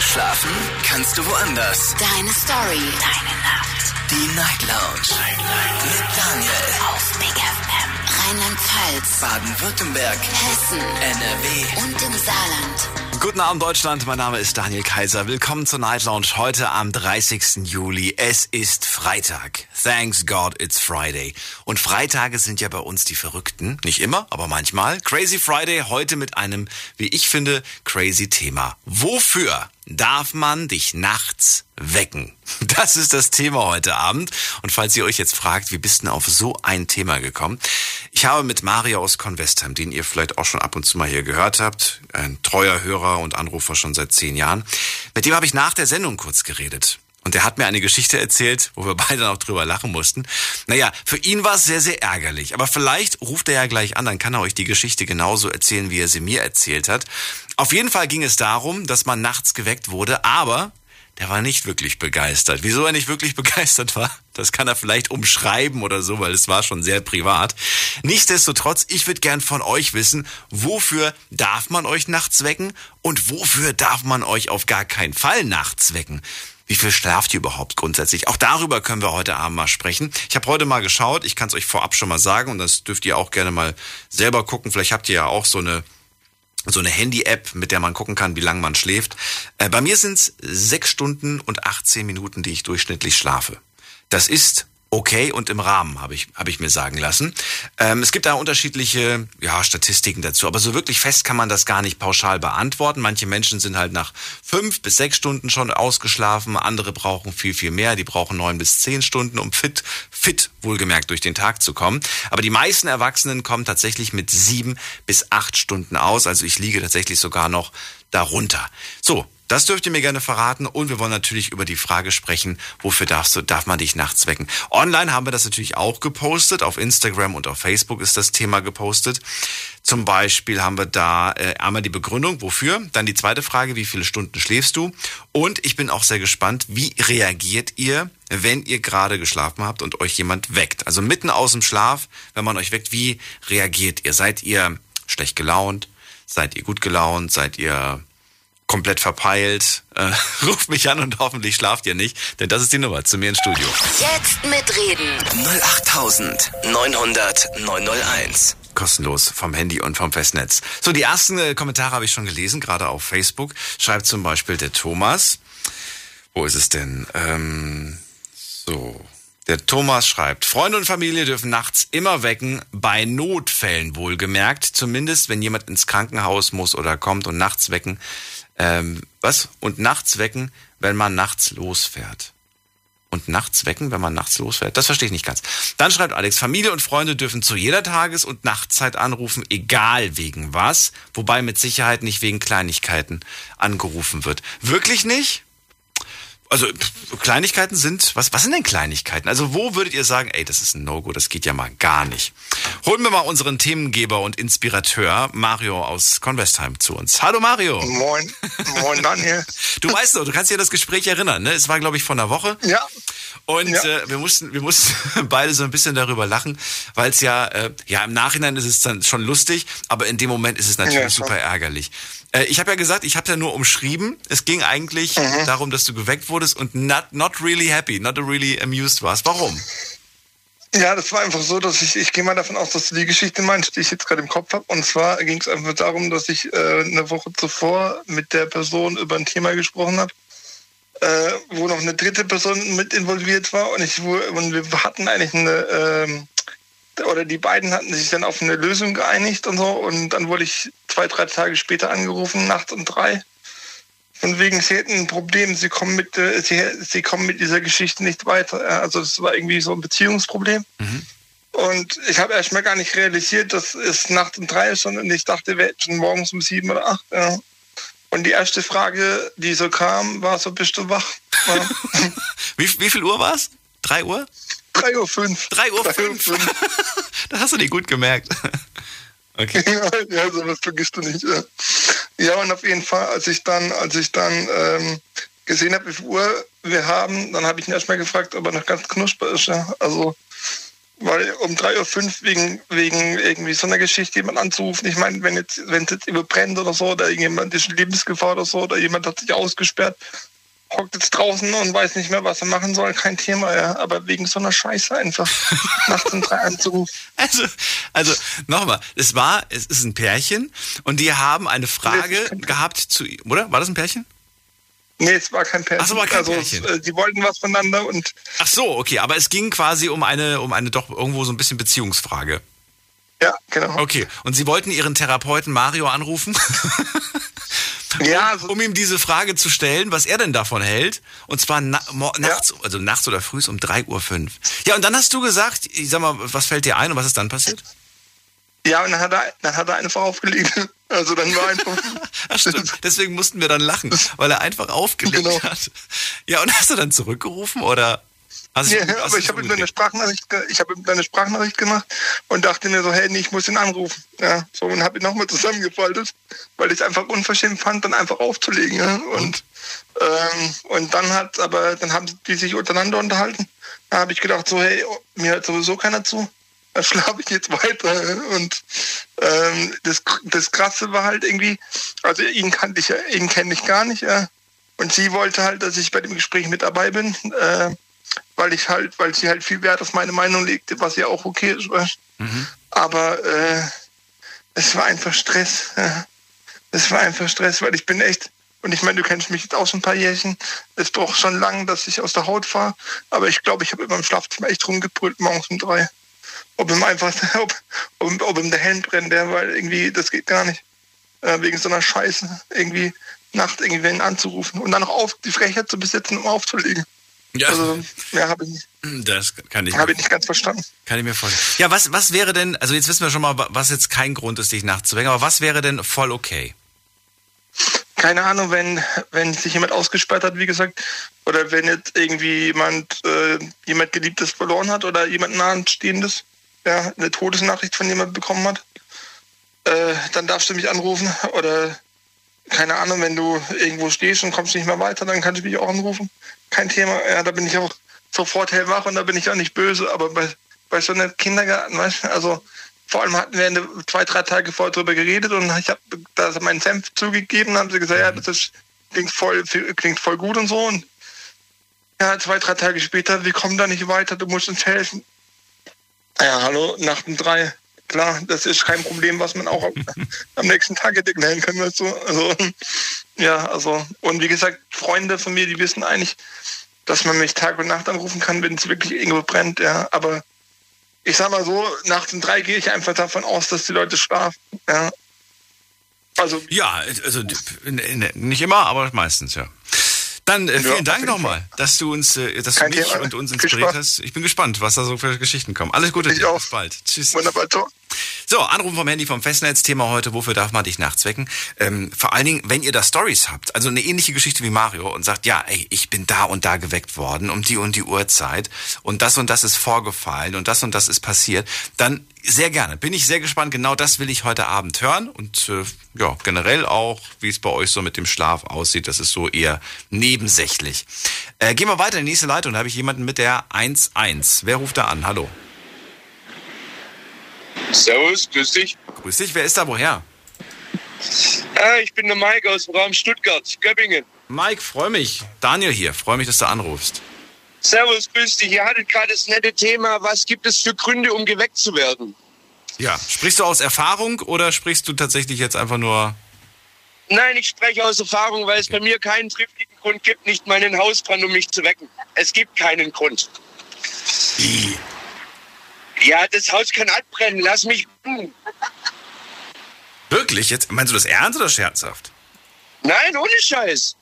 Schlafen kannst du woanders. Deine Story. Deine Nacht. Die Night Lounge. Night, Night. Mit Daniel. Auf Big FM. Rheinland-Pfalz. Baden-Württemberg. Hessen. NRW. Und im Saarland. Guten Abend Deutschland, mein Name ist Daniel Kaiser. Willkommen zur Night Lounge heute am 30. Juli. Es ist Freitag. Thanks God it's Friday. Und Freitage sind ja bei uns die Verrückten. Nicht immer, aber manchmal. Crazy Friday heute mit einem, wie ich finde, crazy Thema. Wofür darf man dich nachts wecken? Das ist das Thema heute Abend. Und falls ihr euch jetzt fragt, wie bist du auf so ein Thema gekommen? Ich habe mit Mario aus Convestheim, den ihr vielleicht auch schon ab und zu mal hier gehört habt, ein treuer Hörer und Anrufer schon seit zehn Jahren, mit dem habe ich nach der Sendung kurz geredet. Und er hat mir eine Geschichte erzählt, wo wir beide noch drüber lachen mussten. Naja, für ihn war es sehr, sehr ärgerlich. Aber vielleicht ruft er ja gleich an, dann kann er euch die Geschichte genauso erzählen, wie er sie mir erzählt hat. Auf jeden Fall ging es darum, dass man nachts geweckt wurde, aber der war nicht wirklich begeistert. Wieso er nicht wirklich begeistert war, das kann er vielleicht umschreiben oder so, weil es war schon sehr privat. Nichtsdestotrotz, ich würde gern von euch wissen, wofür darf man euch nachts wecken und wofür darf man euch auf gar keinen Fall nachts wecken? Wie viel schlaft ihr überhaupt grundsätzlich? Auch darüber können wir heute Abend mal sprechen. Ich habe heute mal geschaut, ich kann es euch vorab schon mal sagen und das dürft ihr auch gerne mal selber gucken. Vielleicht habt ihr ja auch so eine so eine Handy-App, mit der man gucken kann, wie lange man schläft. Äh, bei mir sind es sechs Stunden und 18 Minuten, die ich durchschnittlich schlafe. Das ist okay und im Rahmen, habe ich, hab ich mir sagen lassen. Ähm, es gibt da unterschiedliche ja, Statistiken dazu, aber so wirklich fest kann man das gar nicht pauschal beantworten. Manche Menschen sind halt nach fünf bis sechs Stunden schon ausgeschlafen, andere brauchen viel, viel mehr, die brauchen neun bis zehn Stunden, um fit, fit wohlgemerkt durch den Tag zu kommen. Aber die meisten Erwachsenen kommen tatsächlich mit sieben bis acht Stunden aus, also ich liege tatsächlich sogar noch darunter. So, das dürft ihr mir gerne verraten und wir wollen natürlich über die Frage sprechen, wofür darfst du, darf man dich nachts wecken? Online haben wir das natürlich auch gepostet, auf Instagram und auf Facebook ist das Thema gepostet. Zum Beispiel haben wir da äh, einmal die Begründung, wofür, dann die zweite Frage, wie viele Stunden schläfst du? Und ich bin auch sehr gespannt, wie reagiert ihr, wenn ihr gerade geschlafen habt und euch jemand weckt? Also mitten aus dem Schlaf, wenn man euch weckt, wie reagiert ihr? Seid ihr schlecht gelaunt? Seid ihr gut gelaunt? Seid ihr komplett verpeilt, äh, ruft mich an und hoffentlich schlaft ihr nicht, denn das ist die Nummer zu mir ins Studio. Jetzt mitreden. 08900 901. Kostenlos vom Handy und vom Festnetz. So, die ersten äh, Kommentare habe ich schon gelesen, gerade auf Facebook. Schreibt zum Beispiel der Thomas. Wo ist es denn? Ähm, so. Der Thomas schreibt, Freunde und Familie dürfen nachts immer wecken, bei Notfällen wohlgemerkt, zumindest wenn jemand ins Krankenhaus muss oder kommt und nachts wecken, ähm, was? Und nachts wecken, wenn man nachts losfährt. Und nachts wecken, wenn man nachts losfährt. Das verstehe ich nicht ganz. Dann schreibt Alex, Familie und Freunde dürfen zu jeder Tages- und Nachtzeit anrufen, egal wegen was, wobei mit Sicherheit nicht wegen Kleinigkeiten angerufen wird. Wirklich nicht? Also Kleinigkeiten sind, was, was sind denn Kleinigkeiten? Also wo würdet ihr sagen, ey, das ist ein No-Go, das geht ja mal gar nicht. Holen wir mal unseren Themengeber und Inspirateur Mario aus Convestheim zu uns. Hallo Mario. Moin, moin Daniel. Du weißt doch, du kannst dir das Gespräch erinnern, ne? Es war, glaube ich, vor einer Woche. Ja. Und Ja. äh, wir mussten, wir mussten beide so ein bisschen darüber lachen, weil es ja, äh, ja im Nachhinein ist es dann schon lustig, aber in dem Moment ist es natürlich Ja, super ärgerlich. Äh, ich habe ja gesagt, ich habe ja nur umschrieben. Es ging eigentlich Mhm. darum, dass du geweckt wurdest und not, not really happy, not really amused warst. Warum? Ja, das war einfach so, dass ich, ich gehe mal davon aus, dass du die Geschichte meinst, die ich jetzt gerade im Kopf habe. Und zwar ging es einfach darum, dass ich äh, eine Woche zuvor mit der Person über ein Thema gesprochen habe, äh, wo noch eine dritte Person mit involviert war. Und, ich, und wir hatten eigentlich eine, ähm, oder die beiden hatten sich dann auf eine Lösung geeinigt und so. Und dann wurde ich zwei, drei Tage später angerufen, nachts um drei. Von wegen, sie hätten ein Problem, sie kommen mit, äh, sie, sie kommen mit dieser Geschichte nicht weiter. Also das war irgendwie so ein Beziehungsproblem. Und ich habe erst mal gar nicht realisiert, dass es nachts um drei ist, sondern ich dachte, wir hätten schon morgens um sieben oder acht. Ja. Und die erste Frage, die so kam, war so, bist du wach? Ja. Wie, wie viel Uhr war's? Drei Uhr? 3 Uhr fünf. Drei Uhr Drei fünf. fünf. das hast du dir gut gemerkt. Okay. ja, sowas vergisst du nicht. Ja. ja, und auf jeden Fall, als ich dann, als ich dann ähm, gesehen habe, wie viel Uhr wir haben, dann habe ich ihn erstmal gefragt, ob er noch ganz knusper ist. Ja. Also Weil um 3.05 Uhr wegen, wegen irgendwie so einer Geschichte jemand anzurufen. Ich meine, wenn jetzt, wenn es jetzt überbrennt oder so, oder irgendjemand ist in Lebensgefahr oder so, oder jemand hat sich ausgesperrt, hockt jetzt draußen und weiß nicht mehr, was er machen soll, kein Thema, ja. Aber wegen so einer Scheiße einfach nachts um drei anzurufen. Also, also nochmal, es war, es ist ein Pärchen und die haben eine Frage gehabt zu ihm, oder? War das ein Pärchen? Nee, es war kein Pärchen. Ach so, war kein also, Pärchen. äh, Die wollten was voneinander und Ach so, okay, aber es ging quasi um eine, um eine doch irgendwo so ein bisschen Beziehungsfrage. ja, genau. Okay, und Sie wollten Ihren Therapeuten Mario anrufen, Ja, also, um ihm diese Frage zu stellen, was er denn davon hält. Und zwar na, nachts, also nachts oder früh um 3.05 Uhr. Ja, und dann hast du gesagt, ich sag mal, was fällt dir ein und was ist dann passiert? ja, und dann hat er, dann hat er einfach aufgelegt. Also dann war einfach. Ach stimmt, deswegen mussten wir dann lachen, weil er einfach aufgelegt Genau. hat. Ja, und hast du dann zurückgerufen oder du Ja, aber ich habe ihm eine? Sprachnachricht, ich habe ihm eine Sprachnachricht gemacht und dachte mir so, hey, nee, ich muss ihn anrufen. Ja, so und habe ihn nochmal zusammengefaltet, weil ich es einfach unverschämt fand, dann einfach aufzulegen. Ja? Und ähm, und dann hat, aber dann haben die sich untereinander unterhalten. Da habe ich gedacht so, hey, oh, mir hört sowieso keiner zu. Dann schlafe ich jetzt weiter. Und ähm, das, das Krasse war halt irgendwie, also ihn kannte ich, ihn kenne ich gar nicht. Ja. Und sie wollte halt, dass ich bei dem Gespräch mit dabei bin. Äh, weil ich halt, weil sie halt viel Wert auf meine Meinung legte, was ja auch okay ist. du. Aber äh, es war einfach Stress. Es war einfach Stress, weil ich bin echt, und ich meine, du kennst mich jetzt auch schon ein paar Jährchen, es braucht schon lang, dass ich aus der Haut fahre, aber ich glaube, ich habe immer im Schlafzimmer echt rumgebrüllt morgens um drei. Ob ihm einfach, ob, ob, ob ihm der Helm brennt, der, weil irgendwie, das geht gar nicht. Äh, wegen so einer Scheiße, irgendwie Nacht irgendwen anzurufen und dann noch auf die Frechheit zu besitzen, um aufzulegen. Ja, Also, ja, habe ich, nicht- das kann ich, hab ich nicht ganz verstanden. kann ich mir vorstellen. Ja, was, was wäre denn, also jetzt wissen wir schon mal, was jetzt kein Grund ist, dich nachts zu wecken, aber was wäre denn voll okay? keine Ahnung, wenn, wenn sich jemand ausgesperrt hat, wie gesagt, oder wenn jetzt irgendwie jemand, äh, jemand Geliebtes verloren hat oder jemand Nahestehendes, ja, eine Todesnachricht von jemandem bekommen hat, äh, dann darfst du mich anrufen oder keine Ahnung, wenn du irgendwo stehst und kommst nicht mehr weiter, dann kannst du mich auch anrufen. Kein Thema, ja, da bin ich auch sofort hellwach und da bin ich auch nicht böse, aber bei, bei so einem Kindergarten, weißt du, also vor allem hatten wir eine, zwei, drei Tage vorher drüber geredet und ich habe da meinen Senf zugegeben, haben sie gesagt, ja, das ist, klingt voll, klingt voll gut und so und ja, zwei, drei Tage später, wir kommen da nicht weiter, du musst uns helfen. Ja, hallo, Nacht um drei. Klar, das ist kein Problem, was man auch am, nächsten Tag hätte klären können. Weißt du? Also, ja, also, und wie gesagt, Freunde von mir, die wissen eigentlich, dass man mich Tag und Nacht anrufen kann, wenn es wirklich irgendwo brennt, ja. Aber ich sag mal so, nachts um drei gehe ich einfach davon aus, dass die Leute schlafen. Ja. Also, Ja, also nicht immer, aber meistens, ja. Dann äh, Ja, vielen auf Dank nochmal, dass du uns, äh, dass Kein du mich Thema. und uns inspiriert hast. Ich bin gespannt, was da so für Geschichten kommen. Alles Gute Ich dir. auch. Bis bald. Tschüss. wunderbar, ciao. So, Anrufen vom Handy vom Festnetz. Thema heute, wofür darf man dich nachts wecken? Ähm, vor allen Dingen, wenn ihr da Stories habt, also eine ähnliche Geschichte wie Mario und sagt, ja, ey, ich bin da und da geweckt worden um die und die Uhrzeit und das und das ist vorgefallen und das und das ist passiert, dann sehr gerne. Bin ich sehr gespannt. Genau das will ich heute Abend hören und äh, ja, generell auch, wie es bei euch so mit dem Schlaf aussieht. Das ist so eher nebensächlich. Äh, gehen wir weiter in die nächste Leitung. Da habe ich jemanden mit der 1-1. Wer ruft da an? Hallo. Servus, grüß dich. Grüß dich. Wer ist da? Woher? Ah, ich bin der Mike aus dem Raum Stuttgart, Göppingen. Mike, freu mich. Daniel hier, freu mich, dass du anrufst. Servus, grüß dich. Ihr hattet gerade das nette Thema, was gibt es für Gründe, um geweckt zu werden? Ja, sprichst du aus Erfahrung oder sprichst du tatsächlich jetzt einfach nur... Nein, ich spreche aus Erfahrung, weil es bei mir keinen triftigen Grund gibt, nicht meinen Hausbrand, um mich zu wecken. Es gibt keinen Grund. Ja, das Haus kann abbrennen, lass mich. Wirklich? Jetzt meinst du das ernst oder scherzhaft? Nein, ohne Scheiß.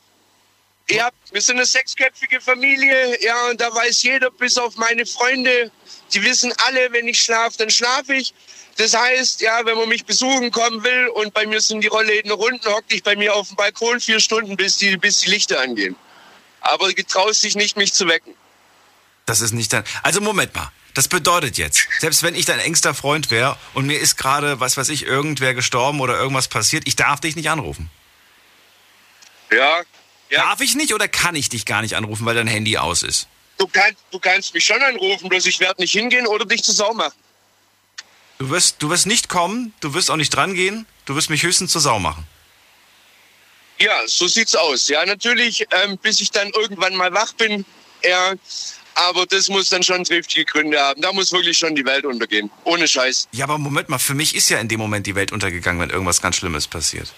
Ja, wir sind eine sechsköpfige Familie, ja, und da weiß jeder, bis auf meine Freunde, die wissen alle, wenn ich schlafe, dann schlafe ich. Das heißt, ja, wenn man mich besuchen kommen will und bei mir sind die Rollläden runden, hocke ich bei mir auf dem Balkon vier Stunden, bis die, bis die Lichter angehen. Aber getraust dich nicht, mich zu wecken. Das ist nicht dein... Also Moment mal. Das bedeutet jetzt, selbst wenn ich dein engster Freund wäre und mir ist gerade, was weiß ich, irgendwer gestorben oder irgendwas passiert, ich darf dich nicht anrufen. Ja, ja. Darf ich nicht oder kann ich dich gar nicht anrufen, weil dein Handy aus ist? Du, kannst, du kannst mich schon anrufen, bloß ich werde nicht hingehen oder dich zur Sau machen. Du wirst, du wirst nicht kommen, du wirst auch nicht dran gehen, du wirst mich höchstens zur Sau machen. Ja, so sieht's aus. Ja, natürlich, ähm, bis ich dann irgendwann mal wach bin. Ja, aber das muss dann schon triftige Gründe haben. Da muss wirklich schon die Welt untergehen. Ohne Scheiß. Ja, aber Moment mal, für mich ist ja in dem Moment die Welt untergegangen, wenn irgendwas ganz Schlimmes passiert.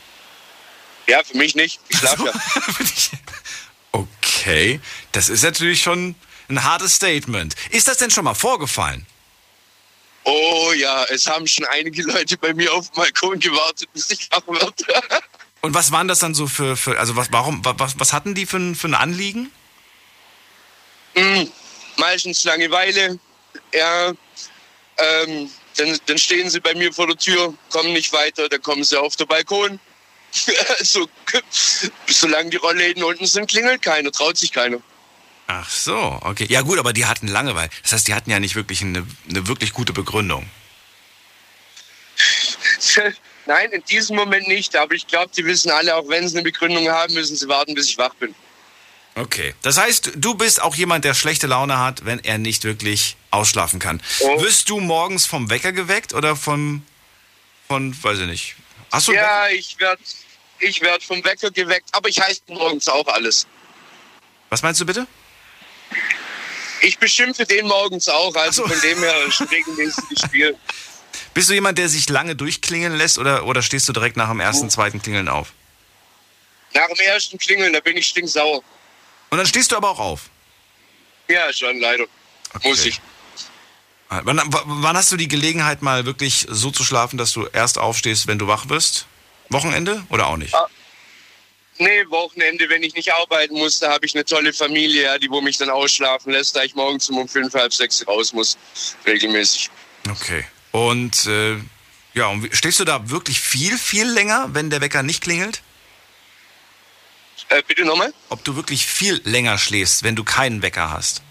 Ja, für mich nicht. Ich schlafe ja. okay, das ist natürlich schon ein hartes Statement. Ist das denn schon mal vorgefallen? Oh ja, es haben schon einige Leute bei mir auf dem Balkon gewartet, bis ich wach werde. Und was waren das dann so für, für also was, warum, was, was hatten die für, ein- für ein Anliegen? Hm, meistens Langeweile. Ja, ähm, dann, dann stehen sie bei mir vor der Tür, kommen nicht weiter, dann kommen sie auf den Balkon. so, solange die Rollläden unten sind, klingelt keiner, traut sich keiner. Ach so, okay. Ja gut, aber die hatten Langeweile. Das heißt, die hatten ja nicht wirklich eine, eine wirklich gute Begründung. Nein, in diesem Moment nicht, aber ich glaube, die wissen alle, auch wenn sie eine Begründung haben, müssen sie warten, bis ich wach bin. Okay. Das heißt, du bist auch jemand, der schlechte Laune hat, wenn er nicht wirklich ausschlafen kann. Oh. Wirst du morgens vom Wecker geweckt oder vom, von, weiß ich nicht. Hast du Ja, ich werde ich werd vom Wecker geweckt, aber ich heiße morgens auch alles. Was meinst du bitte? Ich beschimpfe den morgens auch, also so. von dem her ist regelmäßiges Spiel. Bist du jemand, der sich lange durchklingeln lässt oder, oder stehst du direkt nach dem ersten, zweiten Klingeln auf? Nach dem ersten Klingeln, da bin ich stinksauer. Und dann stehst du aber auch auf. Ja, schon, leider. Muss ich. Ah, Wann, wann hast du die Gelegenheit, mal wirklich so zu schlafen, dass du erst aufstehst, wenn du wach bist? Wochenende oder auch nicht? Ah. Nee, Wochenende, wenn ich nicht arbeiten muss, da habe ich eine tolle Familie, ja, die wo mich dann ausschlafen lässt, da ich morgens um fünf, halb sechs raus muss. Regelmäßig. Okay. Und äh, ja, und stehst du da wirklich viel, viel länger, wenn der Wecker nicht klingelt? Äh, bitte nochmal? Ob du wirklich viel länger schläfst, wenn du keinen Wecker hast?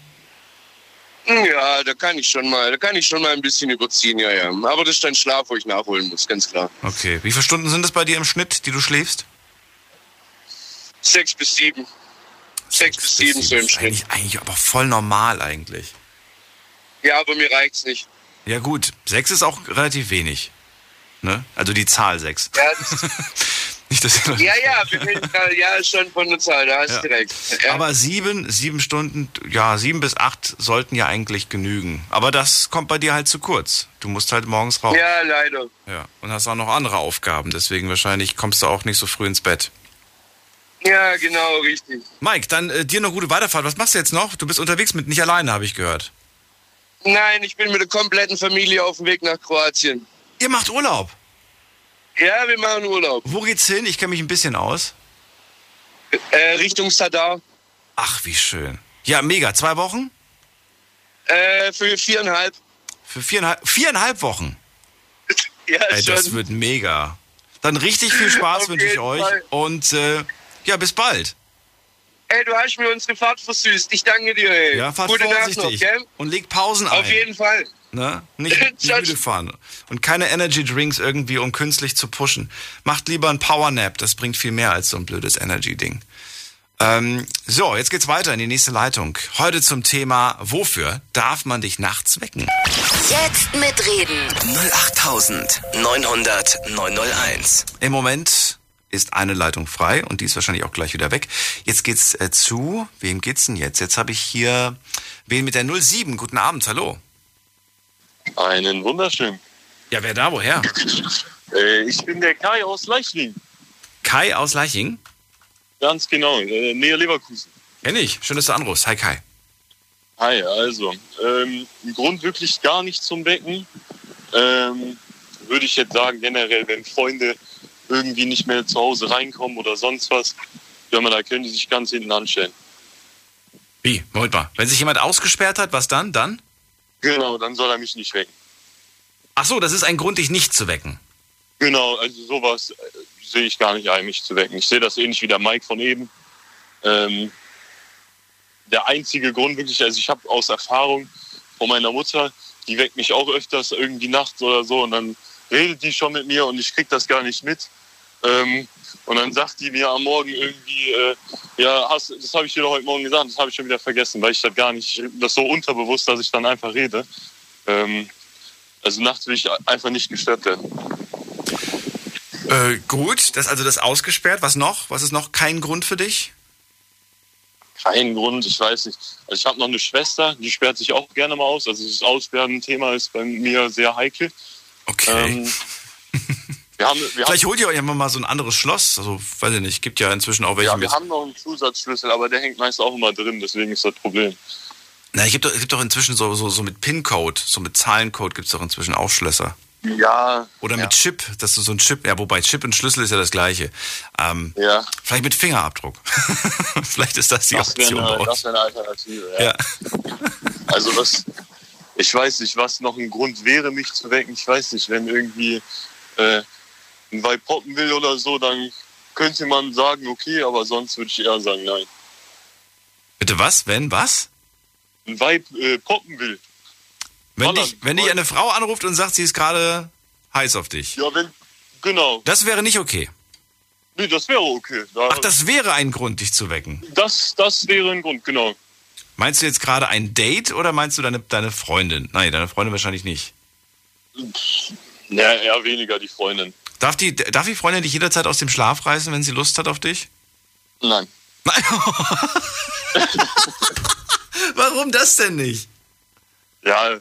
Hm, Ja, da kann ich schon mal, da kann ich schon mal ein bisschen überziehen, ja, ja. Aber das ist dann Schlaf, wo ich nachholen muss, ganz klar. Okay. Wie viele Stunden sind es bei dir im Schnitt, die du schläfst? Sechs bis sieben. Sechs bis sieben so im ist Schnitt. eigentlich, eigentlich aber voll normal eigentlich. Ja, aber mir reicht's nicht. Ja gut, sechs ist auch relativ wenig. Ne? Also die Zahl sechs. Ja, das, Nicht, dass ja, ja, da- ja, schon von der Zahl, da hast Ja. du recht. Ja. Aber sieben, sieben Stunden, ja, sieben bis acht sollten ja eigentlich genügen. Aber das kommt bei dir halt zu kurz. Du musst halt morgens raus. ja, leider. Ja. Und hast auch noch andere Aufgaben. Deswegen wahrscheinlich kommst du auch nicht so früh ins Bett. Ja, genau, richtig. Mike, dann äh, dir noch gute Weiterfahrt. Was machst du jetzt noch? Du bist unterwegs mit nicht alleine, habe ich gehört. Nein, ich bin mit der kompletten Familie auf dem Weg nach Kroatien. Ihr macht Urlaub. Ja, wir machen Urlaub. Wo geht's hin? Ich kenne mich ein bisschen aus. Äh, Richtung Sadar. Ach, wie schön. Ja, mega. Zwei Wochen? Äh, für viereinhalb. Für viereinhalb, viereinhalb Wochen. Ja, Ey, das schon. wird mega. Dann richtig viel Spaß wünsche ich euch. Fall. Und äh, ja, bis bald. Ey, du hast mir unsere Fahrt versüßt. Ich danke dir, ey. Ja, fahrt Gute Nacht noch, vorsichtig. gell? Und leg Pausen ein. Auf jeden Fall. Ne? Nicht, müde fahren. Und keine Energy Drinks irgendwie, um künstlich zu pushen. Macht lieber ein Power Nap. Das bringt viel mehr als so ein blödes Energy-Ding. Ähm, so, jetzt geht's weiter in die nächste Leitung. Heute zum Thema, wofür darf man dich nachts wecken? Jetzt mitreden. 08900 901. Im Moment ist eine Leitung frei und die ist wahrscheinlich auch gleich wieder weg. Jetzt geht's äh, zu, wem geht's denn jetzt? Jetzt habe ich hier wen mit der 07. Guten Abend, hallo. Einen wunderschönen. Ja, wer da, woher? Äh, ich bin der Kai aus Leichling. Kai aus Leiching. Ganz genau, äh, nähe Leverkusen. Kenn ich. Schön, dass du anrufst. Hi Kai. Hi, also, ähm, im Grund wirklich gar nicht zum Wecken. Ähm, würde ich jetzt sagen, generell, wenn Freunde irgendwie nicht mehr zu Hause reinkommen oder sonst was, ja, man, da können die sich ganz hinten anstellen. Wie? Moment mal. Wenn sich jemand ausgesperrt hat, was dann? Dann? Genau, dann soll er mich nicht wecken. Ach so, das ist ein Grund, dich nicht zu wecken. Genau, also sowas äh, sehe ich gar nicht ein, mich zu wecken. Ich sehe das ähnlich wie der Mike von eben. Ähm, der einzige Grund wirklich, also ich habe aus Erfahrung von meiner Mutter, die weckt mich auch öfters irgendwie nachts oder so und dann redet die schon mit mir und ich krieg das gar nicht mit. Ähm, Und dann sagt die mir am Morgen irgendwie, äh, ja, hast, das habe ich dir doch heute Morgen gesagt, das habe ich schon wieder vergessen, weil ich das gar nicht, das so unterbewusst, dass ich dann einfach rede. Ähm, also nachts will ich einfach nicht gestört werden. Äh, gut, das also das ausgesperrt. Was noch? Was ist noch kein Grund für dich? Kein Grund, ich weiß nicht. Also ich habe noch eine Schwester, die sperrt sich auch gerne mal aus. Also das Aussperren-Thema ist bei mir sehr heikel. Okay. Ähm, wir haben, wir Vielleicht haben, holt ihr euch einfach mal so ein anderes Schloss. Also, weiß ich nicht, gibt ja inzwischen auch welche ja, mit. wir haben noch einen Zusatzschlüssel, aber der hängt meist auch immer drin, deswegen ist das Problem. Na, es gibt doch, es gibt doch inzwischen so, so, so mit PIN-Code, so mit Zahlencode gibt es doch inzwischen auch Schlösser. Ja. Oder mit ja. Chip, dass du so ein Chip, ja, wobei Chip und Schlüssel ist ja das gleiche. Ähm, Ja, Vielleicht mit Fingerabdruck. vielleicht ist das die das wäre Option bei eine, uns. das wär eine Alternative. Ja. Ja. Also was, ich weiß nicht, was noch ein Grund wäre, mich zu wecken. Ich weiß nicht, wenn irgendwie äh, Weib poppen will oder so, dann könnte man sagen, okay, aber sonst würde ich eher sagen, nein. Bitte was? Wenn was? Ein Weib äh, poppen will. Wenn dich, wenn dich eine Frau anruft und sagt, sie ist gerade heiß auf dich. Ja, wenn, genau. Das wäre nicht okay. Nee, das wäre okay. Da, Ach, das wäre ein Grund, dich zu wecken. das, das wäre ein Grund, genau. Meinst du jetzt gerade ein Date oder meinst du deine, deine Freundin? Nein, deine Freundin wahrscheinlich nicht. Ja, eher weniger die Freundin. Darf die, darf die Freundin dich jederzeit aus dem Schlaf reißen, wenn sie Lust hat auf dich? Nein. Nein. Warum das denn nicht? Ja, äh,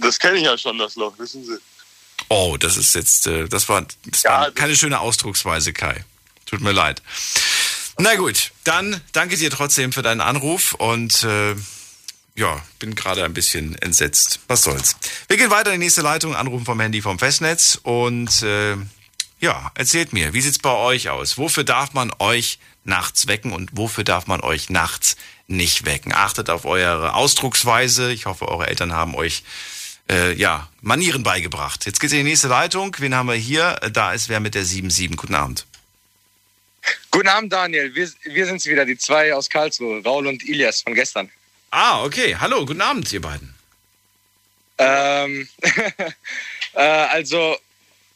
das kenne ich ja schon, das Loch, wissen Sie. Oh, das ist jetzt, äh, das war, das Ja, war das- keine schöne Ausdrucksweise, Kai. Tut mir leid. Na gut, dann danke dir trotzdem für deinen Anruf und äh, ja, bin gerade ein bisschen entsetzt. Was soll's. Wir gehen weiter in die nächste Leitung, anrufen vom Handy vom Festnetz und äh, ja, erzählt mir, wie sieht's bei euch aus? Wofür darf man euch nachts wecken und wofür darf man euch nachts nicht wecken? Achtet auf eure Ausdrucksweise. Ich hoffe, eure Eltern haben euch äh, ja, Manieren beigebracht. Jetzt geht's in die nächste Leitung. Wen haben wir hier? Da ist wer mit der 77. Guten Abend. Guten Abend, Daniel. Wir, wir sind's wieder, die zwei aus Karlsruhe, Raul und Ilias von gestern. Ah, okay. Hallo, guten Abend, ihr beiden. Ähm, äh, also,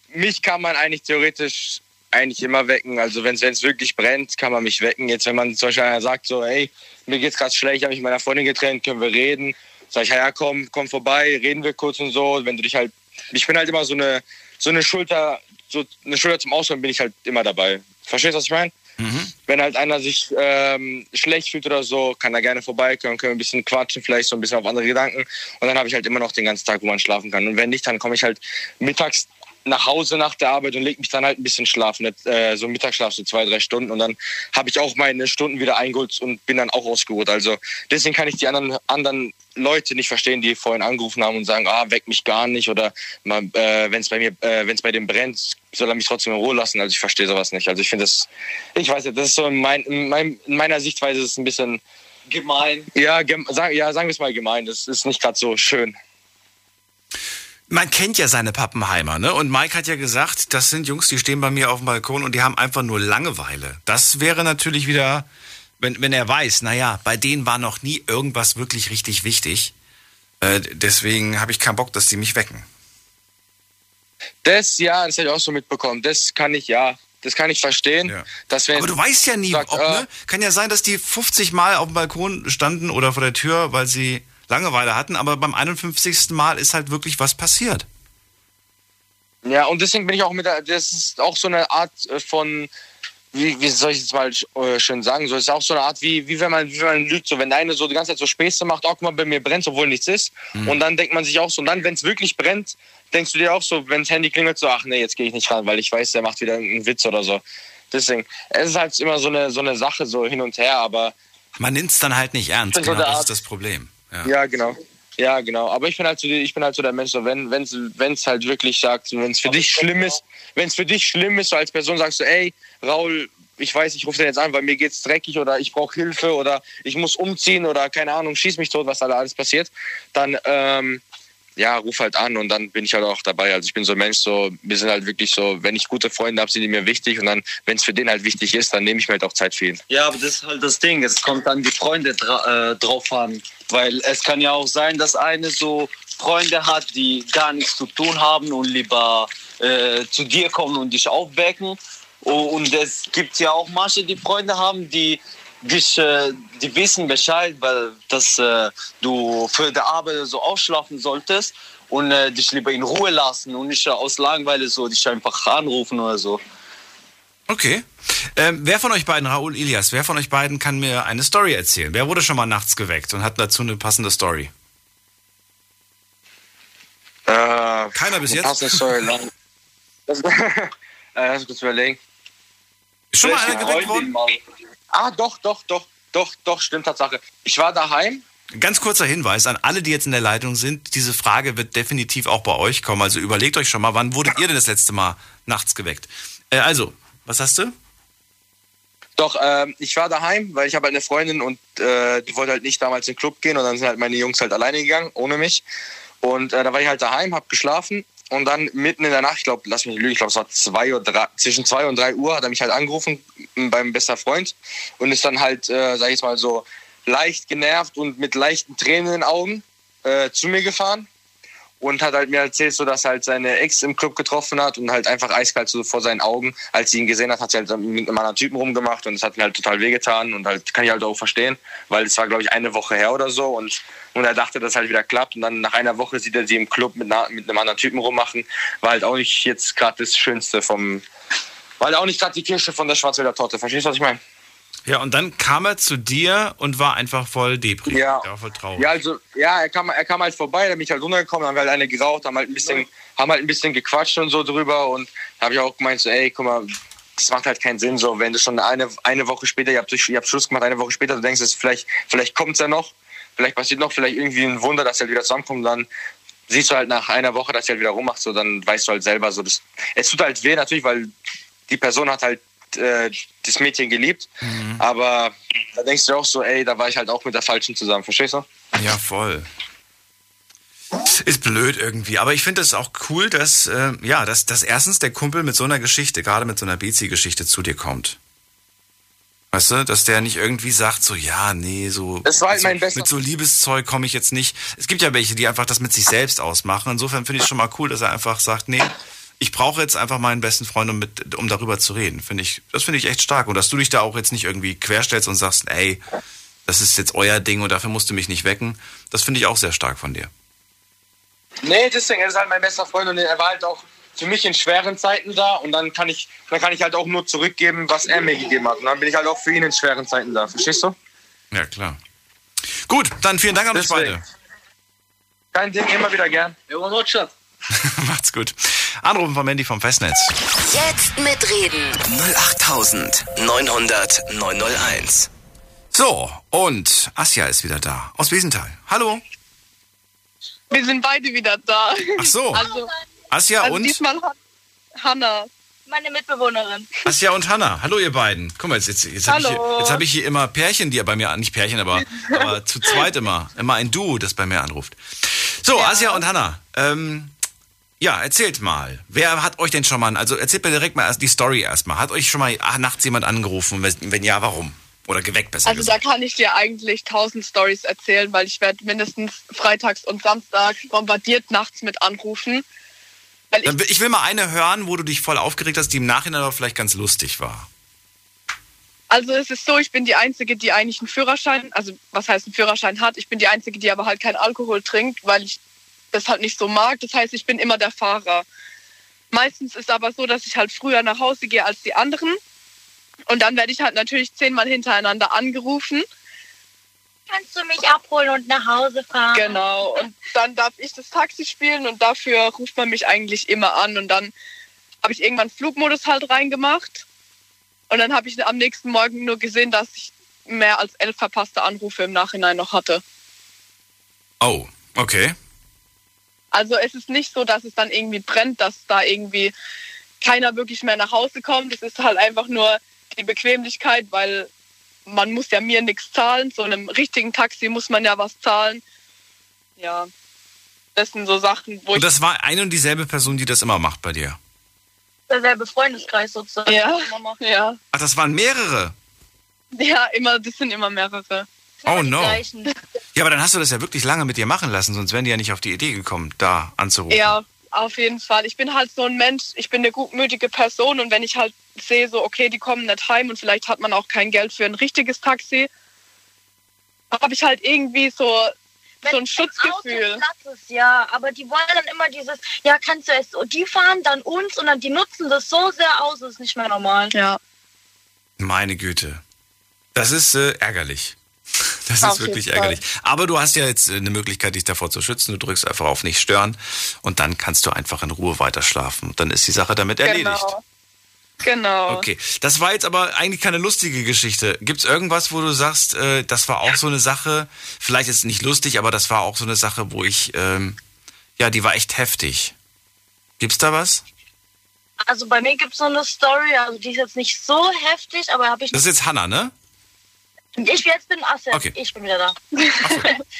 mich kann man eigentlich theoretisch eigentlich immer wecken. Also, wenn es wirklich brennt, kann man mich wecken. Jetzt, wenn man zum Beispiel einer sagt, so, hey, mir geht's gerade schlecht, ich habe mich meiner Freundin getrennt, können wir reden? Sag ich, ja, komm, komm vorbei, reden wir kurz und so. Wenn du dich halt, ich bin halt immer so eine, so eine Schulter, so eine Schulter zum Ausholen bin ich halt immer dabei. Verstehst du, was ich meine? Wenn halt einer sich ähm, schlecht fühlt oder so, kann er gerne vorbeikommen, können wir ein bisschen quatschen, vielleicht so ein bisschen auf andere Gedanken. Und dann habe ich halt immer noch den ganzen Tag, wo man schlafen kann. Und wenn nicht, dann komme ich halt mittags nach Hause nach der Arbeit und lege mich dann halt ein bisschen schlafen, äh, so Mittagsschlaf, so zwei, drei Stunden. Und dann habe ich auch meine Stunden wieder eingeholt und bin dann auch ausgeruht. Also deswegen kann ich die anderen, anderen Leute nicht verstehen, die vorhin angerufen haben und sagen, ah, weck mich gar nicht oder äh, wenn es bei mir, äh, wenn es bei dem brennt, soll er mich trotzdem in Ruhe lassen. Also ich verstehe sowas nicht. Also ich finde das, ich weiß nicht, das ist so in, mein, in, mein, in meiner Sichtweise ist es ein bisschen Gemein. ja, gem, sag, ja, sagen wir es mal gemein. Das ist nicht gerade so schön. Man kennt ja seine Pappenheimer, ne? Und Mike hat ja gesagt, das sind Jungs, die stehen bei mir auf dem Balkon und die haben einfach nur Langeweile. Das wäre natürlich wieder, wenn, wenn er weiß, naja, bei denen war noch nie irgendwas wirklich richtig wichtig. Äh, deswegen habe ich keinen Bock, dass die mich wecken. Das, ja, das habe ich auch so mitbekommen. Das kann ich, ja, das kann ich verstehen. Ja. Dass wenn, Aber du weißt ja nie, sagt, ob, äh, ne? Kann ja sein, dass die 50 Mal auf dem Balkon standen oder vor der Tür, weil sie Langeweile hatten, aber beim 51. Mal ist halt wirklich was passiert. Ja, und deswegen bin ich auch mit der, das ist auch so eine Art äh, von, wie, wie soll ich jetzt mal äh, schön sagen, so es ist auch so eine Art, wie, wie wenn man, wie wenn man lügt, so wenn der eine so die ganze Zeit so Späße macht, auch guck mal, bei mir brennt, obwohl nichts ist. Und dann denkt man sich auch so, und dann, wenn es wirklich brennt, denkst du dir auch so, wenn das Handy klingelt, so, ach nee, jetzt gehe ich nicht ran, weil ich weiß, der macht wieder einen Witz oder so. Deswegen, es ist halt immer so eine, so eine Sache, so hin und her, aber Man nimmt es dann halt nicht ernst. so Genau, das ist das Problem. Ja. Ja, genau. Ja, genau. Aber ich bin halt so, die- ich bin halt so der Mensch, so wenn wenn's wenn's halt wirklich sagt, wenn es für dich schlimm ist, wenn es für dich schlimm ist, so als Person sagst du, ey, Raul, ich weiß, ich rufe den jetzt an, weil mir geht's dreckig oder ich brauche Hilfe oder ich muss umziehen oder keine Ahnung, schieß mich tot, was da alles passiert, dann ähm, ja, ruf halt an und dann bin ich halt auch dabei. Also ich bin so ein Mensch, so, wir sind halt wirklich so, wenn ich gute Freunde habe, sind die mir wichtig und dann, wenn es für den halt wichtig ist, dann nehme ich mir halt auch Zeit für ihn. Ja, aber das ist halt das Ding. Es kommt an die Freunde dra äh, drauf an. Weil es kann ja auch sein, dass eine so Freunde hat, die gar nichts zu tun haben und lieber äh, zu dir kommen und dich aufwecken. Und es gibt ja auch manche, die Freunde haben, die dich, äh, die wissen Bescheid, weil dass äh, du für die Arbeit so ausschlafen solltest und äh, dich lieber in Ruhe lassen und nicht aus Langeweile so dich einfach anrufen oder so. Okay. Ähm, wer von euch beiden, Raoul Ilias, wer von euch beiden kann mir eine Story erzählen? Wer wurde schon mal nachts geweckt und hat dazu eine passende Story? Äh, Keiner bis jetzt? passende Story, lang. Das, äh, lass mich kurz überlegen. Ist schon mal einer geweckt worden? mal? Ah, doch, doch, doch, doch, doch, stimmt Tatsache. Ich war daheim. Ganz kurzer Hinweis an alle, die jetzt in der Leitung sind. Diese Frage wird definitiv auch bei euch kommen. Also überlegt euch schon mal, wann wurdet ihr denn das letzte Mal nachts geweckt? Äh, also, was hast du? Doch, ähm, ich war daheim, weil ich habe halt eine Freundin und äh, die wollte halt nicht damals in den Club gehen und dann sind halt meine Jungs halt alleine gegangen, ohne mich. Und äh, da war ich halt daheim, habe geschlafen und dann mitten in der Nacht, ich glaube, lass mich nicht lügen, ich glaube, es war zwei Uhr, drei, zwischen zwei und drei Uhr, hat er mich halt angerufen beim bester Freund und ist dann halt, äh, sag ich jetzt mal so, leicht genervt und mit leichten Tränen in den Augen äh, zu mir gefahren und hat halt mir erzählt, so dass er halt seine Ex im Club getroffen hat und halt einfach eiskalt so vor seinen Augen, als sie ihn gesehen hat, hat sie halt mit einem anderen Typen rumgemacht und es hat mir halt total wehgetan und halt kann ich halt auch verstehen, weil es war glaube ich eine Woche her oder so und und er dachte, dass halt wieder klappt und dann nach einer Woche sieht er sie im Club mit, einer, mit einem anderen Typen rummachen, war halt auch nicht jetzt gerade das Schönste vom, war halt auch nicht gerade die Kirsche von der Schwarzwälder Torte, verstehst du, was ich meine? Ja, und dann kam er zu dir und war einfach voll depri. Ja. War voll traurig. Ja, also, ja, er kam, er kam halt vorbei, da bin ich halt runtergekommen, haben wir halt eine geraucht, haben halt ein bisschen, haben halt ein bisschen gequatscht und so drüber und da habe ich auch gemeint, so, ey, guck mal, das macht halt keinen Sinn, so, wenn du schon eine, eine Woche später, ihr habt, ihr habt Schluss gemacht, eine Woche später, du denkst, es vielleicht, vielleicht kommt's ja noch, vielleicht passiert noch, vielleicht irgendwie ein Wunder, dass er halt wieder zusammenkommt, dann siehst du halt nach einer Woche, dass er halt wieder rummacht, so, dann weißt du halt selber, so, das, es tut halt weh, natürlich, weil die Person hat halt äh, das Mädchen geliebt, aber da denkst du auch so, ey, da war ich halt auch mit der Falschen zusammen, verstehst du? Ja, voll. Ist blöd irgendwie, aber ich finde es auch cool, dass, äh, ja, dass, dass erstens der Kumpel mit so einer Geschichte, gerade mit so einer Bezi-Geschichte zu dir kommt. Weißt du, dass der nicht irgendwie sagt, so, ja, nee, so, Es war halt so mein bester- mit so Liebeszeug komme ich jetzt nicht. Es gibt ja welche, die einfach das mit sich selbst ausmachen. Insofern finde ich es schon mal cool, dass er einfach sagt, nee, ich brauche jetzt einfach meinen besten Freund, um, mit, um darüber zu reden. Finde ich, das finde ich echt stark. Und dass du dich da auch jetzt nicht irgendwie querstellst und sagst, ey, das ist jetzt euer Ding und dafür musst du mich nicht wecken. Das finde ich auch sehr stark von dir. Nee, deswegen, er ist halt mein bester Freund und er war halt auch für mich in schweren Zeiten da und dann kann ich, dann kann ich halt auch nur zurückgeben, was er mir gegeben hat. Und dann bin ich halt auch für ihn in schweren Zeiten da. Verstehst du? Ja, klar. Gut, dann vielen Dank an euch beide. Kein Ding, immer wieder gern. Macht's gut. Anrufen von Mandy vom Festnetz. Jetzt mitreden. 08900 901. So, und Asja ist wieder da. Aus Wiesenthal. Hallo. Wir sind beide wieder da. Ach so. Also, Asja also und? diesmal Han Hanna. Meine Mitbewohnerin. Asja und Hanna. Hallo, ihr beiden. Guck mal, jetzt, jetzt, jetzt habe ich, hier- jetzt hab ich hier immer Pärchen, die bei mir, nicht Pärchen, aber, aber zu zweit immer. Immer ein Duo, das bei mir anruft. So, Asja und Hanna. Ähm, ja, erzählt mal. Wer hat euch denn schon mal, also erzählt mir direkt mal erst die Story erstmal. Hat euch schon mal ah, nachts jemand angerufen? Wenn wenn ja, warum? Oder geweckt besser Also da gesagt. kann ich dir eigentlich tausend Stories erzählen, weil ich werde mindestens freitags und samstags bombardiert nachts mit Anrufen. Ich, Ich will mal eine hören, wo du dich voll aufgeregt hast, die im Nachhinein aber vielleicht ganz lustig war. also es ist so, ich bin die Einzige, die eigentlich einen Führerschein, also was heißt einen Führerschein hat. Ich bin die Einzige, die aber halt keinen Alkohol trinkt, weil ich das halt nicht so mag. Das heißt, ich bin immer der Fahrer. Meistens ist aber so, dass ich halt früher nach Hause gehe als die anderen. Und dann werde ich halt natürlich zehnmal hintereinander angerufen. Kannst du mich abholen und nach Hause fahren? Genau. Und dann darf ich das Taxi spielen und dafür ruft man mich eigentlich immer an. Und dann habe ich irgendwann Flugmodus halt reingemacht. Und dann habe ich am nächsten Morgen nur gesehen, dass ich mehr als elf verpasste Anrufe im Nachhinein noch hatte. Oh, okay. Also es ist nicht so, dass es dann irgendwie brennt, dass da irgendwie keiner wirklich mehr nach Hause kommt. Es ist halt einfach nur die Bequemlichkeit, weil man muss ja mir nichts zahlen. So einem richtigen Taxi muss man ja was zahlen. Ja, das sind so Sachen, wo Und ich... das war eine und dieselbe Person, die das immer macht bei dir. Derselbe Freundeskreis sozusagen. Ja, ja, Ach, das waren mehrere. ja, immer, das sind immer mehrere. Oh no. Ja, aber dann hast du das ja wirklich lange mit dir machen lassen, sonst wären die ja nicht auf die Idee gekommen, da anzurufen. Ja, Auf jeden Fall. Ich bin halt so ein Mensch, ich bin eine gutmütige Person und wenn ich halt sehe, so, okay, die kommen nicht heim und vielleicht hat man auch kein Geld für ein richtiges Taxi, habe ich halt irgendwie so, so ein Schutzgefühl. Auto Platz ist, ja, aber die wollen dann immer dieses, ja, kannst du es, die fahren dann uns und dann die nutzen das so sehr aus, das ist nicht mehr normal. Ja. Meine Güte. Das ist äh, ärgerlich. Das Auf ist wirklich ärgerlich. Aber du hast ja jetzt äh, eine Möglichkeit, dich davor zu schützen. Du drückst einfach auf nicht stören und dann kannst du einfach in Ruhe weiter schlafen. Dann ist die Sache damit erledigt. Genau. Genau. Okay, das war jetzt aber eigentlich keine lustige Geschichte. Gibt's irgendwas, wo du sagst, äh, das war auch so eine Sache, vielleicht ist es nicht lustig, aber das war auch so eine Sache, wo ich, ähm, ja, die war echt heftig. Gibt's da was? Also bei mir gibt es so eine Story, also die ist jetzt nicht so heftig, aber habe ich. Das ist jetzt Hanna, ne? Ich jetzt bin Asse, Okay. ich bin wieder da.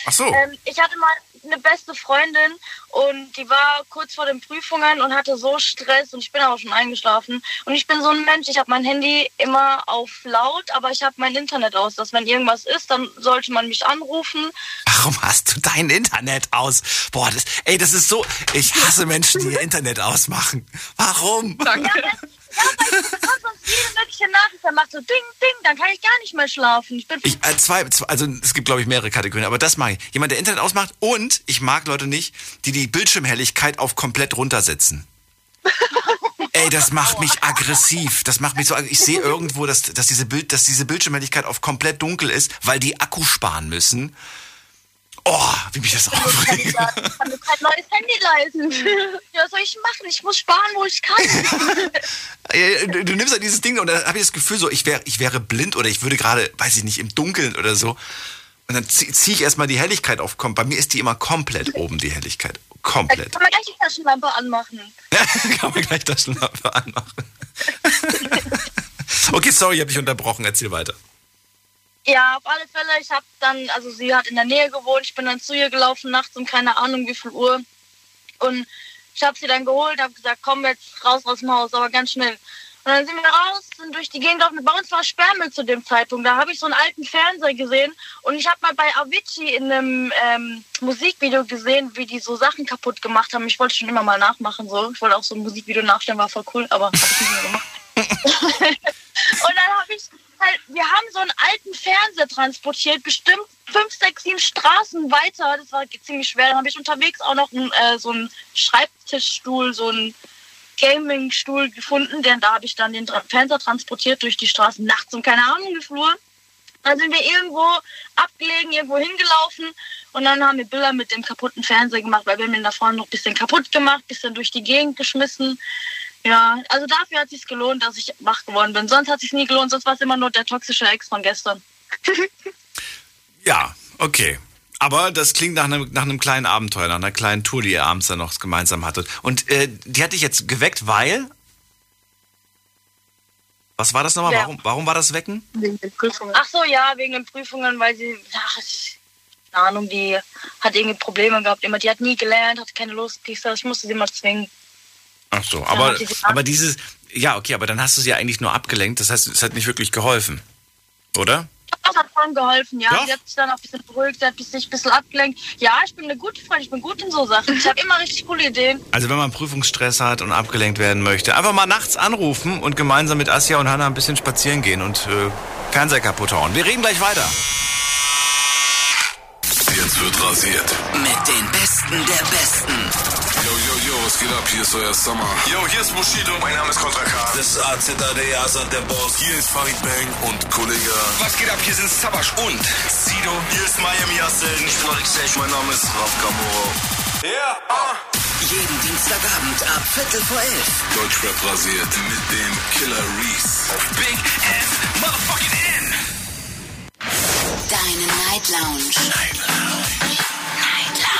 Ach so. Ähm, ich hatte mal eine beste Freundin und die war kurz vor den Prüfungen und hatte so Stress und ich bin auch schon eingeschlafen. Und ich bin so ein Mensch, ich habe mein Handy immer auf laut, aber ich habe mein Internet aus, dass wenn irgendwas ist, dann sollte man mich anrufen. Warum hast du dein Internet aus? Boah, das, ey, das ist so, ich hasse Menschen, die ihr Internet ausmachen. Warum? Danke. Ja, weil ich bekomme sonst jede mögliche Nachricht, dann macht so Ding, Ding, dann kann ich gar nicht mehr schlafen. Ich bin Ich, äh, zwei, zwei, also es gibt glaube ich mehrere Kategorien, aber das mag ich. Jemand, der Internet ausmacht und ich mag Leute nicht, die die Bildschirmhelligkeit auf komplett runtersetzen. Ey, das macht mich aggressiv. Das macht mich so. Ich sehe irgendwo, dass, dass, diese Bild, dass diese Bildschirmhelligkeit auf komplett dunkel ist, weil die Akku sparen müssen. Oh, wie mich das aufregt. ich kann mir kein neues Handy leisten. Ja, was soll ich machen? Ich muss sparen, wo ich kann. Du, nimmst halt dieses Ding und dann habe ich das Gefühl so, ich wäre ich wäre blind oder ich würde gerade, weiß ich nicht, im Dunkeln oder so. Und dann ziehe zieh ich erstmal die Helligkeit auf. Komm, Bei mir ist die immer komplett oben, die Helligkeit. Komplett. Kann man gleich die Taschenlampe anmachen. Kann man gleich Taschenlampe anmachen. okay, sorry, ich habe dich unterbrochen. Erzähl weiter. Ja, auf alle Fälle. Ich habe dann, also sie hat in der Nähe gewohnt. Ich bin dann zu ihr gelaufen nachts um keine Ahnung wie viel Uhr. Und ich habe sie dann geholt, habe gesagt, komm jetzt raus aus dem Haus, aber ganz schnell. Und dann sind wir raus, sind durch die Gegend gelaufen. Bei uns war Sperrmüll zu dem Zeitpunkt. Da habe ich so einen alten Fernseher gesehen. Und ich habe mal bei Avicii in einem ähm, Musikvideo gesehen, wie die so Sachen kaputt gemacht haben. Ich wollte schon immer mal nachmachen. so. Ich wollte auch so ein Musikvideo nachstellen, war voll cool, aber habe ich nicht mehr gemacht. Und dann habe ich halt, wir haben so einen alten Fernseher transportiert, bestimmt fünf, sechs, sieben Straßen weiter. Das war ziemlich schwer. Dann habe ich unterwegs auch noch einen, äh, so einen Schreibtischstuhl, so einen Gaming-Stuhl gefunden. Denn da habe ich dann den Fernseher transportiert durch die Straßen nachts um keine Ahnung Uhr. Dann sind wir irgendwo abgelegen, irgendwo hingelaufen und dann haben wir Bilder mit dem kaputten Fernseher gemacht, weil wir haben ihn da vorne noch ein bisschen kaputt gemacht, bisschen durch die Gegend geschmissen. Ja, also dafür hat es sich gelohnt, dass ich wach geworden bin. Sonst hat es sich nie gelohnt, sonst war es immer nur der toxische Ex von gestern. Ja, okay. Aber das klingt nach einem, nach einem kleinen Abenteuer, nach einer kleinen Tour, die ihr abends dann noch gemeinsam hattet. Und äh, die hat dich jetzt geweckt, weil. Was war das nochmal? Ja. Warum, warum war das Wecken? Wegen den Prüfungen. Ach so, ja, wegen den Prüfungen, weil sie, ach, ich- keine Ahnung, die hat irgendwie Probleme gehabt. Immer, die hat nie gelernt, hatte keine Lust. Ich, sag, ich musste sie mal zwingen. Ach so, aber, aber dieses. Ja, okay, aber dann hast du sie ja eigentlich nur abgelenkt. Das heißt, es hat nicht wirklich geholfen. Oder? Das hat voll geholfen, ja. Doch. Sie hat sich dann auch ein bisschen beruhigt, sie hat sich ein bisschen abgelenkt. Ja, ich bin eine gute Freundin, ich bin gut in so Sachen. Ich habe immer richtig coole Ideen. Also wenn man Prüfungsstress hat und abgelenkt werden möchte, einfach mal nachts anrufen und gemeinsam mit Asja und Hanna ein bisschen spazieren gehen und äh, Fernseher kaputt hauen. Wir reden gleich weiter. Jetzt wird rasiert. Mit den Besten der Besten. Yo, was geht ab? Hier ist euer Summer. Yo, hier ist Bushido. Mein Name ist Kontra K. Das ist AZAD, Asad der Boss. Hier ist Farid Bang und Kollege. Was geht ab? Hier sind Sabash und Sido. Hier ist Miami Yassin. Ich bin Alexej. Mein Name ist Raf Kamoro. Ja, ah. Jeden Dienstagabend ab Viertel vor elf. Deutschrap rasiert mit dem Killer Reese. Auf Big F Motherfucking N. Deine Night Lounge. Night Lounge.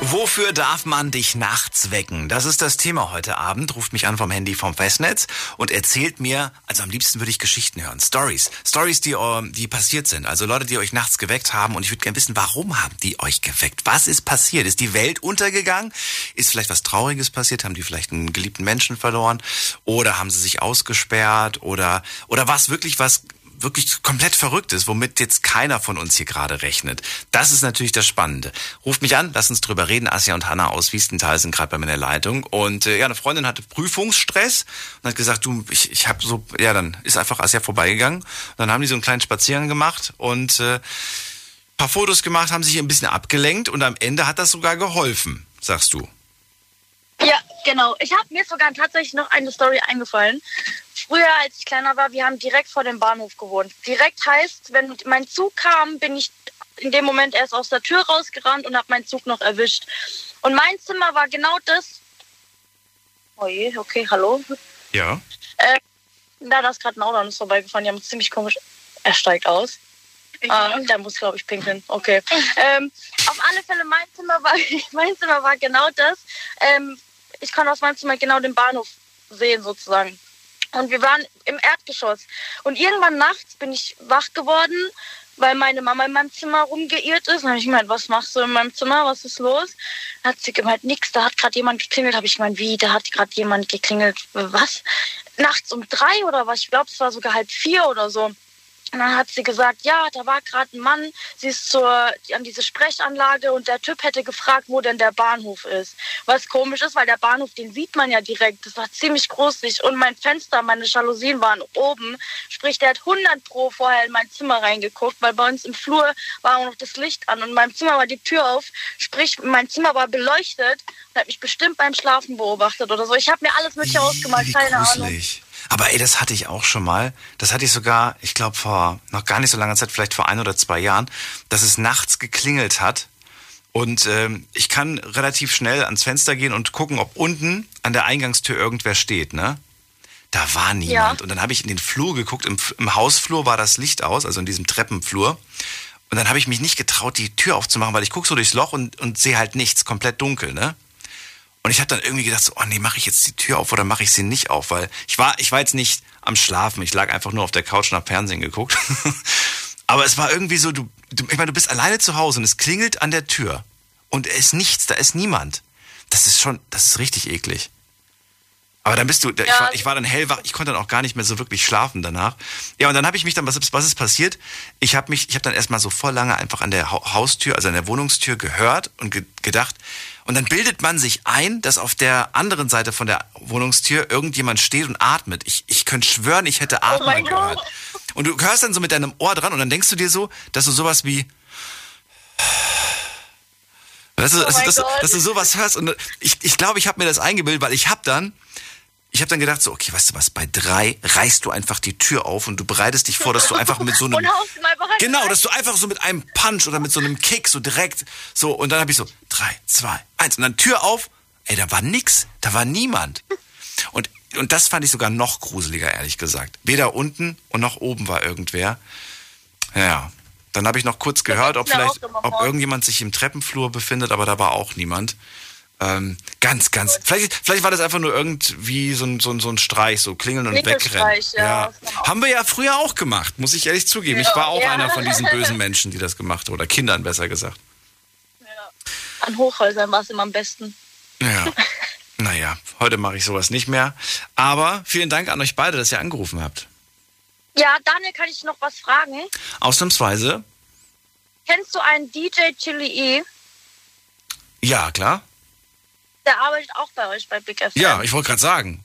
Wofür darf man dich nachts wecken? Das ist das Thema heute Abend. Ruft mich an vom Handy vom Festnetz und erzählt mir, also am liebsten würde ich Geschichten hören, Stories. Stories, die, ähm, die passiert sind. Also Leute, die euch nachts geweckt haben und ich würde gerne wissen, warum haben die euch geweckt? Was ist passiert? Ist die Welt untergegangen? Ist vielleicht was Trauriges passiert? Haben die vielleicht einen geliebten Menschen verloren? Oder haben sie sich ausgesperrt? Oder, oder war es wirklich was wirklich komplett verrückt ist, womit jetzt keiner von uns hier gerade rechnet. Das ist natürlich das Spannende. Ruft mich an, lass uns drüber reden. Asja und Hanna aus Wiestenthal sind gerade bei mir in der Leitung. Und äh, ja, eine Freundin hatte Prüfungsstress und hat gesagt, du, ich, ich habe so, ja, dann ist einfach Asja vorbeigegangen. Und dann haben die so einen kleinen Spaziergang gemacht und äh, paar Fotos gemacht, haben sich ein bisschen abgelenkt und am Ende hat das sogar geholfen, sagst du. Ja, genau. Ich habe mir sogar tatsächlich noch eine Story eingefallen. Früher, als ich kleiner war, wir haben direkt vor dem Bahnhof gewohnt. Direkt heißt, wenn mein Zug kam, bin ich in dem Moment erst aus der Tür rausgerannt und habe meinen Zug noch erwischt. Und mein Zimmer war genau das. Oh je, okay, hallo. Ja. Äh, da da ist gerade ein Auto an uns vorbeigefahren. Die haben uns ziemlich komisch. Er steigt aus. Ah, der muss, glaube ich, pinkeln. Okay. ähm, auf alle Fälle, mein Zimmer war, mein Zimmer war genau das. Ähm, ich konnte aus meinem Zimmer genau den Bahnhof sehen, sozusagen. Und wir waren im Erdgeschoss. Und irgendwann nachts bin ich wach geworden, weil meine Mama in meinem Zimmer rumgeirrt ist. Dann habe ich gemeint, was machst du in meinem Zimmer? Was ist los? Dann hat sie gemeint, nix, da hat gerade jemand geklingelt. Habe ich gemeint, wie, da hat gerade jemand geklingelt. Was? Nachts um drei oder was? Ich glaube, es war sogar halb vier oder so. Und dann hat sie gesagt, ja, da war gerade ein Mann, sie ist zur, an diese Sprechanlage und der Typ hätte gefragt, wo denn der Bahnhof ist. Was komisch ist, weil der Bahnhof, den sieht man ja direkt. Das war ziemlich großig und mein Fenster, meine Jalousien waren oben. Sprich, der hat 100 pro vorher in mein Zimmer reingeguckt, weil bei uns im Flur war auch noch das Licht an und in meinem Zimmer war die Tür auf. Sprich, mein Zimmer war beleuchtet und hat mich bestimmt beim Schlafen beobachtet oder so. Ich habe mir alles mit ausgemalt, keine Ahnung. Aber ey, das hatte ich auch schon mal. Das hatte ich sogar, ich glaube, vor noch gar nicht so langer Zeit, vielleicht vor ein oder zwei Jahren, dass es nachts geklingelt hat. Und ähm, ich kann relativ schnell ans Fenster gehen und gucken, ob unten an der Eingangstür irgendwer steht, ne? Da war niemand. Ja. Und dann habe ich in den Flur geguckt. Im, Im Hausflur war das Licht aus, also in diesem Treppenflur. Und dann habe ich mich nicht getraut, die Tür aufzumachen, weil ich gucke so durchs Loch und, und sehe halt nichts, komplett dunkel, ne? Und ich habe dann irgendwie gedacht, so, oh nee, mache ich jetzt die Tür auf oder mache ich sie nicht auf? Weil ich war, ich war jetzt nicht am Schlafen, ich lag einfach nur auf der Couch und hab Fernsehen geguckt. Aber es war irgendwie so, du, du, ich meine, du bist alleine zu Hause und es klingelt an der Tür und es ist nichts, da ist niemand. Das ist schon, das ist richtig eklig. Aber dann bist du, ich, war, ich war dann hellwach, ich konnte dann auch gar nicht mehr so wirklich schlafen danach. Ja, und dann habe ich mich dann, was, ist- was ist passiert? Ich habe mich, ich habe dann erstmal so voll lange einfach an der Hau- Haustür, also an der Wohnungstür gehört und ge gedacht. Und dann bildet man sich ein, dass auf der anderen Seite von der Wohnungstür irgendjemand steht und atmet. Ich, ich könnte schwören, ich hätte Atmen mein gehört. Und du hörst dann so mit deinem Ohr dran und dann denkst du dir so, dass du sowas wie Weißt du, Oh dass, du- Gott. dass du sowas hörst und ich, ich glaube, ich habe mir das eingebildet, weil ich habe dann, ich habe dann gedacht so, okay, weißt du was, bei drei reißt du einfach die Tür auf und du bereitest dich vor, dass du einfach mit so einem, genau, dass du einfach so mit einem Punch oder mit so einem Kick so direkt so und dann habe ich so drei, zwei, eins und dann Tür auf, ey, da war nix, da war niemand und und das fand ich sogar noch gruseliger, ehrlich gesagt. Weder unten und noch oben war irgendwer. Ja, dann habe ich noch kurz gehört, ob vielleicht, ob irgendjemand sich im Treppenflur befindet, aber da war auch niemand. Ähm, ganz, ganz. Vielleicht, vielleicht war das einfach nur irgendwie so ein, so ein, so ein Streich, so klingeln und wegrennen. Ja, kann auch- Haben wir ja früher auch gemacht, muss ich ehrlich zugeben. Ich Ja. war auch Ja. einer von diesen bösen Menschen, die das gemacht haben. Oder Kindern besser gesagt. An Hochhäusern war es immer am besten. Ja. naja, heute mache ich sowas nicht mehr. Aber vielen Dank an euch beide, dass ihr angerufen habt. Ja, Daniel, kann ich noch was fragen? Ausnahmsweise, Kennst du einen DJ Chili E? ja, klar. Der arbeitet auch bei euch bei Big FM. Ja, ich wollte gerade sagen.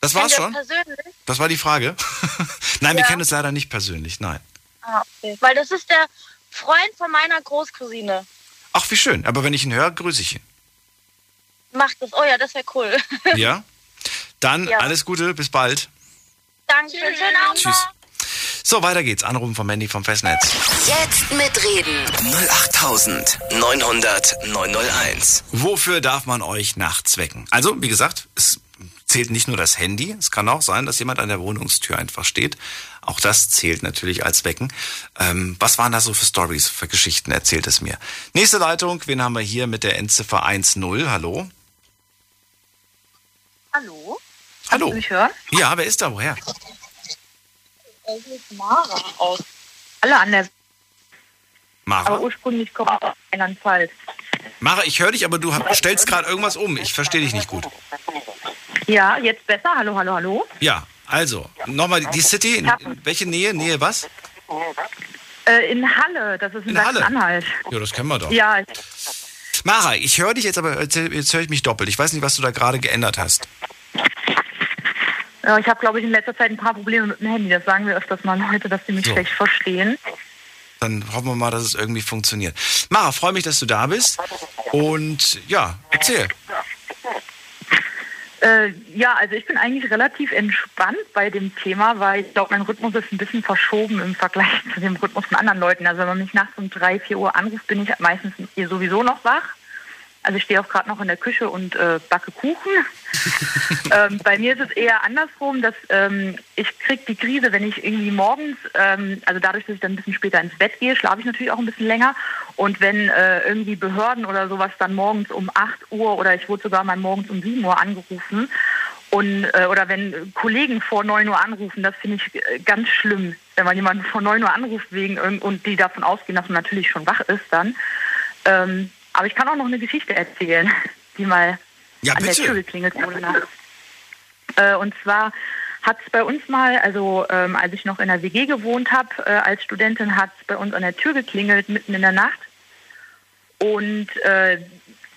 Das war's schon? Persönlich? Das war die Frage. nein, wir Ja. kennen es leider nicht persönlich, nein. Ah, okay. Weil das ist der Freund von meiner Großcousine. Ach, wie schön. Aber wenn ich ihn höre, grüße ich ihn. Macht das. Oh ja, das wäre cool. Ja? Dann Ja. alles Gute, bis bald. Danke. Schönen Abend. Tschüss. So, weiter geht's. Anrufen vom Mandy vom Festnetz. Jetzt mitreden. 08900 901. Wofür darf man euch nachts wecken? Also, wie gesagt, es zählt nicht nur das Handy. Es kann auch sein, dass jemand an der Wohnungstür einfach steht. Auch das zählt natürlich als Wecken. Ähm, was waren da so für Stories, für Geschichten? Erzählt es mir. Nächste Leitung. Wen haben wir hier mit der Endziffer 1-0? Hallo? Hallo? Hallo? Kannst du mich hören? Ja, wer ist da? Woher? Ist Mara aus. Alle an der. Mara? Aber ursprünglich kommt aus Rheinland-Pfalz. Mara, ich höre dich, aber du hab- stellst gerade irgendwas um. Ich verstehe dich nicht gut. Ja, jetzt besser. Hallo, hallo, hallo. Ja, Also, nochmal die City, welche Nähe? Nähe was? Äh, in Halle, das ist in, In Halle? Sachsen-Anhalt. Ja, das kennen wir doch. Ja, ich, Mara, ich höre dich jetzt, aber jetzt höre ich mich doppelt. Ich weiß nicht, was du da gerade geändert hast. Ja, ich habe, glaube ich, in letzter Zeit ein paar Probleme mit dem Handy. Das sagen wir öfters mal Leute, dass sie mich So. schlecht verstehen. Dann hoffen wir mal, dass es irgendwie funktioniert. Mara, freue mich, dass du da bist. Und ja, erzähl. Äh, ja, also ich bin eigentlich relativ entspannt bei dem Thema, weil ich glaube, mein Rhythmus ist ein bisschen verschoben im Vergleich zu dem Rhythmus von anderen Leuten. Also wenn man mich nachts um drei, vier Uhr anruft, bin ich meistens sowieso noch wach. Also ich stehe auch gerade noch in der Küche und äh, backe Kuchen. ähm, bei mir ist es eher andersrum, dass ähm, ich kriege die Krise, wenn ich irgendwie morgens, ähm, also dadurch, dass ich dann ein bisschen später ins Bett gehe, schlafe ich natürlich auch ein bisschen länger. Und wenn äh, irgendwie Behörden oder sowas dann morgens um 8 Uhr oder ich wurde sogar mal morgens um 7 Uhr angerufen und äh, oder wenn Kollegen vor 9 Uhr anrufen, das finde ich äh, ganz schlimm, wenn man jemanden vor 9 Uhr anruft wegen irgend- und die davon ausgehen, dass man natürlich schon wach ist dann. Ähm, aber ich kann auch noch eine Geschichte erzählen, die mal Ja, an der. Tür geklingelt wurde. Äh, und zwar hat es bei uns mal, also ähm, als ich noch in der WG gewohnt habe, äh, als Studentin hat es bei uns an der Tür geklingelt, mitten in der Nacht. Und äh,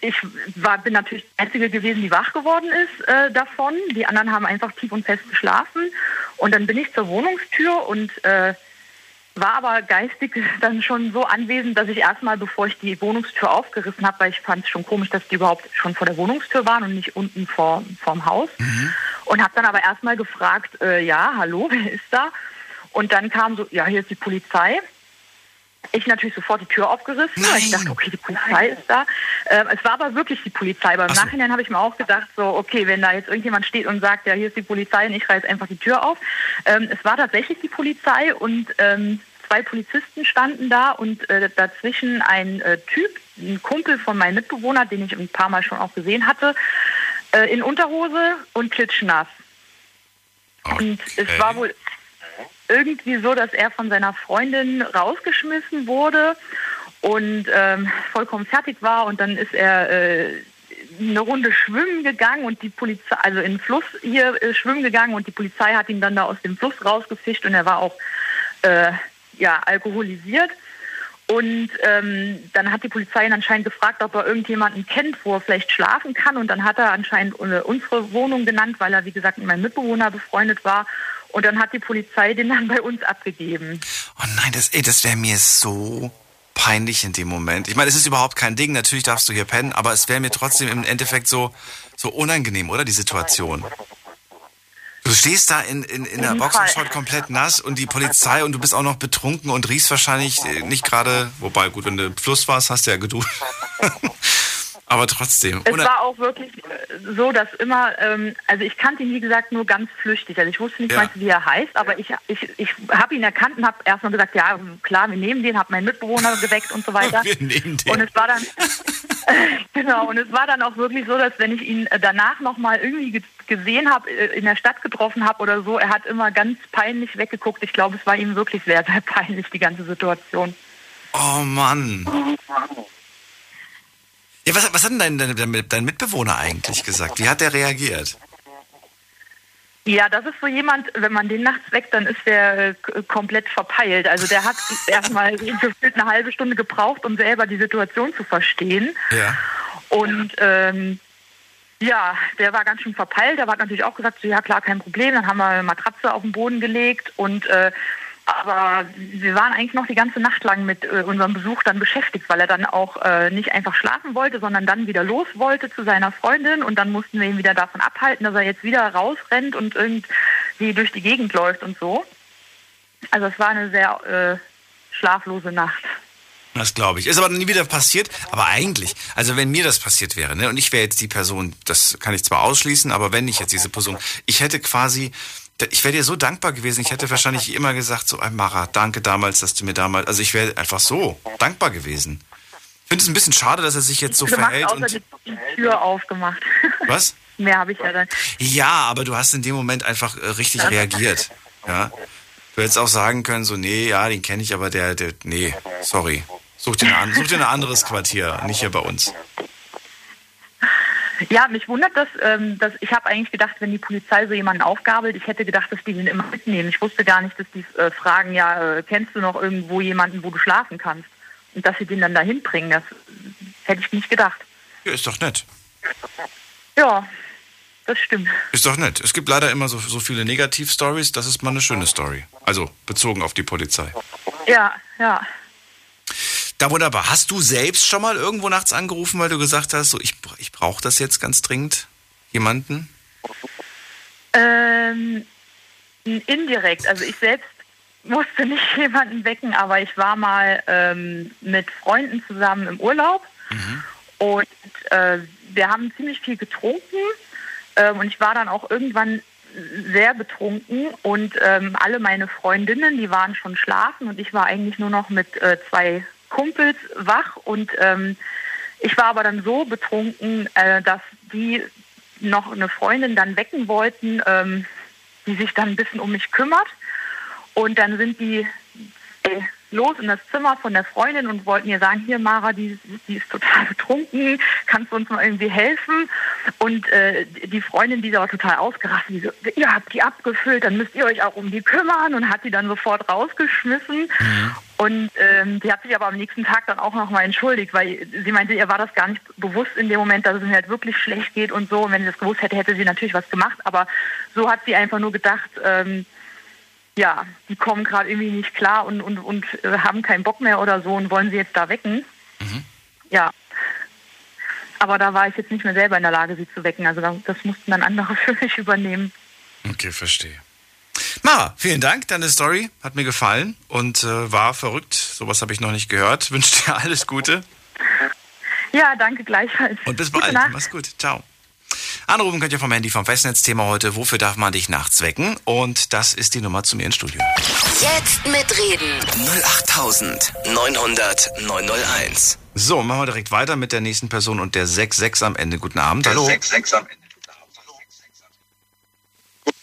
ich war, bin natürlich die Einzige gewesen, die wach geworden ist äh, davon. Die anderen haben einfach tief und fest geschlafen. Und dann bin ich zur Wohnungstür und äh, war aber geistig dann schon so anwesend, dass ich erstmal, bevor ich die Wohnungstür aufgerissen habe, weil ich fand es schon komisch, dass die überhaupt schon vor der Wohnungstür waren und nicht unten vor, vorm Haus. Und habe dann aber erstmal gefragt, äh, ja, hallo, wer ist da? Und dann kam so, ja, hier ist die Polizei. Ich natürlich sofort die Tür aufgerissen, weil ich dachte, okay, die Polizei ist da. Ähm, es war aber wirklich die Polizei. Aber im Nachhinein habe ich mir auch gedacht, so, okay, wenn da jetzt irgendjemand steht und sagt, ja, hier ist die Polizei und ich reiß einfach die Tür auf. Ähm, es war tatsächlich die Polizei und ähm, zwei Polizisten standen da und äh, dazwischen ein äh, Typ, ein Kumpel von meinem Mitbewohner, den ich ein paar Mal schon auch gesehen hatte, äh, in Unterhose und klitschnass. Und es war wohl irgendwie so, dass er von seiner Freundin rausgeschmissen wurde und ähm, vollkommen fertig war und dann ist er äh, eine Runde schwimmen gegangen und die Polizei, also in den Fluss hier äh, schwimmen gegangen und die Polizei hat ihn dann da aus dem Fluss rausgefischt und er war auch äh, ja, alkoholisiert. Und ähm, dann hat die Polizei ihn anscheinend gefragt, ob er irgendjemanden kennt, wo er vielleicht schlafen kann. Und dann hat er anscheinend äh, unsere Wohnung genannt, weil er, wie gesagt, mit meinem Mitbewohner befreundet war. Und dann hat die Polizei den dann bei uns abgegeben. Oh nein, das, ey, das wäre mir so peinlich in dem Moment. Ich meine, es ist überhaupt kein Ding, natürlich darfst du hier pennen, aber es wäre mir trotzdem im Endeffekt so, so unangenehm, oder, die Situation? Du stehst da in, in, in der Fall. komplett nass und die Polizei und du bist auch noch betrunken und riechst wahrscheinlich äh, nicht gerade, wobei, gut, wenn du im Fluss warst, hast du ja geduscht. aber trotzdem. Es Una- war auch wirklich äh, so, dass immer, ähm, also ich kannte ihn, wie gesagt, nur ganz flüchtig. Also ich wusste nicht Ja. mal, wie er heißt, aber ich, ich, ich habe ihn erkannt und habe erstmal gesagt, ja, klar, wir nehmen den, habe meinen Mitbewohner geweckt und so weiter. Wir nehmen den. Und es war dann, genau, und es war dann auch wirklich so, dass wenn ich ihn äh, danach nochmal irgendwie ge gesehen habe, äh, in der Stadt getroffen habe oder so, er hat immer ganz peinlich weggeguckt. Ich glaube, es war ihm wirklich sehr, sehr peinlich, die ganze Situation. Oh Mann. Ja, was, was hat denn dein, dein, dein Mitbewohner eigentlich gesagt? Wie hat der reagiert? Ja, das ist so jemand, wenn man den nachts weckt, dann ist der äh, komplett verpeilt. Also der hat erstmal gefühlt eine halbe Stunde gebraucht, um selber die Situation zu verstehen. Ja. Und ähm, ja, der war ganz schön verpeilt. Der hat natürlich auch gesagt, so, ja klar, kein Problem. Dann haben wir eine Matratze auf den Boden gelegt und äh, aber wir waren eigentlich noch die ganze Nacht lang mit äh, unserem Besuch dann beschäftigt, weil er dann auch äh, nicht einfach schlafen wollte, sondern dann wieder los wollte zu seiner Freundin und dann mussten wir ihn wieder davon abhalten, dass er jetzt wieder rausrennt und irgendwie durch die Gegend läuft und so. Also es war eine sehr äh, schlaflose Nacht. Das glaube ich. Ist aber nie wieder passiert. Aber eigentlich, also wenn mir das passiert wäre, ne, und ich wäre jetzt die Person, das kann ich zwar ausschließen, aber wenn ich jetzt diese Person, ich hätte quasi, ich wäre dir so dankbar gewesen. Ich hätte wahrscheinlich immer gesagt, so, ein Mara, danke damals, dass du mir damals, also ich wäre einfach so dankbar gewesen. Ich finde es ein bisschen schade, dass er sich jetzt so gemacht, verhält außer und, die, die Tür aufgemacht. was? Mehr habe ich ja dann. Ja, aber du hast in dem Moment einfach äh, richtig reagiert. Ja. Du hättest auch sagen können, so, nee, ja, den kenne ich, aber der, der, nee, sorry. Such dir, eine, an- such dir ein anderes Quartier, nicht hier bei uns. Ja, mich wundert das, ähm, dass ich habe eigentlich gedacht, wenn die Polizei so jemanden aufgabelt, ich hätte gedacht, dass die den immer mitnehmen. Ich wusste gar nicht, dass die äh, fragen, ja, äh, kennst du noch irgendwo jemanden, wo du schlafen kannst? Und dass sie den dann dahin bringen, das hätte ich nicht gedacht. Ja, ist doch nett. Ja, das stimmt. Ist doch nett. Es gibt leider immer so, so viele Negativ-Stories, das ist mal eine schöne Story. Also bezogen auf die Polizei. Ja, ja. Da wunderbar. Hast du selbst schon mal irgendwo nachts angerufen, weil du gesagt hast, so ich, ich brauche das jetzt ganz dringend? Jemanden? Ähm, indirekt. Also ich selbst musste nicht jemanden wecken, aber ich war mal ähm, mit Freunden zusammen im Urlaub und äh, wir haben ziemlich viel getrunken ähm, und ich war dann auch irgendwann sehr betrunken und ähm, alle meine Freundinnen, die waren schon schlafen und ich war eigentlich nur noch mit äh, zwei Kumpels wach und ähm, ich war aber dann so betrunken, äh, dass die noch eine Freundin dann wecken wollten, ähm, die sich dann ein bisschen um mich kümmert. Und dann sind die äh, los in das Zimmer von der Freundin und wollten ihr sagen, hier Mara, die, die ist total betrunken, kannst du uns mal irgendwie helfen? Und äh, die Freundin, die aber total ausgerastet, die so, ihr habt die abgefüllt, dann müsst ihr euch auch um die kümmern und hat die dann sofort rausgeschmissen. Und ähm, die hat sich aber am nächsten Tag dann auch nochmal entschuldigt, weil sie meinte, ihr war das gar nicht bewusst in dem Moment, dass es mir halt wirklich schlecht geht und so. Und wenn sie das gewusst hätte, hätte sie natürlich was gemacht. Aber so hat sie einfach nur gedacht, ähm, ja, die kommen gerade irgendwie nicht klar und, und, und äh, haben keinen Bock mehr oder so und wollen sie jetzt da wecken. Ja. Aber da war ich jetzt nicht mehr selber in der Lage, sie zu wecken. Also da, das mussten dann andere für mich übernehmen. Okay, verstehe. Mara, vielen Dank. Deine Story hat mir gefallen und äh, war verrückt. Sowas habe ich noch nicht gehört. Wünsche dir alles Gute Ja, danke gleichfalls. und bis Gute bald. Nacht. Mach's gut. Ciao. Anrufen könnt ihr vom Handy vom Festnetzthema heute. Wofür darf man dich nachts wecken? Und das ist die Nummer zu mir ins Studio. Jetzt mitreden. 08900 901. So, machen wir direkt weiter mit der nächsten Person und der 66 am Ende. Guten Abend. Hallo. 66 am Ende.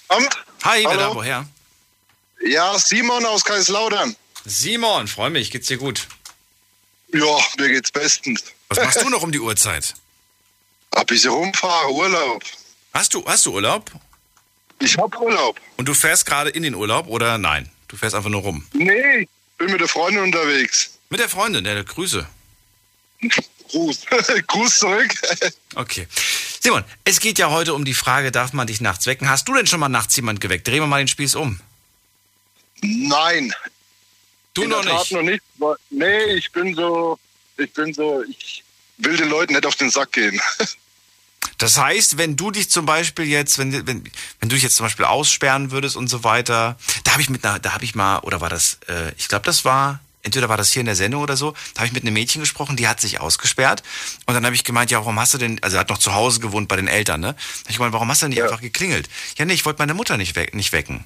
Abend. Hi, wer da woher? Ja, Simon aus Kaiserslautern. Simon, freue mich. Geht's dir gut? Ja, mir geht's bestens. Was machst du noch um die Uhrzeit? Ein bisschen rumfahren, Urlaub. Hast du, hast du Urlaub? Ich hab Urlaub. Und du fährst gerade in den Urlaub oder nein? Du fährst einfach nur rum. Nee, bin mit der Freundin unterwegs. Mit der Freundin, der Grüße. Gruß. Gruß zurück. Okay. Simon, es geht ja heute um die Frage, darf man dich nachts wecken? Hast du denn schon mal nachts jemand geweckt? Drehen wir mal den Spieß um. Nein. Du In noch der Tat nicht? noch nicht. Nee, ich bin so, ich bin so, ich will den Leuten nicht auf den Sack gehen. Das heißt, wenn du dich zum Beispiel jetzt, wenn, wenn, wenn du dich jetzt zum Beispiel aussperren würdest und so weiter, da habe ich mit einer, da habe ich mal, oder war das, äh, ich glaube, das war, entweder war das hier in der Sendung oder so, da habe ich mit einem Mädchen gesprochen, die hat sich ausgesperrt und dann habe ich gemeint, ja, warum hast du denn, also er hat noch zu Hause gewohnt bei den Eltern, ne? Da hab ich gemeint, warum hast du denn nicht einfach geklingelt? Ja, nee, ich wollte meine Mutter nicht, we nicht wecken.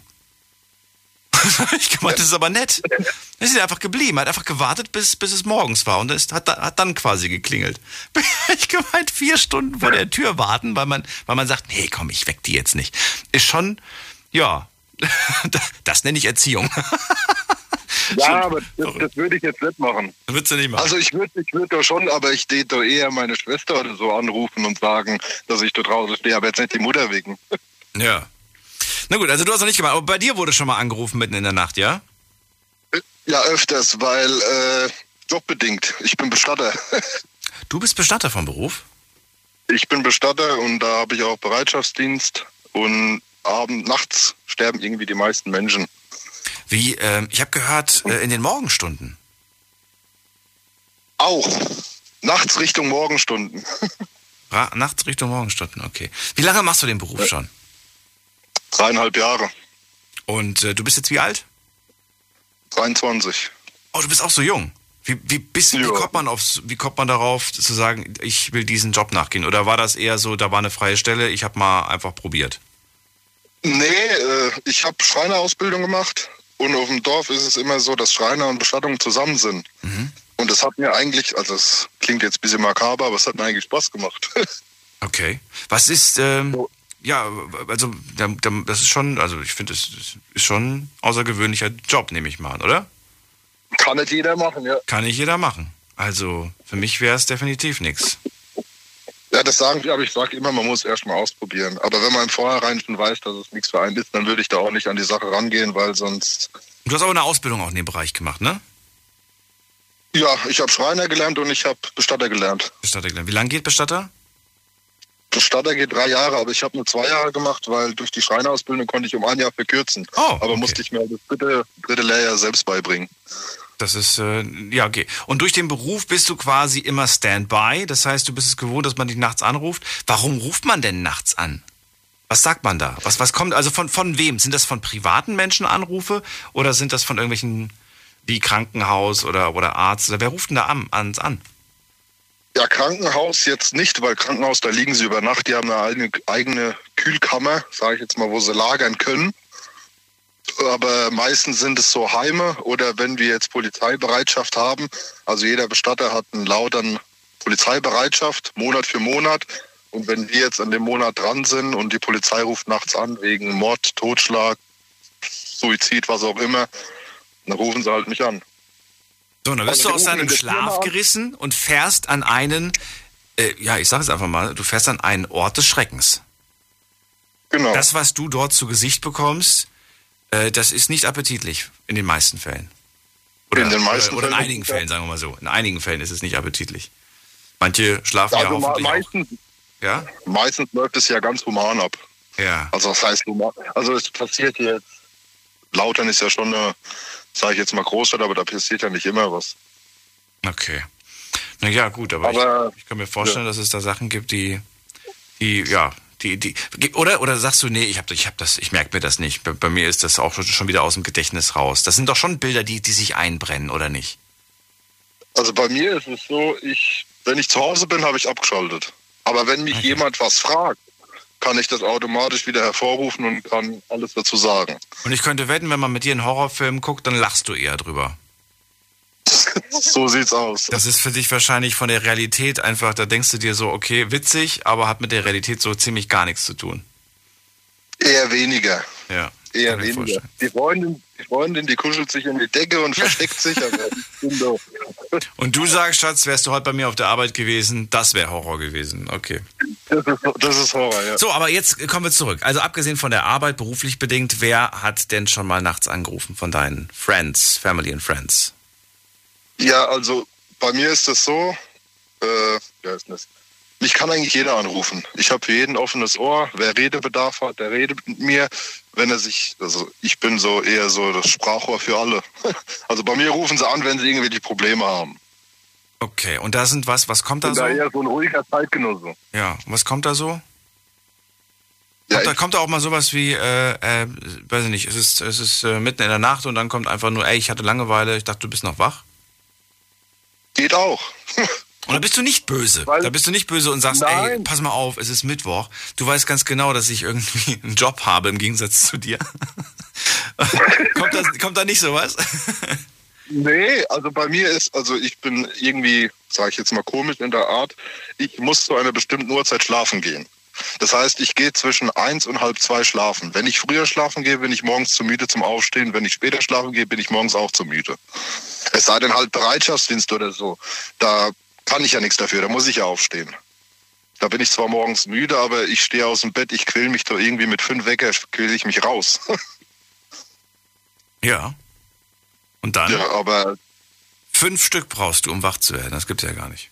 ich gemeint, das ist aber nett. Dann ist sie einfach geblieben, hat einfach gewartet, bis, bis es morgens war und ist, hat, hat dann quasi geklingelt. ich gemeint, vier Stunden vor der Tür warten, weil man, weil man sagt, nee, komm, ich weck die jetzt nicht. Ist schon, ja, das nenne ich Erziehung. Ja, aber das, das würde ich jetzt nicht machen. Würdest du nicht machen? Also ich würde ich würd doch schon, aber ich würde doch eher meine Schwester oder so anrufen und sagen, dass ich da draußen stehe, aber jetzt nicht die Mutter wegen. Ja. Na gut, also du hast noch nicht gemacht, aber bei dir wurde schon mal angerufen mitten in der Nacht, ja? Ja, öfters, weil äh, jobbedingt. Ich bin Bestatter. Du bist Bestatter vom Beruf? Ich bin Bestatter und da habe ich auch Bereitschaftsdienst und abends, nachts sterben irgendwie die meisten Menschen. Wie, ähm, ich habe gehört, äh, in den Morgenstunden. Auch. Nachts Richtung Morgenstunden. Ra nachts Richtung Morgenstunden, okay. Wie lange machst du den Beruf schon? Dreieinhalb Jahre. Und äh, du bist jetzt wie alt? 23. Oh, du bist auch so jung. Wie, wie, bist, wie, kommt man aufs, wie kommt man darauf zu sagen, ich will diesen Job nachgehen? Oder war das eher so, da war eine freie Stelle, ich habe mal einfach probiert? Nee, äh, ich habe Schreinerausbildung gemacht und auf dem Dorf ist es immer so, dass Schreiner und Bestattung zusammen sind. Und das hat mir eigentlich, also es klingt jetzt ein bisschen makaber, aber es hat mir eigentlich Spaß gemacht. Okay. Was ist, ähm, ja, also da- da- das ist schon, also ich finde, es ist schon ein außergewöhnlicher Job, nehme ich mal an, oder? Kann nicht jeder machen, ja. Kann nicht jeder machen. Also für mich wäre es definitiv nichts. Ja, das sagen wir, aber ich sage immer, man muss erst mal ausprobieren. Aber wenn man im Vorhinein schon weiß, dass es nichts für einen ist, dann würde ich da auch nicht an die Sache rangehen, weil sonst. Du hast aber eine Ausbildung auch in dem Bereich gemacht, ne? Ja, ich habe Schreiner gelernt und ich habe Bestatter gelernt. Bestatter gelernt. Wie lange geht Bestatter? Bestatter geht drei Jahre, aber ich habe nur zwei Jahre gemacht, weil durch die Schreinerausbildung konnte ich um ein Jahr verkürzen. Oh, aber musste ich mir das dritte, dritte Lehrjahr selbst beibringen. Das ist, äh, ja, okay. Und durch den Beruf bist du quasi immer Standby. Das heißt, du bist es gewohnt, dass man dich nachts anruft. Warum ruft man denn nachts an? Was sagt man da? Was, was kommt, also von, von wem? Sind das von privaten Menschen Anrufe oder sind das von irgendwelchen, wie Krankenhaus oder, oder Arzt? Oder wer ruft denn da an, ans an? Ja, Krankenhaus jetzt nicht, weil Krankenhaus, da liegen sie über Nacht. Die haben eine eigene, eigene Kühlkammer, sage ich jetzt mal, wo sie lagern können. Aber meistens sind es so Heime oder wenn wir jetzt Polizeibereitschaft haben. Also jeder Bestatter hat einen lauteren Polizeibereitschaft, Monat für Monat. Und wenn wir jetzt an dem Monat dran sind und die Polizei ruft nachts an wegen Mord, Totschlag, Suizid, was auch immer, dann rufen sie halt mich an. So, dann wirst Also du aus deinem Schlaf gerissen und fährst an einen, äh, ja, ich sag es einfach mal, du fährst an einen Ort des Schreckens. Genau. Das, was du dort zu Gesicht bekommst, das ist nicht appetitlich in den meisten Fällen. Oder, In den meisten oder, in Fällen einigen ja- Fällen, sagen wir mal so. In einigen Fällen ist es nicht appetitlich. Manche schlafen ja Also ma- hoffentlich auch. meistens, Ja? meistens läuft es ja ganz human ab. Ja. Also was heißt? Also es passiert jetzt. Lautern ist ja schon eine, sage ich jetzt mal Großstadt, aber da passiert ja nicht immer was. Okay. Na ja, gut, aber, Aber- ich, ich kann mir vorstellen, dass es da Sachen gibt, die, die, ja, die, die, oder, oder sagst du, nee, ich hab, ich hab das, ich merke mir das nicht. Bei, bei mir ist das auch schon wieder aus dem Gedächtnis raus. Das sind doch schon Bilder, die, die sich einbrennen, oder nicht? Also bei mir ist es so, ich, wenn ich zu Hause bin, habe ich abgeschaltet. Aber wenn mich jemand was fragt, kann ich das automatisch wieder hervorrufen und kann alles dazu sagen. Und ich könnte wetten, wenn man mit dir einen Horrorfilm guckt, dann lachst du eher drüber. So sieht's aus. Das ist für dich wahrscheinlich von der Realität einfach, da denkst du dir so, okay, witzig, aber hat mit der Realität so ziemlich gar nichts zu tun. Eher weniger. Ja. Eher weniger. Die Freundin, die Freundin, die kuschelt sich in die Decke und versteckt sich. Und du sagst, Schatz, wärst du heute bei mir auf der Arbeit gewesen, das wäre Horror gewesen. Okay. Das ist, das ist Horror, ja. So, aber jetzt kommen wir zurück. Also abgesehen von der Arbeit, beruflich bedingt, wer hat denn schon mal nachts angerufen von deinen Friends, Family and Friends? Ja, also bei mir ist es so, äh, wie heißt das? Mich kann eigentlich jeder anrufen. Ich habe für jeden offenes Ohr. Wer Redebedarf hat, der redet mit mir. Wenn er sich, also ich bin so eher so das Sprachrohr für alle. Also bei mir rufen sie an, wenn sie irgendwelche Probleme haben. Okay, und da sind was, was kommt da bin so? da eher so ein ruhiger Zeitgenosse. Ja, was kommt da so? Ja, Kommt, da, kommt da auch mal sowas wie, äh, äh, weiß ich nicht, es ist, es ist äh, mitten in der Nacht und dann kommt einfach nur, ey, ich hatte Langeweile, ich dachte, du bist noch wach? Geht auch. Und da bist du nicht böse. da bist du nicht böse und sagst, ey, pass mal auf, es ist Mittwoch. Du weißt ganz genau, dass ich irgendwie einen Job habe im Gegensatz zu dir. kommt, das, kommt da nicht sowas? Nee, also bei mir ist, also ich bin irgendwie, sage ich jetzt mal komisch in der Art, ich muss zu einer bestimmten Uhrzeit schlafen gehen. Das heißt, ich gehe zwischen eins und halb zwei schlafen. Wenn ich früher schlafen gehe, bin ich morgens zu müde zum Aufstehen. Wenn ich später schlafen gehe, bin ich morgens auch zu müde. Es sei denn halt Bereitschaftsdienst oder so. Da kann ich ja nichts dafür, da muss ich ja aufstehen. Da bin ich zwar morgens müde, aber ich stehe aus dem Bett, ich quäl mich da irgendwie mit fünf Wecker, quäl ich mich raus. Ja. Und dann? Ja, aber Fünf Stück brauchst du, um wach zu werden. Das gibt's ja gar nicht.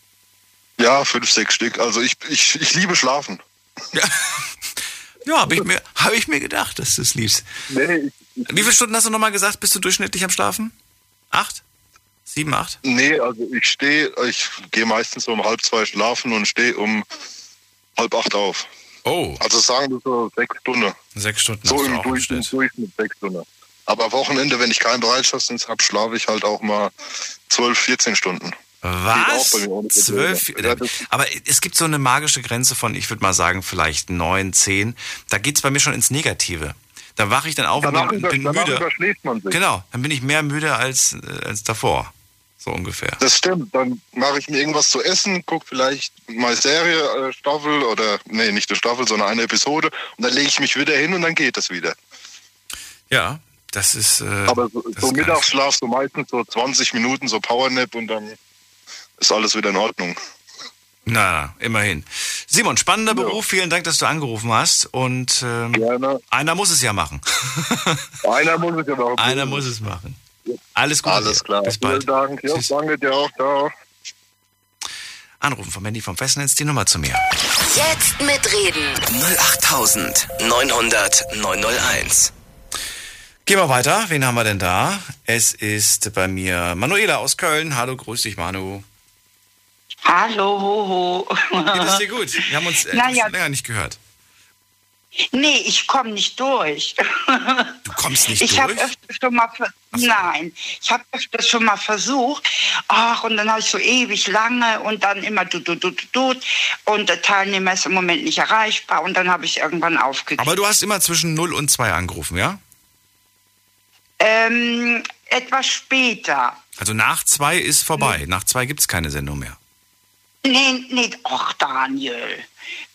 ja, fünf, sechs Stück. Also ich, ich, ich liebe Schlafen. Ja, habe ich, mir, hab ich mir gedacht, dass du es liebst. Nee, Wie viele Stunden hast du nochmal gesagt, bist du durchschnittlich am Schlafen? Acht? Sieben, acht? Nee, also ich stehe, ich gehe meistens um halb zwei schlafen und stehe um halb acht auf. Oh. Also sagen wir so sechs Stunden. Sechs Stunden So im Durchschnitt. Durchschnitt sechs Stunden. Aber Wochenende, wenn ich keinen Bereitschaftsdienst habe, schlafe ich halt auch mal 12, 14 Stunden. Was? Geht. Zwölf? Das- Aber es gibt so eine magische Grenze von, ich würde mal sagen, vielleicht neun, zehn. Da geht's bei mir schon ins Negative. Da wache ich dann auf Danach, und bin, über, müde. überschläft man sich. Genau, dann bin ich mehr müde als, äh, als davor. So ungefähr. Das stimmt. Dann mache ich mir irgendwas zu essen, gucke vielleicht mal Serie, äh, Staffel oder, nee, nicht eine Staffel, sondern eine Episode und dann lege ich mich wieder hin und dann geht es wieder. Ja, das ist. Äh, Aber so, das so. Mittagsschlaf, so meistens so 20 Minuten, so Powernap und dann ist alles wieder in Ordnung. Na, immerhin. Simon, spannender Beruf. Vielen Dank, dass du angerufen hast. Und ähm, einer muss es ja machen. Einer muss es ja machen. Einer muss es machen. Alles Gute. Alles klar. Bis bald. Vielen Dank. Ja, Tschüss. danke dir auch. Ciao. Anrufen von Mandy vom Festnetz, die Nummer zu mir. Jetzt mitreden. 08900 901. Gehen wir weiter. Wen haben wir denn da? Es ist bei mir Manuela aus Köln. Hallo, grüß dich, Manu. Hallo, hoho. Geht es dir gut? Wir haben uns etwas Naja. länger nicht gehört. Nee, ich komme nicht durch. Du kommst nicht ich habe durch? öfter schon mal ver Nein, ich habe öfter schon mal versucht. Ach, und dann habe ich so ewig lange und dann immer du du du du du und der Teilnehmer ist im Moment nicht erreichbar und dann habe ich irgendwann aufgegeben. Aber du hast immer zwischen 0 und 2 angerufen, ja? Ähm, etwas später. Also nach 2 ist vorbei. Nach 2 gibt es keine Sendung mehr. Nee, nee, ach Daniel.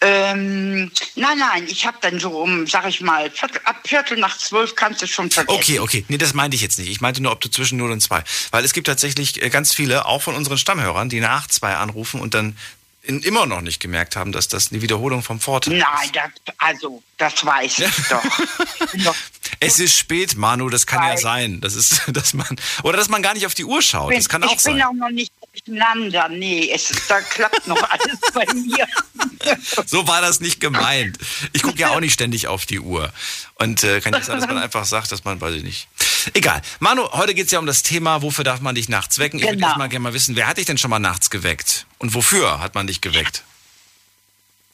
Ähm, nein, nein, ich habe dann so um, sag ich mal, Viertel, ab Viertel nach zwölf kannst du schon vergessen. Okay, okay. Nee, das meinte ich jetzt nicht. Ich meinte nur, ob du zwischen 0 und 2. Weil es gibt tatsächlich äh, ganz viele, auch von unseren Stammhörern, die nach 2 anrufen und dann immer noch nicht gemerkt haben, dass das eine Wiederholung vom Vorteil ist. Nein, das, also, das weiß ich doch. Es ist spät, Manu, das kann ja sein. Das ist, dass man, oder dass man gar nicht auf die Uhr schaut. bin, Das kann ich auch bin sein. auch noch nicht durcheinander. Nee, es, da klappt noch alles bei mir. So war das nicht gemeint. Ich gucke ja auch nicht ständig auf die Uhr. Und äh, kann nicht sein, dass man einfach sagt, dass man, weiß ich nicht. Egal. Manu, heute geht es ja um das Thema, wofür darf man dich nachts wecken? Ich würde Genau. erst mal gerne mal wissen, wer hat dich denn schon mal nachts geweckt? Und wofür hat man dich geweckt?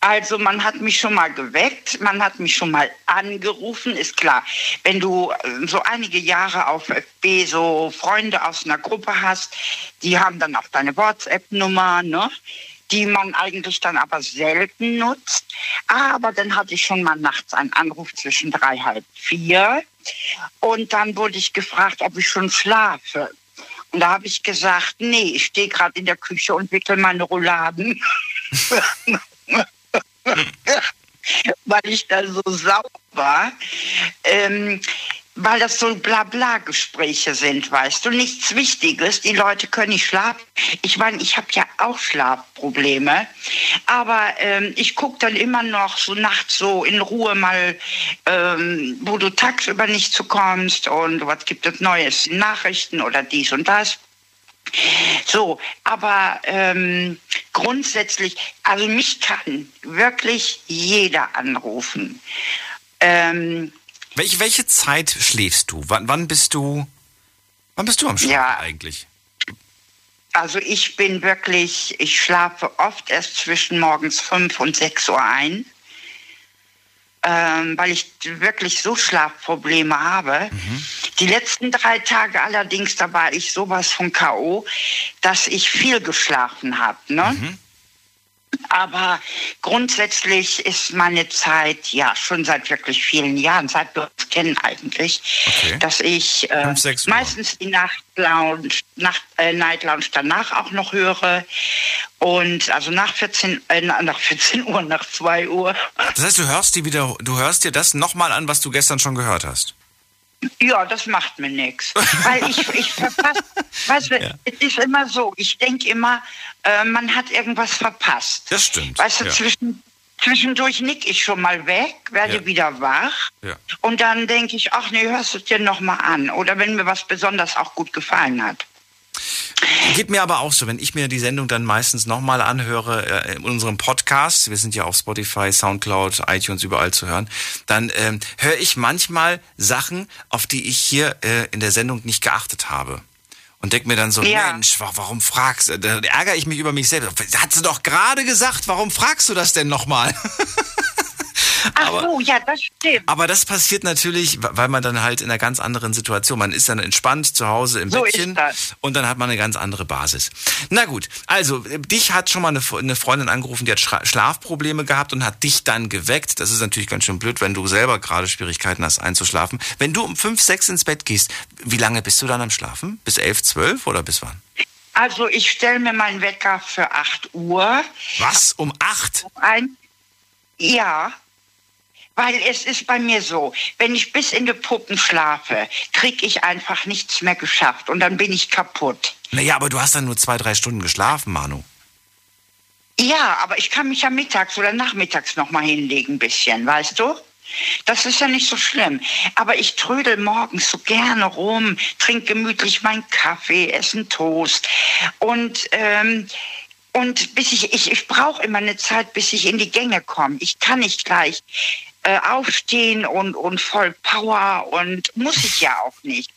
Also man hat mich schon mal geweckt, man hat mich schon mal angerufen, ist klar. Wenn du äh, so einige Jahre auf FB so Freunde aus einer Gruppe hast, die haben dann auch deine WhatsApp-Nummer, ne? die man eigentlich dann aber selten nutzt. Aber dann hatte ich schon mal nachts einen Anruf zwischen drei, halb vier. Und dann wurde ich gefragt, ob ich schon schlafe. Und da habe ich gesagt, nee, ich stehe gerade in der Küche und wickel meine Rouladen. weil ich da so sauer war, ähm, weil das so Blabla-Gespräche sind, weißt du, nichts Wichtiges. Die Leute können nicht schlafen. Ich meine, ich habe ja auch Schlafprobleme, aber ähm, ich gucke dann immer noch so nachts so in Ruhe mal, ähm, wo du tagsüber nicht zu kommst und was gibt es Neues, Nachrichten oder dies und das. So, aber ähm, grundsätzlich, also mich kann wirklich jeder anrufen. Ähm, Welche, welche Zeit schläfst du? Wann, wann bist du, wann bist du am Schlafen Ja. eigentlich? also ich bin wirklich, ich schlafe oft erst zwischen morgens 5 und 6 Uhr ein, ähm, weil ich wirklich so Schlafprobleme habe. Die letzten drei Tage allerdings, da war ich sowas von K.O., dass ich viel geschlafen habe. Ne? Aber grundsätzlich ist meine Zeit ja schon seit wirklich vielen Jahren, seit wir uns kennen eigentlich, dass ich äh, meistens die Nachtlounge, Nacht, äh, Night Lounge danach auch noch höre. Und also nach 14, äh, nach 14 Uhr, nach 2 Uhr. Das heißt, du hörst, die wieder, du hörst dir das nochmal an, was du gestern schon gehört hast. Ja, das macht mir nichts. Weil ich, ich verpasse, weißt du, es ist immer so, ich denke immer, äh, man hat irgendwas verpasst. Das stimmt. Weißt du, ja. zwischen, zwischendurch nick ich schon mal weg, werde Ja. wieder wach Ja. und dann denke ich, ach nee, hörst du es dir nochmal an. Oder wenn mir was besonders auch gut gefallen hat. Geht mir aber auch so, wenn ich mir die Sendung dann meistens nochmal anhöre äh, in unserem Podcast, wir sind ja auf Spotify, Soundcloud, iTunes überall zu hören, dann ähm, höre ich manchmal Sachen, auf die ich hier äh, in der Sendung nicht geachtet habe. Und denke mir dann so, Ja. Mensch, wa- warum fragst du? Da ärgere ich mich über mich selbst. Hat sie doch gerade gesagt, warum fragst du das denn nochmal? Ach so, ja, das stimmt. Aber das passiert natürlich, weil man dann halt in einer ganz anderen Situation, man ist dann entspannt zu Hause im So Bettchen und dann hat man eine ganz andere Basis. Na gut, also äh, dich hat schon mal eine, eine Freundin angerufen, die hat Schlafprobleme gehabt und hat dich dann geweckt. Das ist natürlich ganz schön blöd, wenn du selber gerade Schwierigkeiten hast einzuschlafen. Wenn du um fünf, sechs ins Bett gehst, wie lange bist du dann am Schlafen? Bis elf, zwölf oder bis wann? Also ich stelle mir meinen Wecker für 8 Uhr. Was? Um acht? Ein, ja, weil es ist bei mir so, wenn ich bis in die Puppen schlafe, kriege ich einfach nichts mehr geschafft und dann bin ich kaputt. Naja, aber du hast dann nur zwei, drei Stunden geschlafen, Manu. Ja, aber ich kann mich ja mittags oder nachmittags noch mal hinlegen ein bisschen, weißt du? Das ist ja nicht so schlimm. Aber ich trödel morgens so gerne rum, trinke gemütlich meinen Kaffee, esse einen Toast. Und, ähm, und bis ich, ich, ich brauche immer eine Zeit, bis ich in die Gänge komme. Ich kann nicht gleich äh, aufstehen und, und voll Power und muss ich ja auch nicht.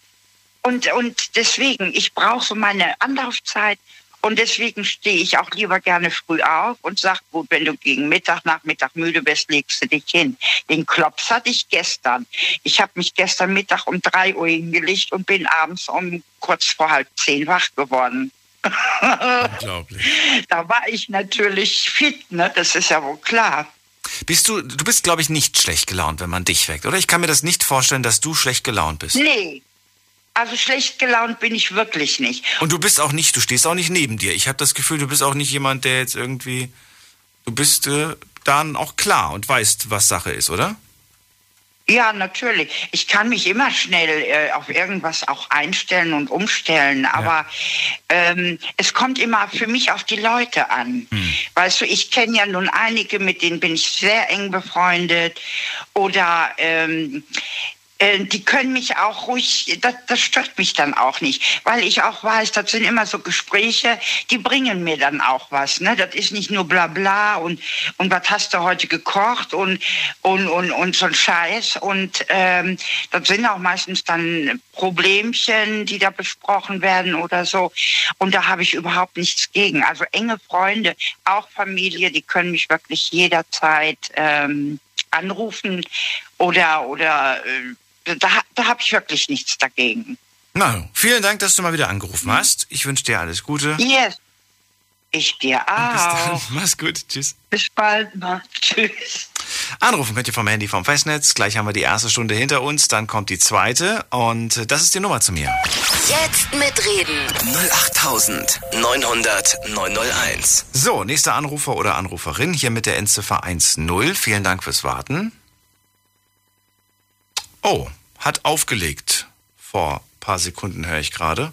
Und, und deswegen, ich brauche so meine Anlaufzeit und deswegen stehe ich auch lieber gerne früh auf und sage, gut, wenn du gegen Mittag, Nachmittag müde bist, legst du dich hin. Den Klops hatte ich gestern. Ich habe mich gestern Mittag um drei Uhr hingelegt und bin abends um kurz vor halb zehn wach geworden. Unglaublich. Da war ich natürlich fit, ne? Das ist ja wohl klar. Bist du, du bist, glaube ich, nicht schlecht gelaunt, wenn man dich weckt, oder? Ich kann mir das nicht vorstellen, dass du schlecht gelaunt bist. Nee. Also schlecht gelaunt bin ich wirklich nicht. Und du bist auch nicht, du stehst auch nicht neben dir. Ich habe das Gefühl, du bist auch nicht jemand, der jetzt irgendwie, du bist äh, dann auch klar und weißt, was Sache ist, oder? Ja, natürlich. Ich kann mich immer schnell äh, auf irgendwas auch einstellen und umstellen, aber ähm, es kommt immer für mich auf die Leute an. Weißt du, ich kenne ja nun einige, mit denen bin ich sehr eng befreundet oder ähm, äh, die können mich auch ruhig, das, das stört mich dann auch nicht, weil ich auch weiß, das sind immer so Gespräche, die bringen mir dann auch was. Ne? Das ist nicht nur bla bla und, und was hast du heute gekocht und, und, und, und so ein Scheiß. Und ähm, das sind auch meistens dann Problemchen, die da besprochen werden oder so. Und da habe ich überhaupt nichts gegen. Also enge Freunde, auch Familie, die können mich wirklich jederzeit ähm, anrufen oder, oder äh, da, da habe ich wirklich nichts dagegen. Na, vielen Dank, dass du mal wieder angerufen hast. Ich wünsche dir alles Gute. Yes. Ich dir Bis dann. auch. Mach's gut. Tschüss. Bis bald mal. Tschüss. Anrufen könnt ihr vom Handy vom Festnetz. Gleich haben wir die erste Stunde hinter uns, dann kommt die zweite und äh, das ist die Nummer zu mir. Jetzt mitreden. 08900 901. So, nächster Anrufer oder Anruferin hier mit der Endziffer 10. Vielen Dank fürs Warten. Oh, hat aufgelegt. Vor ein paar Sekunden höre ich gerade.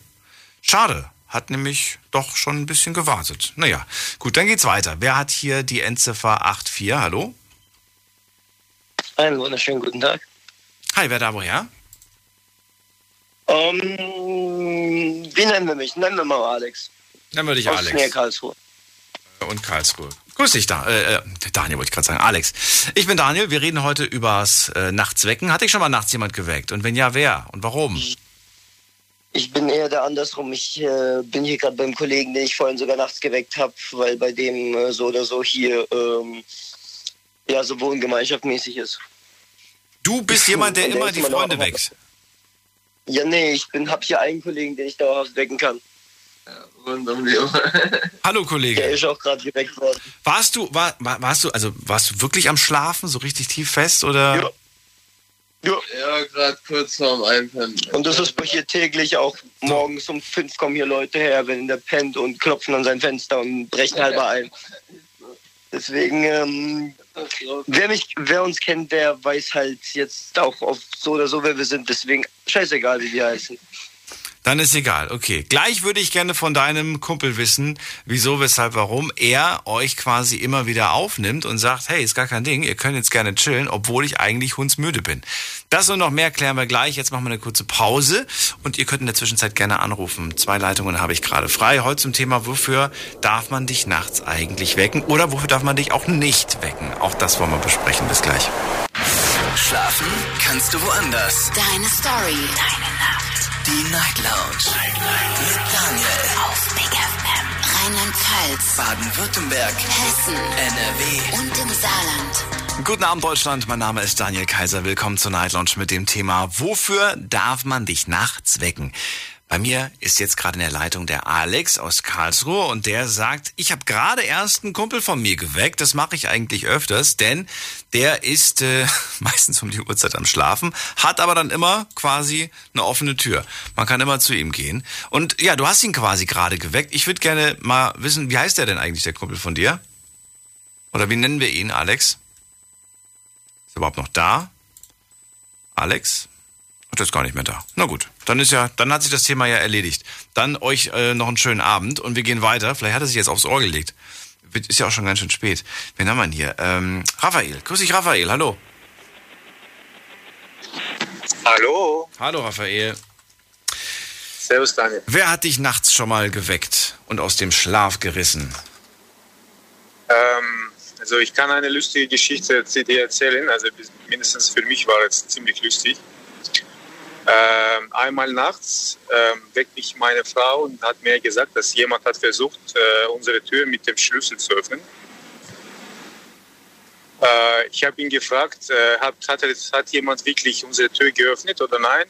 Schade, hat nämlich doch schon ein bisschen gewartet. Naja, gut, dann geht's weiter. Wer hat hier die Endziffer 84? Hallo? Einen wunderschönen guten Tag. Hi, wer da woher? Ähm, wie nennen wir mich? Nennen wir mal Alex. Nennen wir dich Aus Alex. Nähe Karlsruhe. Und Karlsruhe. Grüß dich, da, äh, äh, Daniel wollte ich gerade sagen. Alex. Ich bin Daniel. Wir reden heute übers äh, Nachtswecken. Hat dich schon mal nachts jemand geweckt? Und wenn ja, wer? Und warum? Ich bin eher der andersrum. Ich äh, bin hier gerade beim Kollegen, den ich vorhin sogar nachts geweckt habe, weil bei dem äh, so oder so hier ähm, ja so wohngemeinschaftmäßig ist. Du bist jemand, der immer die Freunde weckt. Ja, nee, ich bin hab hier einen Kollegen, den ich dauerhaft wecken kann. Und um die Hallo Kollege. Der ist auch gerade geweckt worden. Warst du, war, war, warst du, also warst du wirklich am Schlafen, so richtig tief fest oder? Ja. Ja, ja gerade kurz vorm Einpennen. Und das ist bei hier täglich auch. Morgens um fünf kommen hier Leute her, wenn der pennt und klopfen an sein Fenster und brechen halber ein. Deswegen, ähm, wer mich, wer uns kennt, der weiß halt jetzt auch auf so oder so, wer wir sind. Deswegen scheißegal, wie wir heißen. Dann ist egal. Okay. Gleich würde ich gerne von deinem Kumpel wissen, wieso, weshalb, warum er euch quasi immer wieder aufnimmt und sagt, hey, ist gar kein Ding, ihr könnt jetzt gerne chillen, obwohl ich eigentlich hundsmüde bin. Das und noch mehr klären wir gleich. Jetzt machen wir eine kurze Pause und ihr könnt in der Zwischenzeit gerne anrufen. Zwei Leitungen habe ich gerade frei. Heute zum Thema, wofür darf man dich nachts eigentlich wecken oder wofür darf man dich auch nicht wecken? Auch das wollen wir besprechen. Bis gleich. Schlafen kannst du woanders. Deine Story. Deine Nacht. Die Night Lounge. Mit Daniel. Auf Big FM. Rheinland-Pfalz. Baden-Württemberg. Hessen. NRW. Und im Saarland. Guten Abend Deutschland, mein Name ist Daniel Kaiser. Willkommen zur Night Lounge mit dem Thema Wofür darf man dich nachts wecken? Bei mir ist jetzt gerade in der Leitung der Alex aus Karlsruhe und der sagt, ich habe gerade erst einen Kumpel von mir geweckt. Das mache ich eigentlich öfters, denn der ist äh, meistens um die Uhrzeit am Schlafen, hat aber dann immer quasi eine offene Tür. Man kann immer zu ihm gehen. Und ja, du hast ihn quasi gerade geweckt. Ich würde gerne mal wissen, wie heißt der denn eigentlich, der Kumpel von dir? Oder wie nennen wir ihn, Alex? Ist er überhaupt noch da? Alex? Ach, der ist gar nicht mehr da. Na gut, dann ist ja, dann hat sich das Thema ja erledigt. Dann euch äh, noch einen schönen Abend und wir gehen weiter. Vielleicht hat er sich jetzt aufs Ohr gelegt. Ist ja auch schon ganz schön spät. Wen haben wir denn hier? Ähm, Raphael. Grüß dich, Raphael. Hallo. Hallo. Hallo, Raphael. Servus, Daniel. Wer hat dich nachts schon mal geweckt und aus dem Schlaf gerissen? Ähm, also ich kann eine lustige Geschichte dir erzählen. Also mindestens für mich war es ziemlich lustig. Ähm, einmal nachts ähm, weckt mich meine Frau und hat mir gesagt, dass jemand hat versucht, äh, unsere Tür mit dem Schlüssel zu öffnen. Äh, ich habe ihn gefragt, äh, hat, hat, hat jemand wirklich unsere Tür geöffnet oder nein?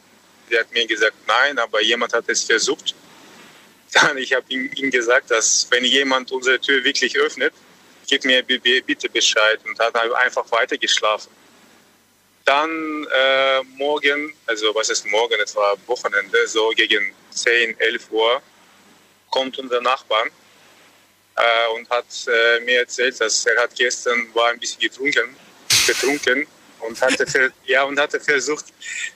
Der hat mir gesagt, nein, aber jemand hat es versucht. Dann ich habe ihm, ihm gesagt, dass wenn jemand unsere Tür wirklich öffnet, gib mir bitte Bescheid und hat einfach weiter geschlafen. Dann äh, morgen, also was ist morgen, es war Wochenende, so gegen 10, 11 Uhr, kommt unser Nachbar äh, und hat äh, mir erzählt, dass er hat gestern war ein bisschen getrunken, betrunken und hatte, ja, und hatte versucht,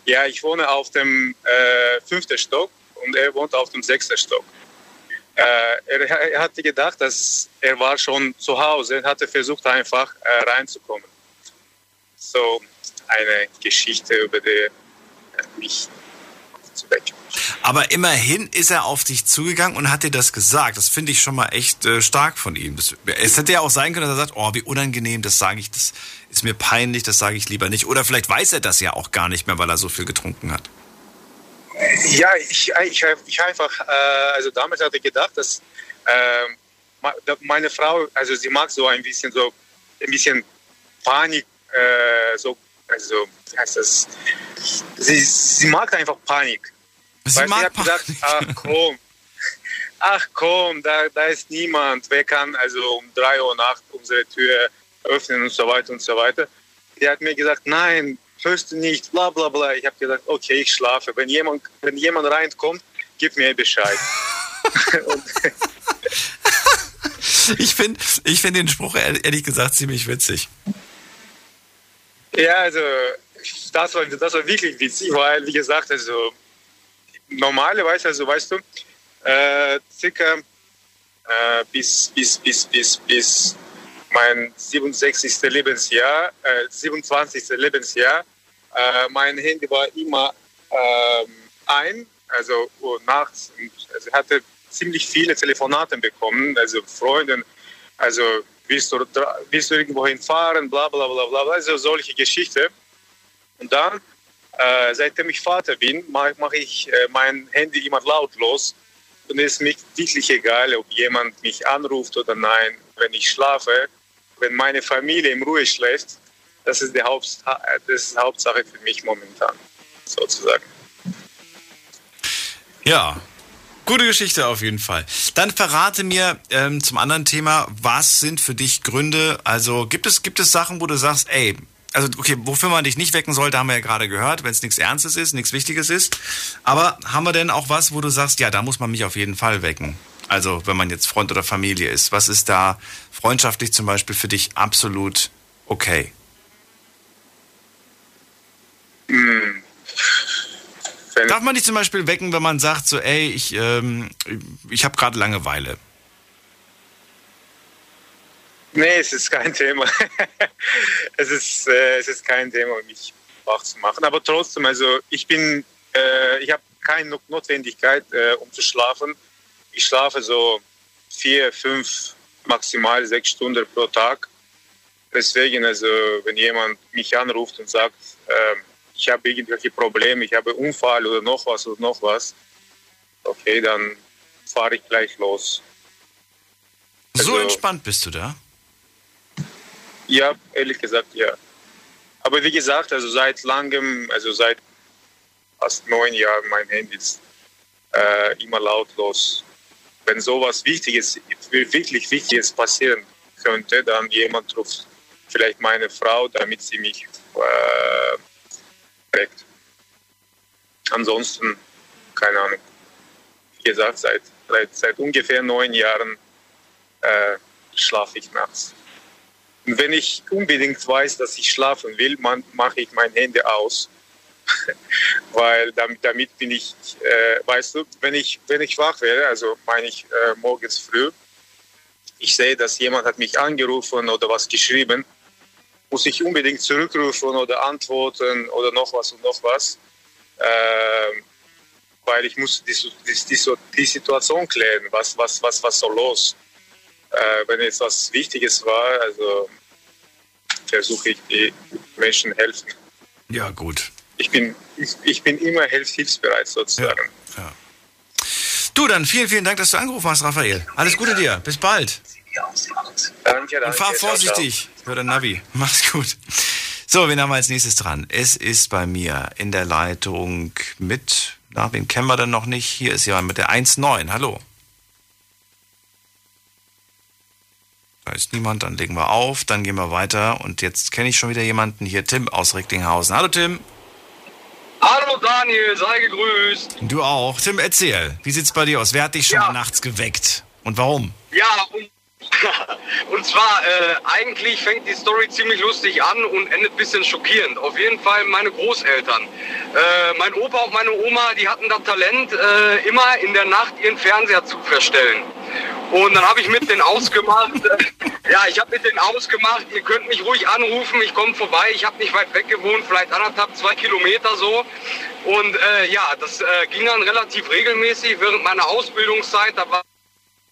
ja, ich wohne auf dem äh, fünften Stock und er wohnt auf dem sechsten Stock. Äh, er, er, hatte gedacht, dass er war schon zu Hause, hatte versucht einfach äh, reinzukommen. So eine Geschichte über die äh, mich zu wecken. Aber immerhin ist er auf dich zugegangen und hat dir das gesagt. Das finde ich schon mal echt äh, stark von ihm. Das, es hätte ja auch sein können, dass er sagt, oh, wie unangenehm, das sage ich, das ist mir peinlich, das sage ich lieber nicht. Oder vielleicht weiß er das ja auch gar nicht mehr, weil er so viel getrunken hat. Ja, ich, ich, ich einfach, äh, also damals hatte ich gedacht, dass äh, meine Frau, also sie mag so ein bisschen so, ein bisschen Panik, äh, so, also, heißt das? Sie, sie mag einfach Panik. Sie Weil mag sie hat gesagt, ach komm, ach komm, da, da ist niemand, wer kann also um drei Uhr nachts unsere Tür öffnen und so weiter und so weiter. Die hat mir gesagt, nein, hörst du nicht, bla bla bla. Ich habe gesagt, okay, ich schlafe. Wenn jemand, wenn jemand reinkommt, gib mir Bescheid. ich finde ich find den Spruch ehrlich gesagt ziemlich witzig. Ja, also das war, das war wirklich witzig, weil, wie gesagt, also normalerweise, also weißt du, äh, circa äh, bis, bis, bis, bis, bis mein 67. Lebensjahr, äh, 27. Lebensjahr, äh, mein Handy war immer ähm, ein, also oh, nachts. Und, also hatte ziemlich viele Telefonate bekommen, also Freunde, also willst du, willst du irgendwo hinfahren, bla bla bla bla, also solche Geschichten. Und dann, äh, seitdem ich Vater bin, mache mach ich äh, mein Handy immer lautlos. Und es ist mir wirklich egal, ob jemand mich anruft oder nein. Wenn ich schlafe, wenn meine Familie in Ruhe schläft, das ist die, Haupt, das ist Hauptsache für mich momentan, sozusagen. Ja, Gute Geschichte auf jeden Fall. Dann verrate mir ähm, zum anderen Thema, was sind für dich Gründe? Also gibt es, gibt es Sachen, wo du sagst, ey, also okay, wofür man dich nicht wecken sollte, haben wir ja gerade gehört, wenn es nichts Ernstes ist, nichts Wichtiges ist. Aber haben wir denn auch was, wo du sagst, ja, da muss man mich auf jeden Fall wecken? Also wenn man jetzt Freund oder Familie ist, was ist da freundschaftlich zum Beispiel für dich absolut okay? Hm. Darf man dich zum Beispiel wecken, wenn man sagt, so, ey, ich, ähm, ich habe gerade Langeweile? Nee, es ist kein Thema. es, ist, äh, es ist kein Thema, mich wach zu machen. Aber trotzdem, also ich bin, äh, ich habe keine Notwendigkeit, äh, um zu schlafen. Ich schlafe so vier, fünf, maximal sechs Stunden pro Tag. Deswegen, also wenn jemand mich anruft und sagt, äh, ich habe irgendwelche Probleme, ich habe Unfall oder noch was oder noch was, okay, dann fahre ich gleich los. so Also- entspannt bist du da? Ja, ehrlich gesagt, ja. Aber wie gesagt, also seit langem, also seit fast neun Jahren, mein Handy ist äh, immer lautlos. Wenn sowas Wichtiges, wirklich Wichtiges passieren könnte, dann jemand ruft vielleicht meine Frau, damit sie mich äh, weckt. Ansonsten, keine Ahnung. Wie gesagt, seit, seit, seit ungefähr neun Jahren äh, schlafe ich nachts. Und wenn ich unbedingt weiß, dass ich schlafen will, mache ich mein Handy aus. Weil damit, damit bin ich, äh, weißt du, wenn ich, wenn ich wach wäre, also meine ich äh, morgens früh, ich sehe, dass jemand hat mich angerufen oder was geschrieben, muss ich unbedingt zurückrufen oder antworten oder noch was und noch was. Ähm, weil ich muss die, die, die, die Situation klären, was, was, was, was soll los. Äh, wenn jetzt was Wichtiges war, also versuche ich die Menschen helfen. Ja, gut. Ich bin, ich, ich bin immer hilfsbereit sozusagen. Ja, ja. Du, dann vielen, vielen Dank, dass du angerufen hast, Raphael. Alles Gute dir. Bis bald. Danke, danke. Und fahr vorsichtig. Hör dein Navi. Mach's gut. So, wen haben wir als nächstes dran? Es ist bei mir in der Leitung mit, na, wen kennen wir denn noch nicht? Hier ist jemand mit der 1.9. Hallo. Da ist niemand, dann legen wir auf, dann gehen wir weiter. Und jetzt kenne ich schon wieder jemanden hier, Tim aus Recklinghausen. Hallo Tim. Hallo Daniel, sei gegrüßt. Du auch. Tim, erzähl, wie sieht's bei dir aus? Wer hat dich schon Ja. nachts geweckt? Und warum? Ja, und, und zwar, äh, eigentlich fängt die Story ziemlich lustig an und endet ein bisschen schockierend. Auf jeden Fall meine Großeltern. Äh, mein Opa und meine Oma, die hatten das Talent, äh, immer in der Nacht ihren Fernseher zu verstellen. Und dann habe ich mit denen ausgemacht, äh, ja, ich habe mit denen ausgemacht, ihr könnt mich ruhig anrufen, ich komme vorbei, ich habe nicht weit weg gewohnt, vielleicht anderthalb, zwei Kilometer so. Und äh, ja, das äh, ging dann relativ regelmäßig während meiner Ausbildungszeit, da war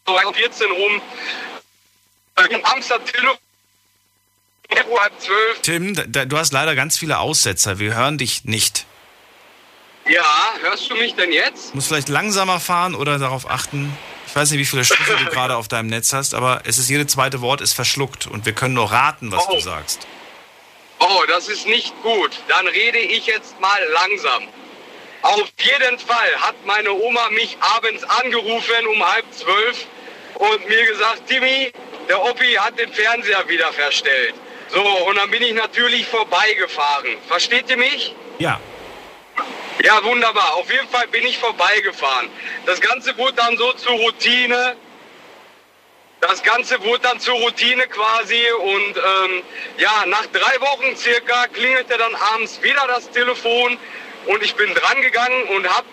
so 14 rum, am Amsterdam Telefon, halb zwölf, Tim, da, du hast leider ganz viele Aussetzer. Wir hören dich nicht. ja, hörst du mich denn jetzt? Du musst vielleicht langsamer fahren oder darauf achten. Ich weiß nicht, wie viele Stufen du gerade auf deinem Netz hast, aber es ist jede zweite Wort ist verschluckt und wir können nur raten, was du sagst. Oh, das ist nicht gut. Dann rede ich jetzt mal langsam. Auf jeden Fall hat meine Oma mich abends angerufen um halb zwölf und mir gesagt, Timmy, der Oppi hat den Fernseher wieder verstellt. So, und dann bin ich natürlich vorbeigefahren. Versteht ihr mich? Ja. Ja, wunderbar. Auf jeden Fall bin ich vorbeigefahren. Das Ganze wurde dann so zur Routine. Das Ganze wurde dann zur Routine quasi und ähm, ja, nach drei Wochen circa klingelte dann abends wieder das Telefon und ich bin dran gegangen und habe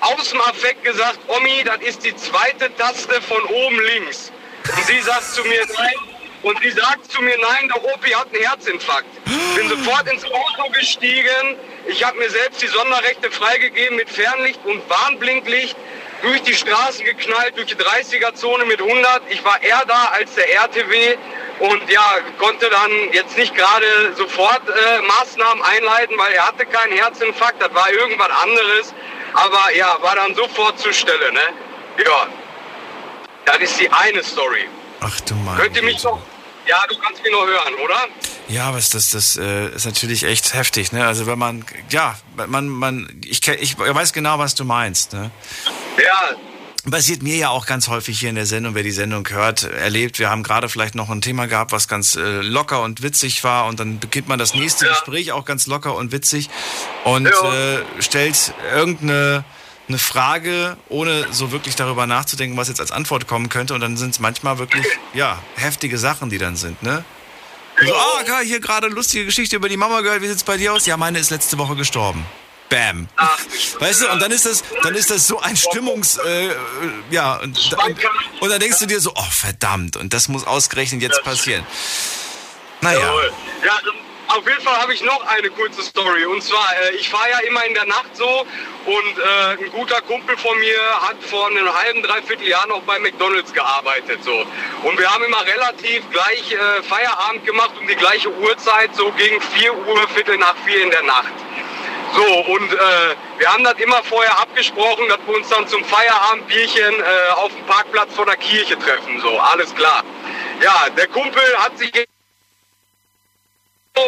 aus dem Affekt gesagt, Omi, das ist die zweite Taste von oben links. Und sie sagt zu mir, nein. Und sie sagt zu mir, nein, der Opi hat einen Herzinfarkt. Bin sofort ins Auto gestiegen. Ich habe mir selbst die Sonderrechte freigegeben mit Fernlicht und Warnblinklicht. Durch die Straßen geknallt, durch die 30er-Zone mit 100. Ich war eher da als der RTW und ja, konnte dann jetzt nicht gerade sofort äh, Maßnahmen einleiten, weil er hatte keinen Herzinfarkt. Das war irgendwas anderes. Aber ja, war dann sofort zur Stelle, ne? Ja. Das ist die eine Story. Ach du Mann. Könnt ihr mich noch... Ja, du kannst mich noch hören, oder? Ja, aber das, das, äh, ist natürlich echt heftig, ne? Also wenn man, ja, man, man, ich, ich weiß genau, was du meinst, ne? Ja. Passiert mir ja auch ganz häufig hier in der Sendung, wer die Sendung hört, erlebt. Wir haben gerade vielleicht noch ein Thema gehabt, was ganz äh, locker und witzig war und dann beginnt man das nächste Gespräch auch ganz locker und witzig und äh, stellt irgendeine eine Frage, ohne so wirklich darüber nachzudenken, was jetzt als Antwort kommen könnte und dann sind es manchmal wirklich, ja, heftige Sachen, die dann sind, ne? So, ah, Karl, hier gerade lustige Geschichte über die Mama gehört. Wie sieht's bei dir aus? Ja, meine ist letzte Woche gestorben. Bam. Weißt du, und dann ist das, dann ist das so ein Stimmungs, äh, äh, ja, und, und, dann denkst du dir so, oh verdammt, und das muss ausgerechnet jetzt passieren. Naja. Ja, auf jeden Fall habe ich noch eine kurze Story. Und zwar, äh, ich fahre ja immer in der Nacht so und äh, ein guter Kumpel von mir hat vor einem halben, dreiviertel Jahr noch bei McDonalds gearbeitet. So. Und wir haben immer relativ gleich äh, Feierabend gemacht um die gleiche Uhrzeit, so gegen 4 Uhr, Viertel nach 4 in der Nacht. So, und äh, wir haben das immer vorher abgesprochen, dass wir uns dann zum Feierabendbierchen äh, auf dem Parkplatz vor der Kirche treffen. So, alles klar. Ja, der Kumpel hat sich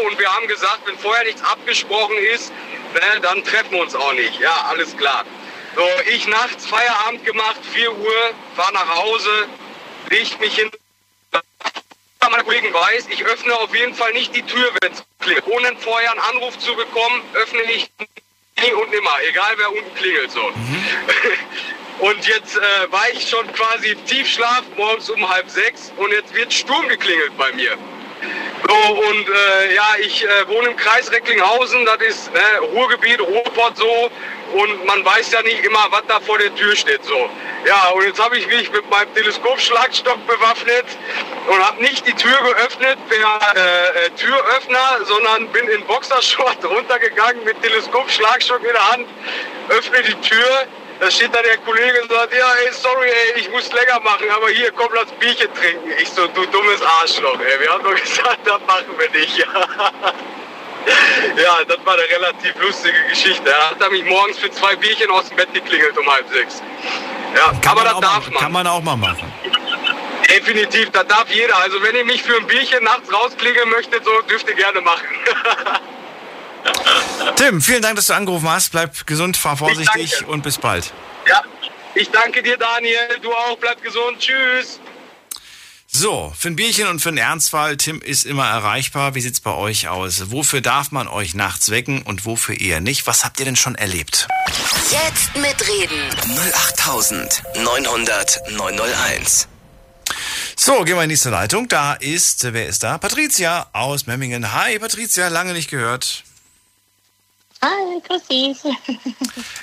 und wir haben gesagt, wenn vorher nichts abgesprochen ist, ne, dann treffen wir uns auch nicht. Ja, alles klar. So, ich nachts Feierabend gemacht, 4 Uhr, fahr nach Hause, leg mich hin. Meine Kollegen weiß, ich öffne auf jeden Fall nicht die Tür, wenn es klingelt. Ohne vorher einen Anruf zu bekommen, öffne ich nie und nimmer, egal wer unten klingelt so. Und jetzt äh, war ich schon quasi im Tiefschlaf, morgens um halb sechs und jetzt wird Sturm geklingelt bei mir. So, und äh, ja, ich äh, wohne im Kreis Recklinghausen, das ist ne, Ruhrgebiet, Ruhrpott so. Und man weiß ja nicht immer, was da vor der Tür steht. So. Ja, und jetzt habe ich mich mit meinem Teleskopschlagstock bewaffnet und habe nicht die Tür geöffnet per äh, äh, Türöffner, sondern bin in Boxershort runtergegangen mit Teleskopschlagstock in der Hand, öffne die Tür. Da steht da der Kollege und sagt, ja, ey, sorry, ey, ich muss länger machen, aber hier, komm, lass Bierchen trinken. Ich so, du dummes Arschloch, ey, wir haben doch gesagt, das machen wir nicht. ja, das war eine relativ lustige Geschichte. Er hat mich morgens für zwei Bierchen aus dem Bett geklingelt um halb sechs. Ja, Kann aber man das darf mal, man. Kann man auch mal machen. Definitiv, das darf jeder. Also wenn ihr mich für ein Bierchen nachts rausklingeln möchtet, so dürft ihr gerne machen. Tim, vielen Dank, dass du angerufen hast. Bleib gesund, fahr vorsichtig und bis bald. ja, ich danke dir, Daniel. Du auch, bleib gesund. Tschüss. So, für ein Bierchen und für einen Ernstfall, Tim ist immer erreichbar. Wie sieht's bei euch aus? Wofür darf man euch nachts wecken und wofür eher nicht? Was habt ihr denn schon erlebt? Jetzt mitreden. 08900 901. So, gehen wir in die nächste Leitung. Da ist, wer ist da? Patricia aus Memmingen. Hi, Patricia, lange nicht gehört. Hi, grüß dich.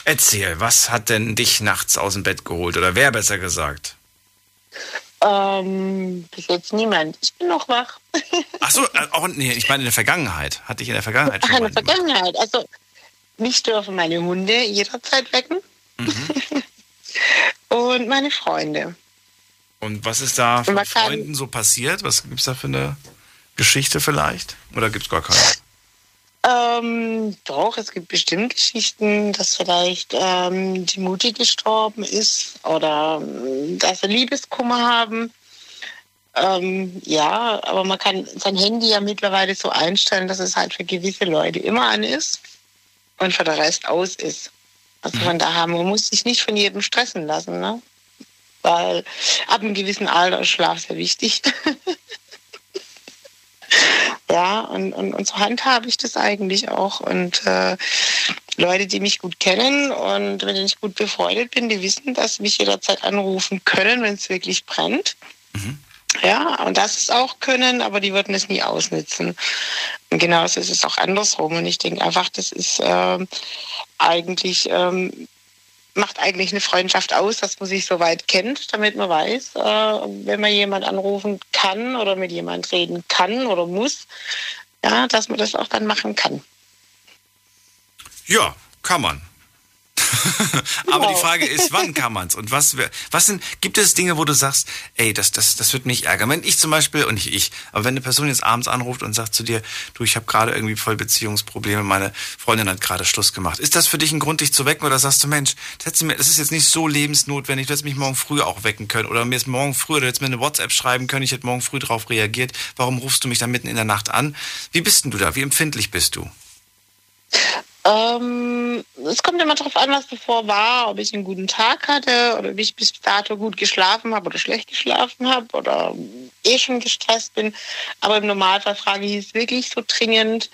Erzähl, was hat denn dich nachts aus dem Bett geholt? Oder wer besser gesagt? ähm, bis jetzt niemand. Ich bin noch wach. Ach so, äh, auch, nee, ich meine in der Vergangenheit. Hatte ich in der Vergangenheit Ach, schon in mal. der Vergangenheit. Also, mich dürfen meine Hunde jederzeit wecken. Mhm. Und meine Freunde. Und was ist da kann- Freunden so passiert? Was gibt's da für eine Geschichte vielleicht? Oder gibt's gar keine? Ähm, doch, es gibt bestimmt Geschichten, dass vielleicht ähm, die Mutti gestorben ist oder ähm, dass sie Liebeskummer haben. Ähm, ja, aber man kann sein Handy ja mittlerweile so einstellen, dass es halt für gewisse Leute immer an ist und für den Rest aus ist. Also von daher, man muss sich nicht von jedem stressen lassen, ne? Weil ab einem gewissen Alter ist Schlaf sehr wichtig. Ja, und, und, und so handhabe ich das eigentlich auch. Und äh, Leute, die mich gut kennen und wenn ich gut befreundet bin, die wissen, dass sie mich jederzeit anrufen können, wenn es wirklich brennt. Ja, und das ist auch können, aber die würden es nie ausnutzen. Und genauso ist es auch andersrum. Und ich denke einfach, das ist ähm, eigentlich, ähm, macht eigentlich eine Freundschaft aus, dass man sich so weit kennt, damit man weiß, äh, wenn man jemand anrufen kann oder mit jemand reden kann oder muss, ja, dass man das auch dann machen kann. Ja, kann man. Aber die. Frage ist, wann kann man's? Und was, was sind, gibt es Dinge, wo du sagst, ey, das, das, das wird mich ärgern? Wenn ich zum Beispiel, und nicht ich, aber wenn eine Person jetzt abends anruft und sagt zu dir, du, ich habe gerade irgendwie voll Beziehungsprobleme, meine Freundin hat gerade Schluss gemacht. Ist das für dich ein Grund, dich zu wecken? Oder sagst du, Mensch, das, ist jetzt nicht so lebensnotwendig, du hättest mich morgen früh auch wecken können. Oder mir ist morgen früh, oder jetzt mir eine WhatsApp schreiben können, ich hätte morgen früh darauf reagiert. Warum rufst du mich dann mitten in der Nacht an? Wie bist denn du da? Wie empfindlich bist du? Ähm, es kommt immer darauf an, was davor war, ob ich einen guten Tag hatte oder ob ich bis dato gut geschlafen habe oder schlecht geschlafen habe oder eh schon gestresst bin. Aber im Normalfall frage ich, es wirklich so dringend?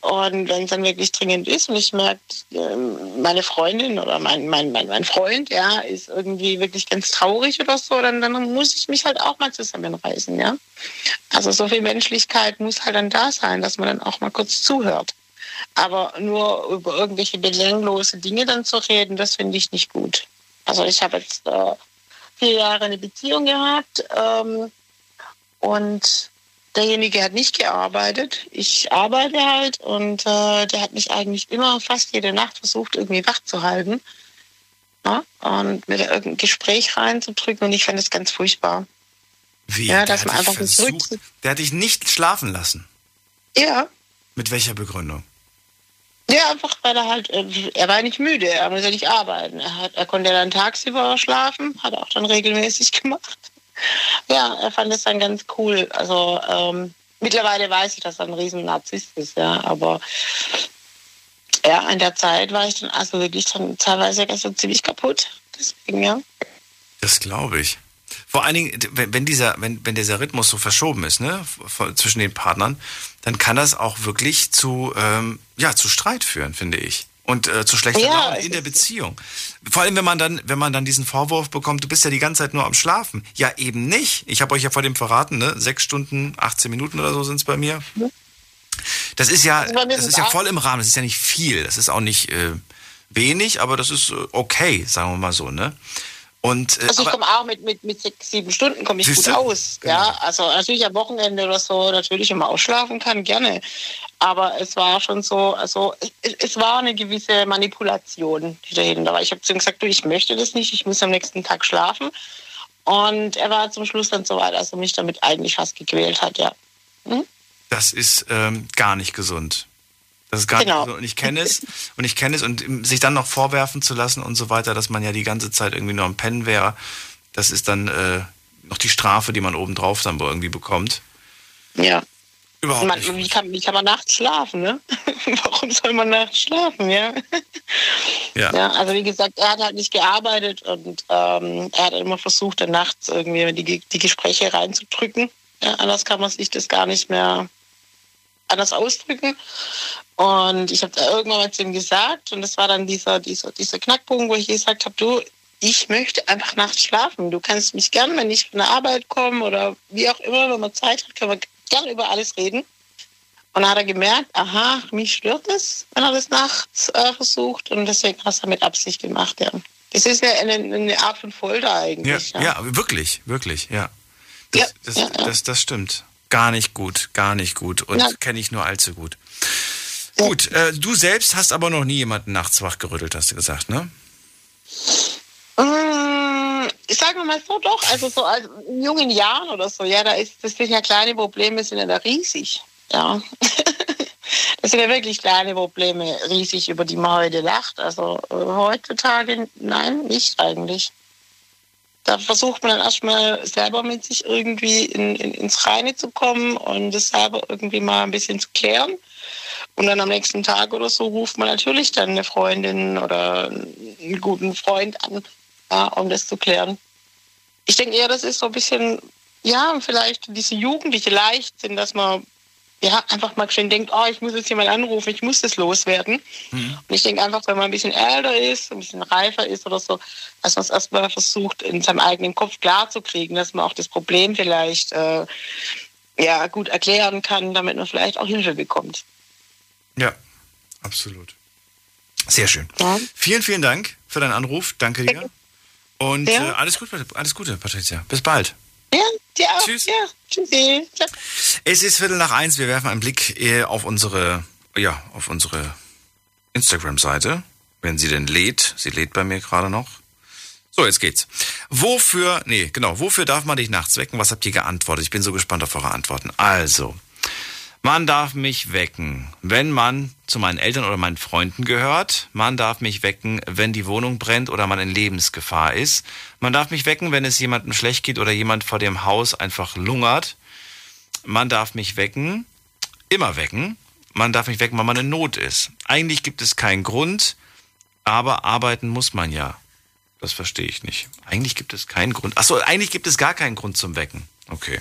Und wenn es dann wirklich dringend ist und ich merke, ähm, meine Freundin oder mein, mein, mein, mein Freund, ja, ist irgendwie wirklich ganz traurig oder so, dann, dann muss ich mich halt auch mal zusammenreißen, ja. Also so viel Menschlichkeit muss halt dann da sein, dass man dann auch mal kurz zuhört. Aber nur über irgendwelche belanglose Dinge dann zu reden, das finde ich nicht gut. Also ich habe jetzt äh, vier Jahre eine Beziehung gehabt ähm, und derjenige hat nicht gearbeitet. Ich arbeite halt und äh, der hat mich eigentlich immer fast jede Nacht versucht, irgendwie wach zu halten. Ja? Und mir da irgendein Gespräch reinzudrücken und ich fand das ganz furchtbar. Wie? Ja, Der dass hat man einfach versucht- Der hat dich nicht schlafen lassen. Ja, Mit welcher Begründung? Ja, einfach weil er halt, äh, er war nicht müde, er muss ja nicht arbeiten. Er, hat, er konnte dann tagsüber schlafen, hat er auch dann regelmäßig gemacht. Ja, er fand es dann ganz cool. Also ähm, mittlerweile weiß ich, dass er ein riesen Narzisst ist, ja, aber ja, in der Zeit war ich dann also wirklich dann teilweise so ziemlich kaputt. Deswegen, ja. Das glaube ich. Vor allen Dingen, wenn, wenn, dieser, wenn, wenn dieser Rhythmus so verschoben ist, ne, zwischen den Partnern, dann kann das auch wirklich zu, ähm, ja, zu Streit führen, finde ich. und äh, zu schlechter Ja, Laune in der Beziehung. Vor allem, wenn man dann, wenn man dann diesen Vorwurf bekommt, du bist ja die ganze Zeit nur am Schlafen. Ja, eben nicht. Ich habe euch ja vor dem verraten, ne? Sechs Stunden, 18 Minuten oder so sind es bei mir. Das ist ja, das ist ja voll im Rahmen. Das ist ja nicht viel. Das ist auch nicht äh, wenig, aber das ist äh, okay, sagen wir mal so, ne? Und äh, Also ich komme auch mit, mit, mit sechs, sieben Stunden komme ich gut aus. Ja, also natürlich am Wochenende oder so, natürlich man ausschlafen kann, gerne. Aber es war schon so, also es, es war eine gewisse Manipulation, die dahinter war. Ich habe zu ihm gesagt, du, ich möchte das nicht, ich muss am nächsten Tag schlafen. Und er war zum Schluss dann so weit, dass er mich damit eigentlich fast gequält hat, ja. Hm? das ist ähm, gar nicht gesund. Das ist gar Genau. nicht gesund. Und ich kenne es. Und ich kenne es. Und sich dann noch vorwerfen zu lassen und so weiter, dass man ja die ganze Zeit irgendwie nur am Pennen wäre, das ist dann äh, noch die Strafe, die man obendrauf dann irgendwie bekommt. Ja. Überhaupt man, nicht. Wie kann, wie kann man nachts schlafen, ne? Warum soll man nachts schlafen, ja? Ja. Ja, also wie gesagt, er hat halt nicht gearbeitet und ähm, er hat immer versucht, dann nachts irgendwie die, die Gespräche reinzudrücken. Ja, anders kann man sich das gar nicht mehr anders ausdrücken. Und ich habe da irgendwann mal zu ihm gesagt, und das war dann dieser, dieser, dieser Knackpunkt, wo ich gesagt habe, du, ich möchte einfach nachts schlafen. Du kannst mich gern, wenn ich von der Arbeit komme oder wie auch immer, wenn man Zeit hat, können wir gerne über alles reden. Und dann hat er gemerkt, aha, mich stört es, wenn er das nachts äh, versucht. Und deswegen hat er mit Absicht gemacht, ja. Das ist ja eine, eine Art von Folter Ja, eigentlich. ja, wirklich, wirklich, ja. Das, das, Das, das stimmt. Gar nicht gut, gar nicht gut. Und Ja. kenne ich nur allzu gut. Gut, äh, du selbst hast aber noch nie jemanden nachts wach gerüttelt, hast du gesagt, ne? Mm, Ich sage mal so doch, also so als in jungen Jahren oder so, ja, da ist, das sind ja kleine Probleme, sind ja da riesig. Ja. Das sind ja wirklich kleine Probleme, riesig, über die man heute lacht. Also äh, heutzutage, nein, nicht eigentlich. Da versucht man dann erstmal selber mit sich irgendwie in, in, ins Reine zu kommen und das selber irgendwie mal ein bisschen zu klären. Und dann am nächsten Tag oder so ruft man natürlich dann eine Freundin oder einen guten Freund an, ja, um das zu klären. Ich denke eher, das ist so ein bisschen, ja, vielleicht diese jugendliche Leichtsinn, dass man ja einfach mal schön denkt, oh, ich muss jetzt jemand anrufen, ich muss das loswerden. Und ich denke einfach, wenn man ein bisschen älter ist, ein bisschen reifer ist oder so, dass man es erstmal versucht, in seinem eigenen Kopf klarzukriegen, dass man auch das Problem vielleicht äh, ja, gut erklären kann, damit man vielleicht auch Hilfe bekommt. Ja, absolut. Sehr schön. Vielen, vielen Dank für deinen Anruf. Danke dir. Und Ja. äh, alles, Gute, alles Gute, Patricia. Bis bald. Ja, dir auch. Tschüss. Ja, tschüssi. Ciao. Es ist Viertel nach eins. Wir werfen einen Blick äh, auf unsere, ja, auf unsere Instagram-Seite, wenn sie denn lädt. Sie lädt bei mir gerade noch. So, jetzt geht's. Wofür, nee, genau, wofür darf man dich nachts wecken? Was habt ihr geantwortet? Ich bin so gespannt auf eure Antworten. Also, man darf mich wecken, wenn man zu meinen Eltern oder meinen Freunden gehört. Man darf mich wecken, wenn die Wohnung brennt oder man in Lebensgefahr ist. Man darf mich wecken, wenn es jemandem schlecht geht oder jemand vor dem Haus einfach lungert. Man darf mich wecken, immer wecken. Man darf mich wecken, wenn man in Not ist. Eigentlich gibt es keinen Grund, aber arbeiten muss man ja. Das verstehe ich nicht. Eigentlich gibt es keinen Grund. Achso, eigentlich gibt es gar keinen Grund zum Wecken. Okay.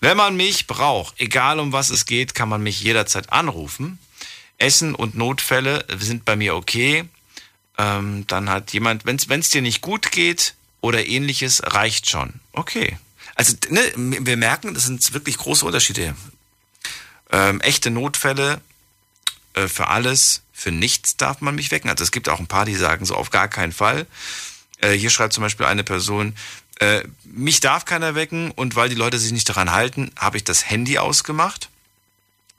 Wenn man mich braucht, egal um was es geht, kann man mich jederzeit anrufen. Essen und Notfälle sind bei mir okay. Ähm, dann hat jemand, wenn es dir nicht gut geht oder ähnliches, reicht schon. Okay. Also ne, wir merken, das sind wirklich große Unterschiede. Ähm, echte Notfälle äh, für alles, für nichts darf man mich wecken. Also es gibt auch ein paar, die sagen so auf gar keinen Fall. Äh, hier schreibt zum Beispiel eine Person, äh, mich darf keiner wecken und weil die Leute sich nicht daran halten, habe ich das Handy ausgemacht.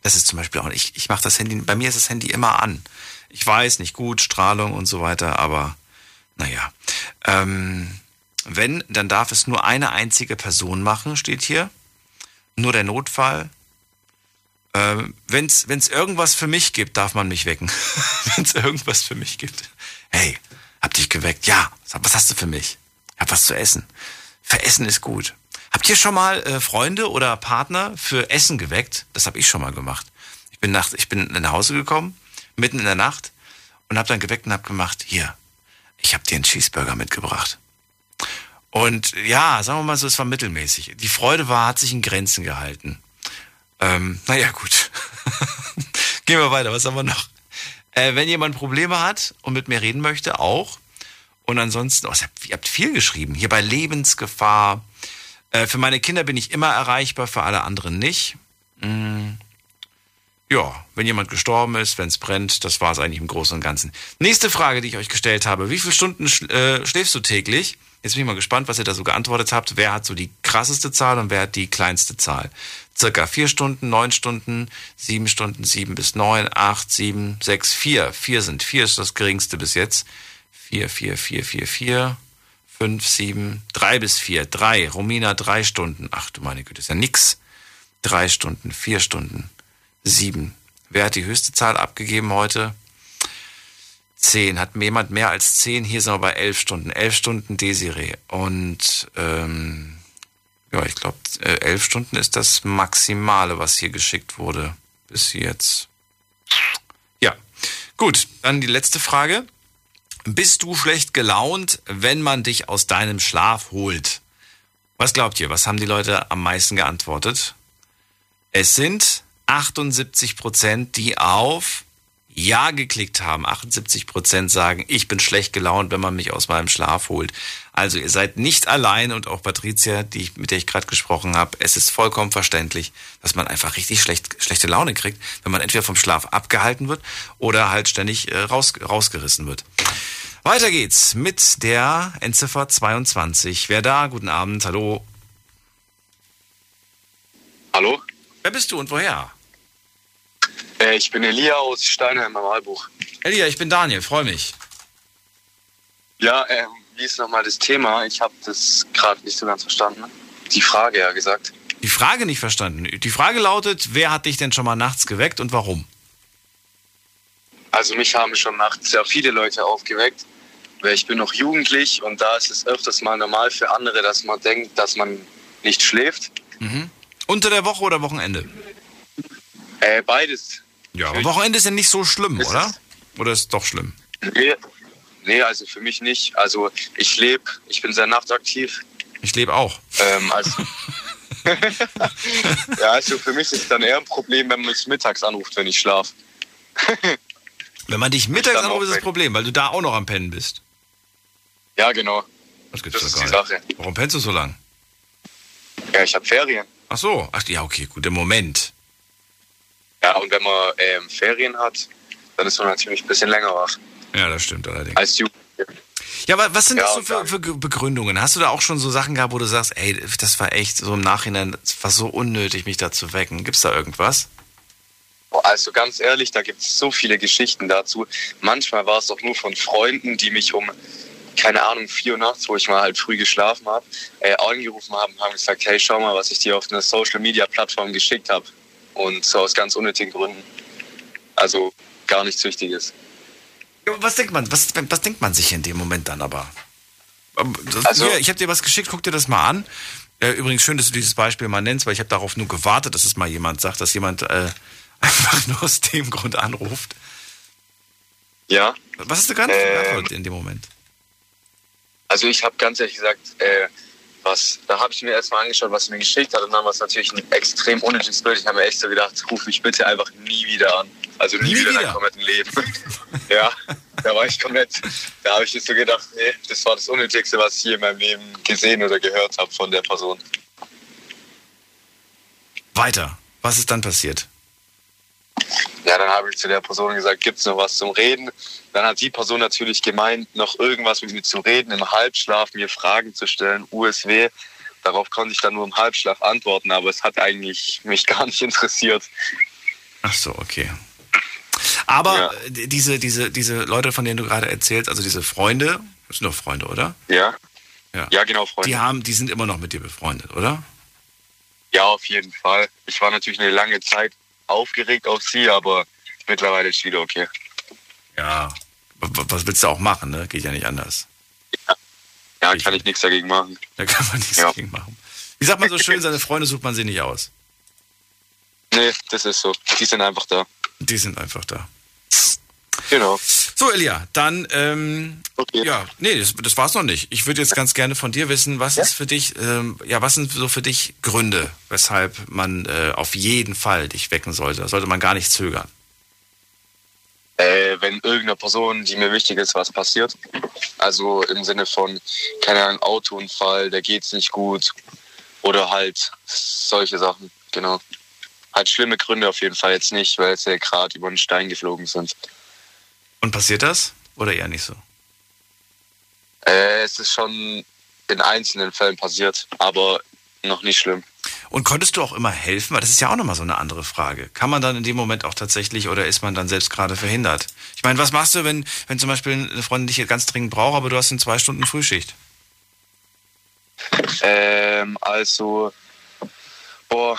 Das ist zum Beispiel auch, ich, ich mache das Handy, bei mir ist das Handy immer an. Ich weiß, nicht gut, Strahlung und so weiter, aber naja. Ähm, wenn, dann darf es nur eine einzige Person machen, steht hier. Nur der Notfall. Ähm, Wenn es irgendwas für mich gibt, darf man mich wecken. Wenn es irgendwas für mich gibt. Hey, hab dich geweckt. Ja, was hast du für mich? Hab was zu essen. Für Essen ist gut. Habt ihr schon mal äh, Freunde oder Partner für Essen geweckt? Das habe ich schon mal gemacht. Ich bin, nach, ich bin nach Hause gekommen, mitten in der Nacht, und habe dann geweckt und habe gemacht, hier, ich habe dir einen Cheeseburger mitgebracht. Und ja, sagen wir mal so, es war mittelmäßig. Die Freude war, hat sich in Grenzen gehalten. Ähm, naja, gut. Gehen wir weiter. Was haben wir noch? Äh, wenn jemand Probleme hat und mit mir reden möchte, auch. Und ansonsten, oh, ihr habt viel geschrieben. Hier bei Lebensgefahr. Äh, für meine Kinder bin ich immer erreichbar, für alle anderen nicht. Mm. Ja, wenn jemand gestorben ist, wenn es brennt, das war es eigentlich im Großen und Ganzen. Nächste Frage, die ich euch gestellt habe. Wie viele Stunden äh, schläfst du täglich? Jetzt bin ich mal gespannt, was ihr da so geantwortet habt. Wer hat so die krasseste Zahl und wer hat die kleinste Zahl? Circa vier Stunden, neun Stunden, sieben Stunden, sieben bis neun, acht, sieben, sechs, vier. Vier sind. Vier ist das geringste bis jetzt. Vier, vier, vier, vier, vier. Fünf, sieben, drei bis vier. Drei. Romina, drei Stunden. Ach du meine Güte, ist ja nix. Drei Stunden, vier Stunden, sieben. Wer hat die höchste Zahl abgegeben heute? Zehn. Hat jemand mehr als zehn? Hier sind wir bei elf Stunden. Elf Stunden Desiree. Und ähm, ja, ich glaube, äh, elf Stunden ist das Maximale, was hier geschickt wurde bis jetzt. Ja, gut. Dann die letzte Frage. Bist du schlecht gelaunt, wenn man dich aus deinem Schlaf holt? Was glaubt ihr? Was haben die Leute am meisten geantwortet? Es sind 78 Prozent, die auf Ja geklickt haben. 78 Prozent sagen, ich bin schlecht gelaunt, wenn man mich aus meinem Schlaf holt. Also ihr seid nicht allein und auch Patricia, die ich, mit der ich gerade gesprochen habe, es ist vollkommen verständlich, dass man einfach richtig schlecht, schlechte Laune kriegt, wenn man entweder vom Schlaf abgehalten wird oder halt ständig äh, raus, rausgerissen wird. Weiter geht's mit der Endziffer 22. Wer da? Guten Abend, hallo. Hallo? Wer bist du und woher? Äh, ich bin Elia aus Steinheim am Walbuch. Elia, ich bin Daniel, freue mich. Ja, ähm, wie ist nochmal das Thema? Ich habe das gerade nicht so ganz verstanden. Die Frage ja gesagt. Die Frage nicht verstanden. Die Frage lautet, wer hat dich denn schon mal nachts geweckt und warum? Also mich haben schon nachts sehr viele Leute aufgeweckt, weil ich bin noch jugendlich und da ist es öfters mal normal für andere, dass man denkt, dass man nicht schläft. Mhm. Unter der Woche oder Wochenende? Äh, beides. Ja, aber Wochenende ist ja nicht so schlimm, oder? Oder ist doch schlimm? Nee, nee, also für mich nicht. Also ich lebe, ich bin sehr nachtaktiv. Ich lebe auch. Ähm, also, ja, also für mich ist es dann eher ein Problem, wenn man mich mittags anruft, wenn ich schlafe. Wenn man dich mittags anruft, ist das. Problem, weil du da auch noch am Pennen bist. Ja, genau. Das gibt's Das ist die. Sache. Warum pennst du so lang? Ja, ich habe Ferien. Ach so, ach ja, okay, gut, im Moment. Ja, und wenn man ähm, Ferien hat, dann ist man natürlich ein bisschen länger wach. Ja, das stimmt allerdings. Als Jugendliche. Ja, aber was sind Ja, das so für, für Ge- Begründungen? Hast du da auch schon so Sachen gehabt, wo du sagst, ey, das war echt so im Nachhinein, das war so unnötig, mich da zu wecken? Gibt's da irgendwas? Also ganz ehrlich, da gibt es so viele Geschichten dazu. Manchmal war es auch nur von Freunden, die mich um, keine Ahnung, vier Uhr nachts, wo ich mal halt früh geschlafen habe, äh, angerufen haben und haben gesagt, hey, schau mal, was ich dir auf einer Social-Media-Plattform geschickt habe. Und so aus ganz unnötigen Gründen. Also gar nichts Wichtiges. Was denkt man, was, was denkt man sich in dem Moment dann aber? Ähm, Also- ich habe dir was geschickt, guck dir das mal an. Äh, übrigens schön, dass du dieses Beispiel mal nennst, weil ich habe darauf nur gewartet, dass es mal jemand sagt, dass jemand äh, einfach nur aus dem Grund anruft. Ja. Was hast du gerade Ähm, geantwortet in dem Moment? Also ich habe ganz ehrlich gesagt, äh, was, da habe ich mir erstmal angeschaut, was sie mir geschickt hat und dann war es natürlich ein extrem unnötiges Bild. Ich habe mir echt so gedacht, ruf mich bitte einfach nie wieder an. Also nie, Nie wieder in wieder? deinem kompletten Leben. ja, da war ich komplett, da habe ich jetzt so gedacht, nee, das war das Unnötigste, was ich je in meinem Leben gesehen oder gehört habe von der Person. Weiter. Was ist dann passiert? Ja, dann habe ich zu der Person gesagt, gibt's noch was zum Reden? Dann hat die Person natürlich gemeint, noch irgendwas mit mir zu reden, im Halbschlaf mir Fragen zu stellen, USW. Darauf konnte ich dann nur im Halbschlaf antworten, aber es hat eigentlich mich gar nicht interessiert. Ach so, okay. Aber äh, diese, diese, diese Leute, von denen du gerade erzählst, also diese Freunde, das sind doch Freunde, oder? Ja? Ja, ja genau, Freunde. Die, haben, die sind immer noch mit dir befreundet, oder? Ja, auf jeden Fall. Ich war natürlich eine lange Zeit aufgeregt auf sie, aber mittlerweile ist wieder okay. Ja. Was willst du auch machen, ne? Geht ja nicht anders. Ja, kann ich nichts dagegen machen. Da kann man nichts dagegen machen. Wie sagt man so schön, seine Freunde sucht man sie nicht aus. Nee, das ist so. Die sind einfach da. Die sind einfach da. Genau. So, Elia, dann, ähm, ja, nee, das, das war's noch nicht. Ich würde jetzt ganz gerne von dir wissen, was ist für dich, ähm, ja, was sind so für dich Gründe, weshalb man äh, auf jeden Fall dich wecken sollte? Da sollte man gar nicht zögern. Äh, wenn irgendeiner Person, die mir wichtig ist, was passiert. Also im Sinne von, keine Ahnung, Autounfall, der geht's nicht gut. Oder halt solche Sachen, genau. Halt schlimme Gründe auf jeden Fall jetzt nicht, weil sie gerade über den Stein geflogen sind. Und passiert das? Oder eher nicht so? Äh, es ist schon in einzelnen Fällen passiert, aber noch nicht schlimm. Und konntest du auch immer helfen? Weil das ist ja auch nochmal so eine andere Frage. Kann man dann in dem Moment auch tatsächlich oder ist man dann selbst gerade verhindert? Ich meine, was machst du, wenn, wenn zum Beispiel eine Freundin dich ganz dringend braucht, aber du hast in zwei Stunden Frühschicht? Ähm, also, boah,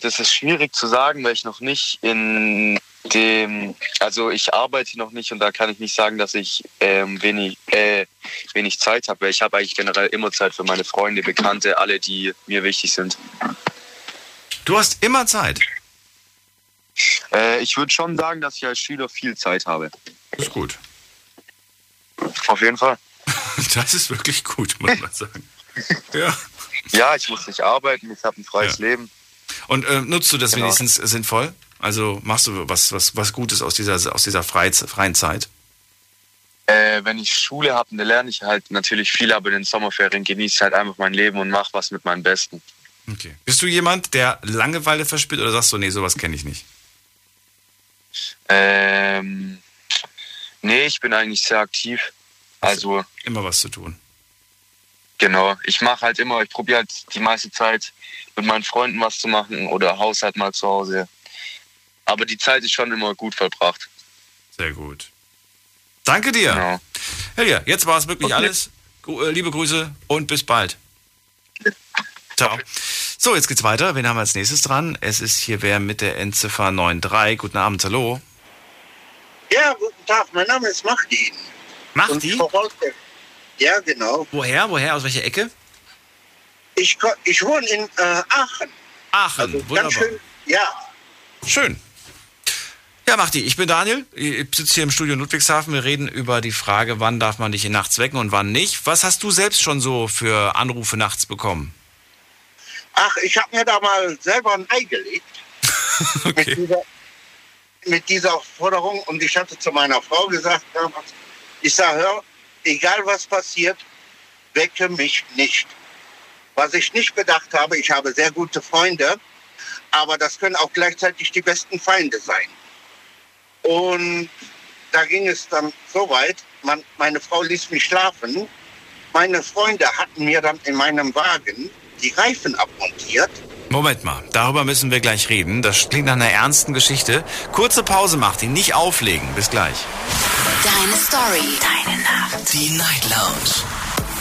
das ist schwierig zu sagen, weil ich noch nicht in dem, also ich arbeite noch nicht und da kann ich nicht sagen, dass ich ähm, wenig, äh, wenig Zeit habe, weil ich habe eigentlich generell immer Zeit für meine Freunde, Bekannte, alle, die mir wichtig sind. Du hast immer Zeit? Äh, ich würde schon sagen, dass ich als Schüler viel Zeit habe. Ist gut. Auf jeden Fall. Das ist wirklich gut, muss man sagen. Ja. Ja, ich muss nicht arbeiten, ich habe ein freies Ja. Leben. Und äh, nutzt du das Genau. wenigstens sinnvoll? Also machst du was, was, was Gutes aus dieser, aus dieser freien Zeit? Äh, wenn ich Schule habe, dann lerne ich halt natürlich viel, aber in den Sommerferien genieße ich halt einfach mein Leben und mache was mit meinem Besten. Okay. Bist du jemand, der Langeweile verspürt oder sagst du, nee, sowas kenne ich nicht? Ähm, nee, ich bin eigentlich sehr aktiv. Also Immer was zu tun. genau, ich mache halt immer, ich probiere halt die meiste Zeit mit meinen Freunden was zu machen oder Haushalt mal zu Hause. Aber die Zeit ist schon immer gut verbracht. Sehr gut. Danke dir. Genau. Helja, jetzt war es wirklich alles. Gru- äh, Liebe Grüße und bis bald. Ciao. So, jetzt geht's weiter. Wen haben wir als nächstes dran? Es ist hier wer mit der Endziffer 93. Guten Abend, hallo. Ja, guten Tag, mein Name ist ich verfolge- Ja, genau. Woher? Woher? Aus welcher Ecke? Ich, ich wohne in äh, Aachen. Aachen, Also wunderbar. ganz schön, ja. Schön. Ja, Machti, ich bin Daniel. Ich sitze hier im Studio in Ludwigshafen. Wir reden über die Frage, wann darf man dich nachts wecken und wann nicht. Was hast du selbst schon so für Anrufe nachts bekommen? Ach, ich habe mir da mal selber ein Ei gelegt. mit, dieser, mit dieser Forderung. Und ich hatte zu meiner Frau gesagt, ich sage, hör, egal was passiert, wecke mich nicht. Was ich nicht bedacht habe, ich habe sehr gute Freunde, aber das können auch gleichzeitig die besten Feinde sein. Und da ging es dann so weit, man, meine Frau ließ mich schlafen. Meine Freunde hatten mir dann in meinem Wagen die Reifen abmontiert. Moment mal, darüber müssen wir gleich reden. Das klingt nach einer ernsten Geschichte. Kurze Pause macht ihn, nicht auflegen. Bis gleich. Deine Story. Deine Nacht. Die Night Lounge.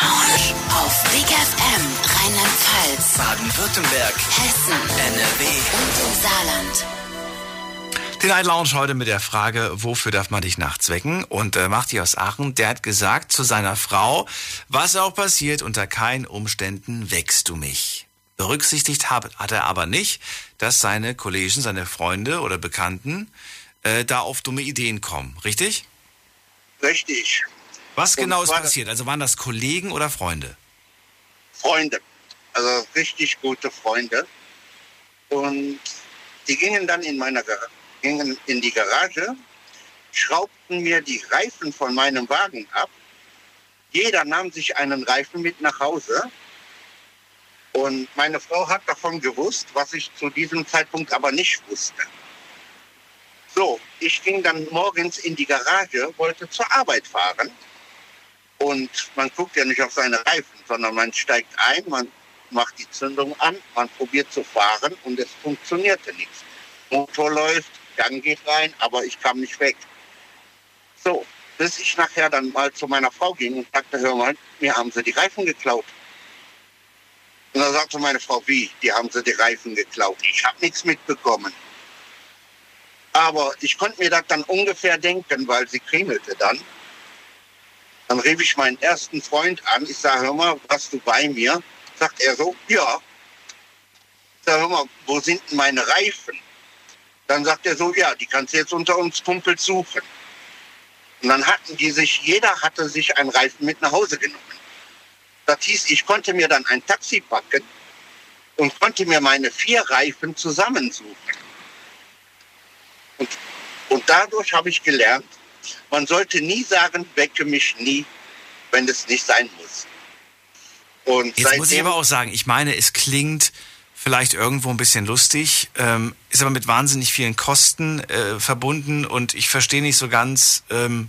Lounge. Auf Big FM Rheinland-Pfalz, Baden-Württemberg, Hessen, NRW und im Saarland. Die Night Lounge heute mit der Frage, wofür darf man dich nachts wecken? Und äh, Machti aus Aachen, der hat gesagt zu seiner Frau, was auch passiert, unter keinen Umständen weckst du mich. Berücksichtigt hab, hat er aber nicht, dass seine Kollegen, seine Freunde oder Bekannten äh, da auf dumme Ideen kommen. Richtig? Richtig. Was genau ist passiert? Also waren das Kollegen oder Freunde? Freunde. Also richtig gute Freunde. Und die gingen dann in meiner gingen in die Garage, schraubten mir die Reifen von meinem Wagen ab. Jeder nahm sich einen Reifen mit nach Hause. Und meine Frau hat davon gewusst, was ich zu diesem Zeitpunkt aber nicht wusste. So, ich ging dann morgens in die Garage, wollte zur Arbeit fahren. Und man guckt ja nicht auf seine Reifen, sondern man steigt ein, man macht die Zündung an, man probiert zu fahren und es funktionierte nichts. Motor läuft, Gang geht rein, aber ich kam nicht weg. So, bis ich nachher dann mal zu meiner Frau ging und sagte, hör mal, mir haben sie die Reifen geklaut. Und dann sagte meine Frau, wie, die haben sie die Reifen geklaut. Ich habe nichts mitbekommen. Aber ich konnte mir das dann ungefähr denken, weil sie krimelte dann. Dann rief ich meinen ersten Freund an. Ich sage, hör mal, warst du bei mir? Sagt er so, ja. Ich sage, hör mal, wo sind denn meine Reifen? Dann sagt er so, ja, die kannst du jetzt unter uns Kumpels suchen. Und dann hatten die sich, jeder hatte sich einen Reifen mit nach Hause genommen. Das hieß, ich konnte mir dann ein Taxi packen und konnte mir meine vier Reifen zusammensuchen. Und, und dadurch habe ich gelernt, man sollte nie sagen, wecke mich nie, wenn es nicht sein muss. Und Jetzt muss ich aber auch sagen, ich meine, es klingt vielleicht irgendwo ein bisschen lustig, ähm, ist aber mit wahnsinnig vielen Kosten äh, verbunden und ich verstehe nicht so ganz, ähm,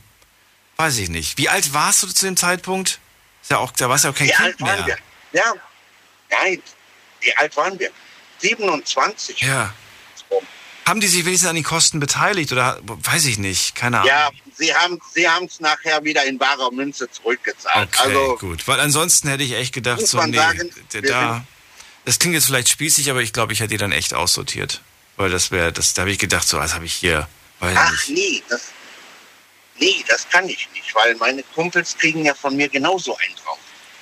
weiß ich nicht. Wie alt warst du zu dem Zeitpunkt? Ist ja auch, da warst du ja auch kein Wie Kind alt waren mehr. wir? Ja, nein, wie alt waren wir? 27. Ja. Haben die sich wenigstens an den Kosten beteiligt oder weiß ich nicht, keine Ahnung. Ja, sie haben sie es nachher wieder in barer Münze zurückgezahlt. Okay, also gut. Weil ansonsten hätte ich echt gedacht, so, nee, sagen, da, das klingt jetzt vielleicht spießig, aber ich glaube, ich hätte die dann echt aussortiert. Weil das wäre, das, da habe ich gedacht, so, was habe ich hier, ach nicht. nee, das nee, das kann ich nicht, weil meine Kumpels kriegen ja von mir genauso einen drauf.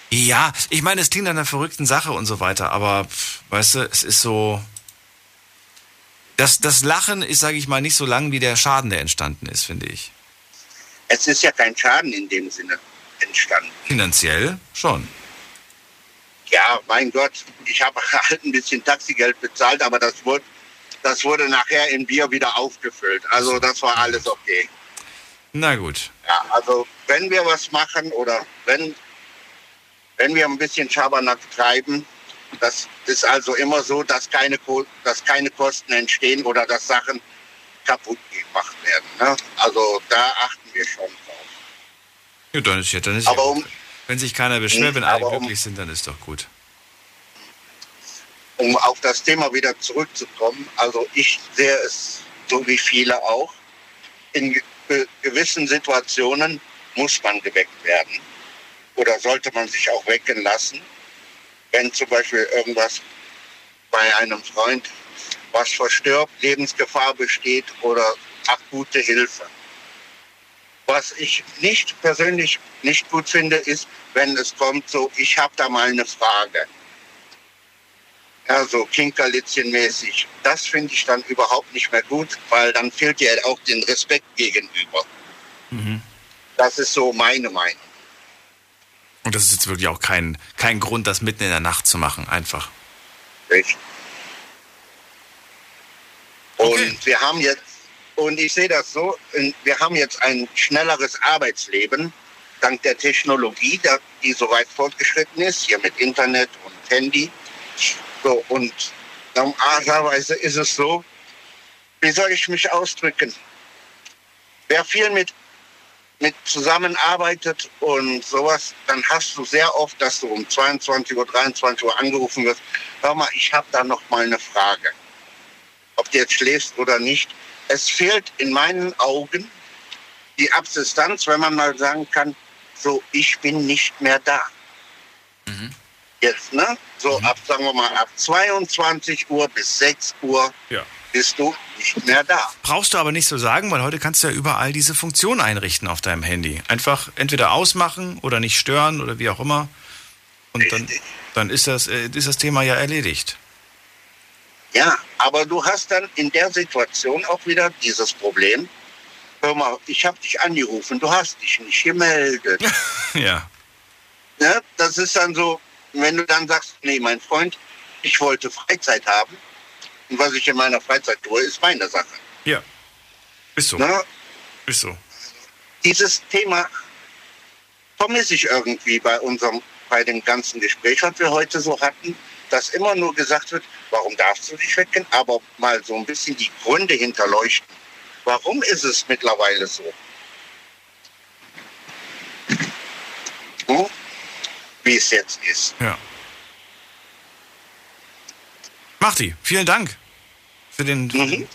Ja, ich meine, es klingt nach einer verrückten Sache und so weiter, aber weißt du, es ist so. Das, das Lachen ist, sage ich mal, nicht so lang wie der Schaden, der entstanden ist, finde ich. Es ist ja kein Schaden in dem Sinne entstanden. Finanziell schon. Ja, mein Gott, ich habe halt ein bisschen Taxigeld bezahlt, aber das wurde, das wurde nachher in Bier wieder aufgefüllt. Also das war alles okay. Na gut. Ja, also wenn wir was machen oder wenn, wenn wir ein bisschen Schabernack treiben, das ist also immer so, dass keine, dass keine Kosten entstehen oder dass Sachen kaputt gemacht werden. Ne? Also da achten wir schon drauf. Ja, dann ist ja, dann ist Aber ja um-. Wenn sich keiner beschwert, wenn alle glücklich sind, dann ist doch gut. um auf das Thema wieder zurückzukommen, also ich sehe es so wie viele auch. In ge- gewissen Situationen muss man geweckt werden oder sollte man sich auch wecken lassen, wenn zum Beispiel irgendwas bei einem Freund was verstirbt, Lebensgefahr besteht oder akute Hilfe. Was ich nicht persönlich nicht gut finde, ist, wenn es kommt so, ich habe da mal eine Frage. Ja, so Kinkerlitzchen-mäßig. Das finde ich dann überhaupt nicht mehr gut, weil dann fehlt dir auch den Respekt gegenüber. Mhm. Das ist so meine Meinung. Und das ist jetzt wirklich auch kein, kein Grund, das mitten in der Nacht zu machen, einfach. Richtig. Und wir haben jetzt, und ich sehe das so, wir haben jetzt ein schnelleres Arbeitsleben dank der Technologie, die so weit fortgeschritten ist, hier mit Internet und Handy. So, und normalerweise ist es so, wie soll ich mich ausdrücken? Wer viel mit, mit zusammenarbeitet und sowas, dann hast du sehr oft, dass du um 22 Uhr, 23 Uhr angerufen wirst. Hör mal, ich habe da noch mal eine Frage. Ob du jetzt schläfst oder nicht. Es fehlt in meinen Augen die Absistanz, wenn man mal sagen kann, so, ich bin nicht mehr da. Jetzt, ne? So ab, sagen wir mal, ab 22 Uhr bis 6 Uhr Ja. Bist du nicht mehr da. Brauchst du aber nicht so sagen, weil heute kannst du ja überall diese Funktion einrichten auf deinem Handy. Einfach entweder ausmachen oder nicht stören oder wie auch immer. Und dann, dann ist, das, äh, ist das Thema ja erledigt. Ja, aber du hast dann in der Situation auch wieder dieses Problem. Hör mal, ich habe dich angerufen, du hast dich nicht gemeldet. Ja. ne? Das ist dann so, wenn du dann sagst, nee, mein Freund, ich wollte Freizeit haben. Und was ich in meiner Freizeit tue, ist meine Sache. Ja. Ist so. Ne? Ist so. Dieses Thema vermisse ich irgendwie bei unserem, bei dem ganzen Gespräch, was wir heute so hatten, dass immer nur gesagt wird, warum darfst du dich wecken, aber mal so ein bisschen die Gründe hinterleuchten. Warum ist es mittlerweile so? Hm? Wie es jetzt ist. Ja. Machti, vielen Dank für, den, für, den,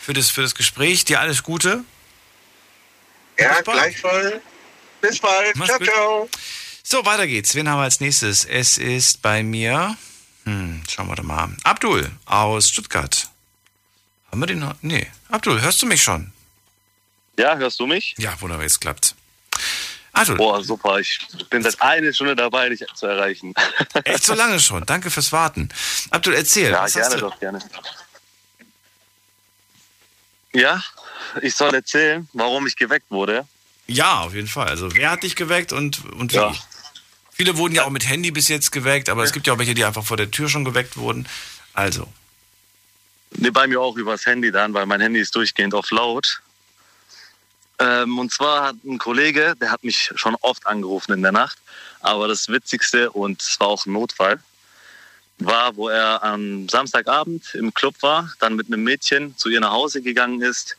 für, das, für das Gespräch. Dir alles Gute. Ja, gleichfalls. Bis bald. Mach's ciao, gut. ciao. So, weiter geht's. Wen haben wir als nächstes? Es ist bei mir, hm, schauen wir doch mal, Abdul aus Stuttgart. Haben wir den noch? Nee. Abdul, hörst du mich schon? Ja, hörst du mich? Ja, wunderbar, jetzt klappt. Abdul. Boah, super. Ich bin seit einer Stunde dabei, dich zu erreichen. Echt so lange schon. Danke fürs Warten. Abdul, erzähl. Ja, was gerne doch, gerne. Ja, ich soll erzählen, warum ich geweckt wurde. Ja, auf jeden Fall. Also wer hat dich geweckt und, und wie? Ja. Viele wurden ja auch mit Handy bis jetzt geweckt, aber es gibt ja auch welche, die einfach vor der Tür schon geweckt wurden. Also. Nee, bei mir auch übers Handy dann, weil mein Handy ist durchgehend auf laut. Ähm, und zwar hat ein Kollege, der hat mich schon oft angerufen in der Nacht, aber das Witzigste und es war auch ein Notfall, war, wo er am Samstagabend im Club war, dann mit einem Mädchen zu ihr nach Hause gegangen ist.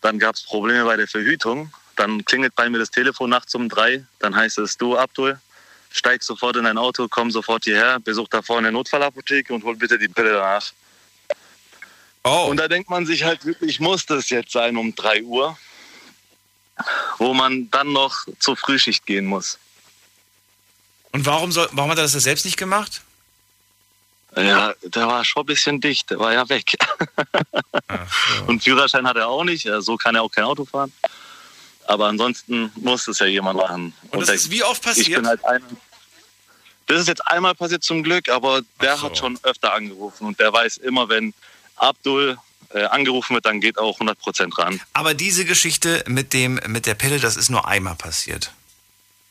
Dann gab es Probleme bei der Verhütung. Dann klingelt bei mir das Telefon nachts um drei. Dann heißt es, du Abdul, steig sofort in dein Auto, komm sofort hierher, besuch da vorne eine Notfallapotheke und hol bitte die Pille danach. Und da denkt man sich halt wirklich, muss das jetzt sein um 3 Uhr, wo man dann noch zur Frühschicht gehen muss. Und warum, soll, warum hat er das selbst nicht gemacht? Ja, der war schon ein bisschen dicht, der war ja weg. Und Führerschein hat er auch nicht, so kann er auch kein Auto fahren. Aber ansonsten muss es ja jemand machen. Und das der- ist wie oft Ich passiert? bin halt einer. Das ist jetzt einmal passiert zum Glück, aber der hat schon öfter angerufen und der weiß immer, wenn Abdul äh, angerufen wird, dann geht auch 100% ran. Aber diese Geschichte mit, dem, mit der Pille, das ist nur einmal passiert.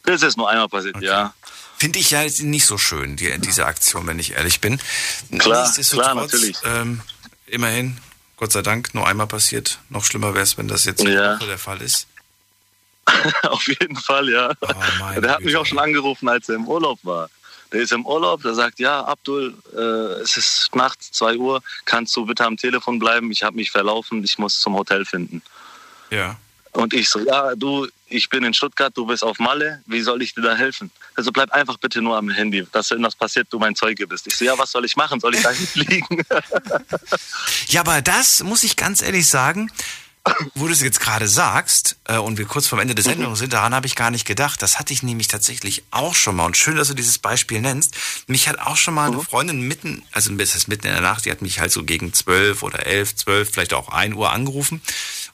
Das ist nur einmal passiert, ja. Finde ich ja nicht so schön, die, diese Aktion, wenn ich ehrlich bin. Klar, klar, natürlich. Ähm, immerhin, Gott sei Dank, nur einmal passiert. Noch schlimmer wäre es, wenn das jetzt Ja. Der Fall ist. Auf jeden Fall, ja. Oh, der hat mich auch schon angerufen, als er im Urlaub war. Der ist im Urlaub, der sagt, ja, Abdul, äh, es ist nachts 2 Uhr, kannst du bitte am Telefon bleiben? Ich habe mich verlaufen, ich muss zum Hotel finden. Ja. Und ich so, ja, du, ich bin in Stuttgart, du bist auf Malle, wie soll ich dir da helfen? Also bleib einfach bitte nur am Handy, dass wenn was passiert, du mein Zeuge bist. Ich so, ja, was soll ich machen? Soll ich da hinfliegen? Ja, aber das muss ich ganz ehrlich sagen, wo du es jetzt gerade sagst äh, und wir kurz vorm Ende der Sendung sind, daran habe ich gar nicht gedacht. Das hatte ich nämlich tatsächlich auch schon mal. Und schön, dass du dieses Beispiel nennst. Mich hat auch schon mal eine Freundin mitten, also das heißt mitten in der Nacht, die hat mich halt so gegen zwölf oder elf, zwölf, vielleicht auch ein Uhr angerufen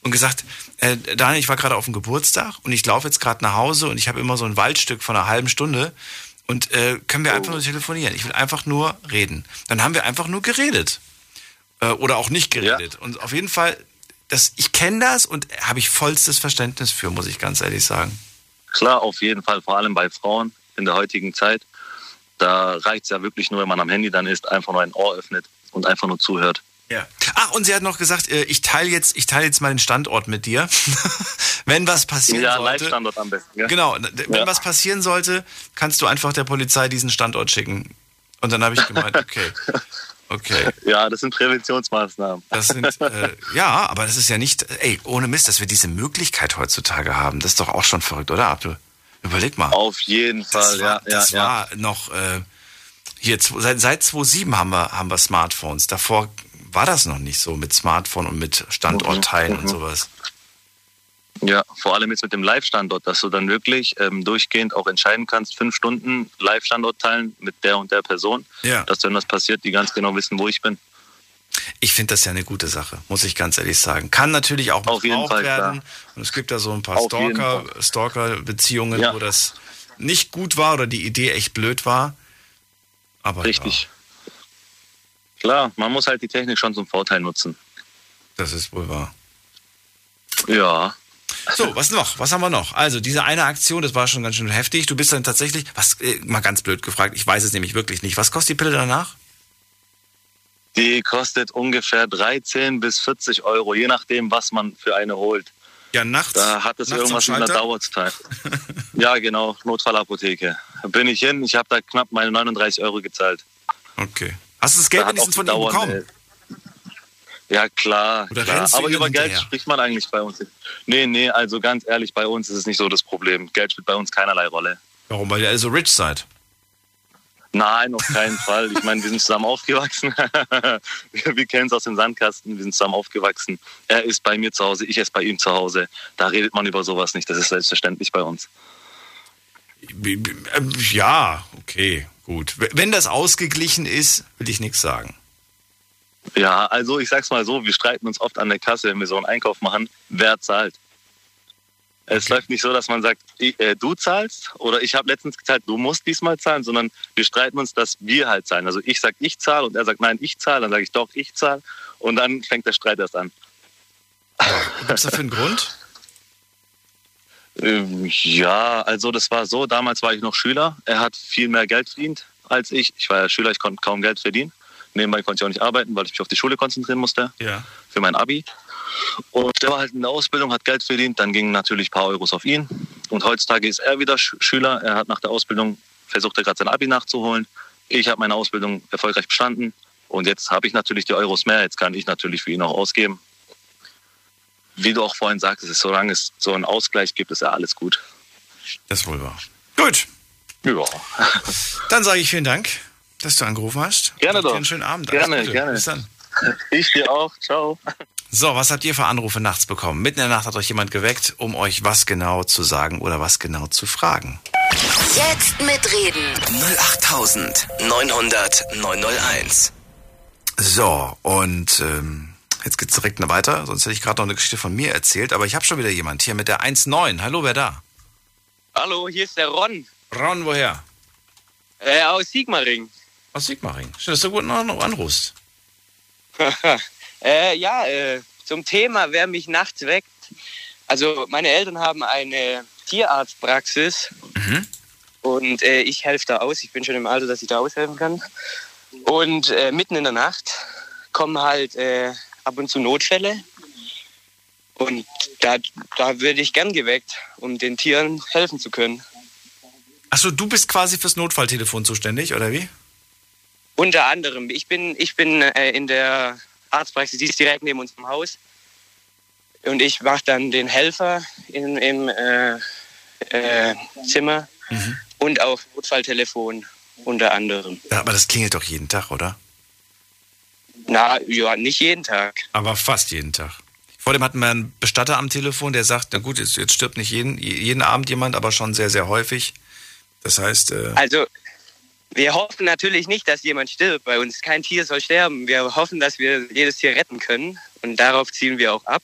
und gesagt, äh, Daniel, ich war gerade auf dem Geburtstag und ich laufe jetzt gerade nach Hause und ich habe immer so ein Waldstück von einer halben Stunde. Und äh, können wir einfach nur telefonieren? Ich will einfach nur reden. Dann haben wir einfach nur geredet äh, oder auch nicht geredet. Und auf jeden Fall, das, ich kenne das und habe ich vollstes Verständnis für, muss ich ganz ehrlich sagen. Klar, auf jeden Fall, vor allem bei Frauen in der heutigen Zeit. Da reicht es ja wirklich nur, wenn man am Handy dann ist, einfach nur ein Ohr öffnet und einfach nur zuhört. Ja. Ach, und sie hat noch gesagt, äh, ich teile jetzt, ich teile jetzt mal den Standort mit dir. Wenn was passieren Ja, sollte. Live-Standort am besten. Ja? Genau, wenn Ja. was passieren sollte, kannst du einfach der Polizei diesen Standort schicken. Und dann habe ich gemeint, okay. Okay. Ja, das sind Präventionsmaßnahmen. Das sind, äh, ja, aber das ist ja nicht, ey, ohne Mist, dass wir diese Möglichkeit heutzutage haben. Das ist doch auch schon verrückt, oder, Abdul? Überleg mal. Auf jeden Fall, das war, ja, ja, Das ja. war noch, äh, hier, seit, seit 2007 haben wir, haben wir Smartphones. Davor war das noch nicht so mit Smartphone und mit Standortteilen Mhm, und mhm. sowas. Ja, vor allem jetzt mit dem Live-Standort, dass du dann wirklich ähm, durchgehend auch entscheiden kannst, fünf Stunden Live-Standort teilen mit der und der Person, Ja. dass wenn was passiert, die ganz genau wissen, wo ich bin. Ich finde das ja eine gute Sache, muss ich ganz ehrlich sagen. Kann natürlich auch missbraucht werden. klar. Und es gibt da so ein paar Auf Stalker, Stalker-Beziehungen, Ja. wo das nicht gut war oder die Idee echt blöd war. Aber Richtig. Klar, man muss halt die Technik schon zum Vorteil nutzen. Das ist wohl wahr. Ja. So, was noch? Was haben wir noch? Also, diese eine Aktion, das war schon ganz schön heftig. Du bist dann tatsächlich, was, äh, mal ganz blöd gefragt, ich weiß es nämlich wirklich nicht. Was kostet die Pille danach? Die kostet ungefähr 13 bis 40 Euro, je nachdem, was man für eine holt. Ja, nachts. Da hat es irgendwas mit einer Schalter? Dauerzeit. ja, genau, Notfallapotheke. Bin ich hin, ich habe da knapp meine 39 Euro gezahlt. Okay. Hast du das Geld Da wenigstens von ihm bekommen? Ja, klar. Klar. Aber über Geld hinterher? spricht man eigentlich bei uns nicht. Nee, nee, also ganz ehrlich, bei uns ist es nicht so das Problem. Geld spielt bei uns keinerlei Rolle. Warum? Weil ihr alle so rich seid. Nein, auf keinen Fall. Ich meine, wir sind zusammen aufgewachsen. wir wir kennen es aus dem Sandkasten. Wir sind zusammen aufgewachsen. Er ist bei mir zu Hause, ich ist bei ihm zu Hause. Da redet man über sowas nicht. Das ist selbstverständlich bei uns. Ähm, Ja, okay, gut. Wenn das ausgeglichen ist, will ich nichts sagen. Ja, also ich sag's mal so, wir streiten uns oft an der Kasse, wenn wir so einen Einkauf machen, wer zahlt. Es läuft nicht so, dass man sagt, ich, äh, du zahlst oder ich habe letztens gezahlt, du musst diesmal zahlen, sondern wir streiten uns, dass wir halt zahlen. Also ich sag, ich zahle und er sagt, nein, ich zahle, dann sage ich doch, ich zahle und dann fängt der Streit erst an. Gibt es dafür einen Grund? Ähm, Ja, also das war so, damals war ich noch Schüler. Er hat viel mehr Geld verdient als ich. Ich war ja Schüler, ich konnte kaum Geld verdienen. Nebenbei konnte ich auch nicht arbeiten, weil ich mich auf die Schule konzentrieren musste Ja. für mein Abi. Und der war halt in der Ausbildung, hat Geld verdient, dann gingen natürlich ein paar Euros auf ihn. Und heutzutage ist er wieder Sch Schüler. Er hat nach der Ausbildung versucht, er gerade sein Abi nachzuholen. Ich habe meine Ausbildung erfolgreich bestanden. Und jetzt habe ich natürlich die Euros mehr. Jetzt kann ich natürlich für ihn auch ausgeben. Wie du auch vorhin sagtest, solange es so einen Ausgleich gibt, ist ja alles gut. Das ist wohl wahr. Gut. Ja. Dann sage ich vielen Dank, dass du angerufen hast. Gerne doch. einen schönen Abend. Gerne, gerne. Bis dann. Ich dir auch. Ciao. So, was habt ihr für Anrufe nachts bekommen? Mitten in der Nacht hat euch jemand geweckt, um euch was genau zu sagen oder was genau zu fragen. Jetzt mitreden. 08900 901. So, und ähm, jetzt geht's direkt noch weiter. Sonst hätte ich gerade noch eine Geschichte von mir erzählt. Aber ich habe schon wieder jemand hier mit der 19. Hallo, wer da? Hallo, hier ist der Ron. Ron, woher? Äh, aus Sigmaring. Aus Sigmaring. Schön, dass du gut noch noch anrufst. äh, ja, äh, zum Thema, wer mich nachts weckt. Also meine Eltern haben eine Tierarztpraxis und äh, ich helfe da aus. Ich bin schon im Alter, dass ich da aushelfen kann. Und äh, mitten in der Nacht kommen halt äh, ab und zu Notfälle. Und da, da werde ich gern geweckt, um den Tieren helfen zu können. Achso, du bist quasi fürs Notfalltelefon zuständig, oder wie? Unter anderem. Ich bin, ich bin äh, in der Arztpraxis, die ist direkt neben unserem Haus. Und ich mache dann den Helfer in, im äh, äh, Zimmer und auch Notfalltelefon unter anderem. Ja, aber das klingelt doch jeden Tag, oder? Na, ja, nicht jeden Tag. Aber fast jeden Tag. Vor dem hatten wir einen Bestatter am Telefon, der sagt, na gut, jetzt, jetzt stirbt nicht jeden, jeden Abend jemand, aber schon sehr, sehr häufig. Das heißt, äh, Also, wir hoffen natürlich nicht, dass jemand stirbt bei uns. Kein Tier soll sterben. Wir hoffen, dass wir jedes Tier retten können. Und darauf zielen wir auch ab.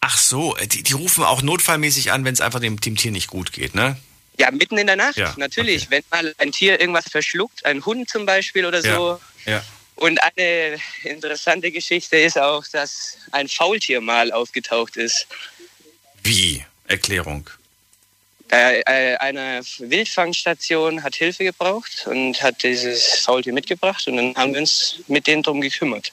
ach so, äh, die, die rufen auch notfallmäßig an, wenn es einfach dem, dem Tier nicht gut geht, ne? Ja, mitten in der Nacht, Ja, natürlich. Wenn mal ein Tier irgendwas verschluckt, ein Hund zum Beispiel oder so. Ja. Und eine interessante Geschichte ist auch, dass ein Faultier mal aufgetaucht ist. Wie? Erklärung. Äh, äh, eine Wildfangstation hat Hilfe gebraucht und hat dieses Faultier mitgebracht und dann haben wir uns mit denen drum gekümmert.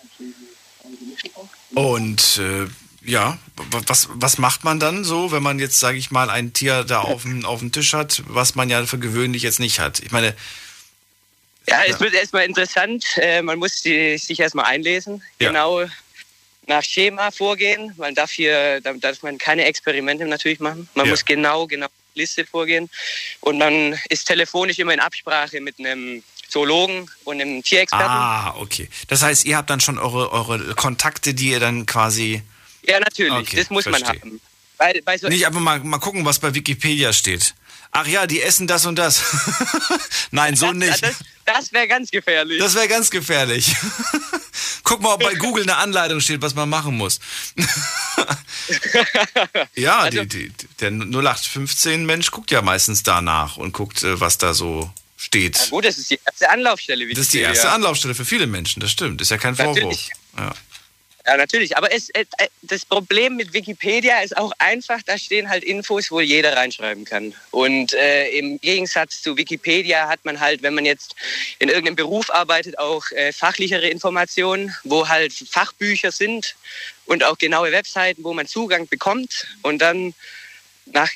Und äh, ja, was, was macht man dann so, wenn man jetzt, sage ich mal, ein Tier da auf dem, auf dem Tisch hat, was man ja für gewöhnlich jetzt nicht hat? Ich meine, Ja, es wird erstmal interessant. Äh, man muss die, sich erstmal einlesen, genau nach Schema vorgehen. Man darf hier, da darf man keine Experimente natürlich machen. Man Ja. muss genau, genau Liste vorgehen. Und man ist telefonisch immer in Absprache mit einem Zoologen und einem Tierexperten. ah, okay. Das heißt, ihr habt dann schon eure, eure Kontakte, die ihr dann quasi... Ja, natürlich, Okay, das muss verstehe. man haben. Bei, bei so Nicht einfach mal, mal gucken, was bei Wikipedia steht. Ach ja, die essen das und das. Nein, so nicht. Das, das wäre ganz gefährlich. Das wäre ganz gefährlich. Guck mal, ob bei Google eine Anleitung steht, was man machen muss. ja, Also die, die, der 0815-Mensch guckt ja meistens danach und guckt, äh, was da so steht. Na gut, das ist die erste Anlaufstelle. Das ist die erste Anlaufstelle für viele Menschen, das stimmt. Ist ja kein Vorwurf. Ja. Ja, natürlich. Aber es, äh, äh, das Problem mit Wikipedia ist auch einfach, da stehen halt Infos, wo jeder reinschreiben kann. Und äh, im Gegensatz zu Wikipedia hat man halt, wenn man jetzt in irgendeinem Beruf arbeitet, auch äh, fachlichere Informationen, wo halt Fachbücher sind und auch genaue Webseiten, wo man Zugang bekommt und dann nach,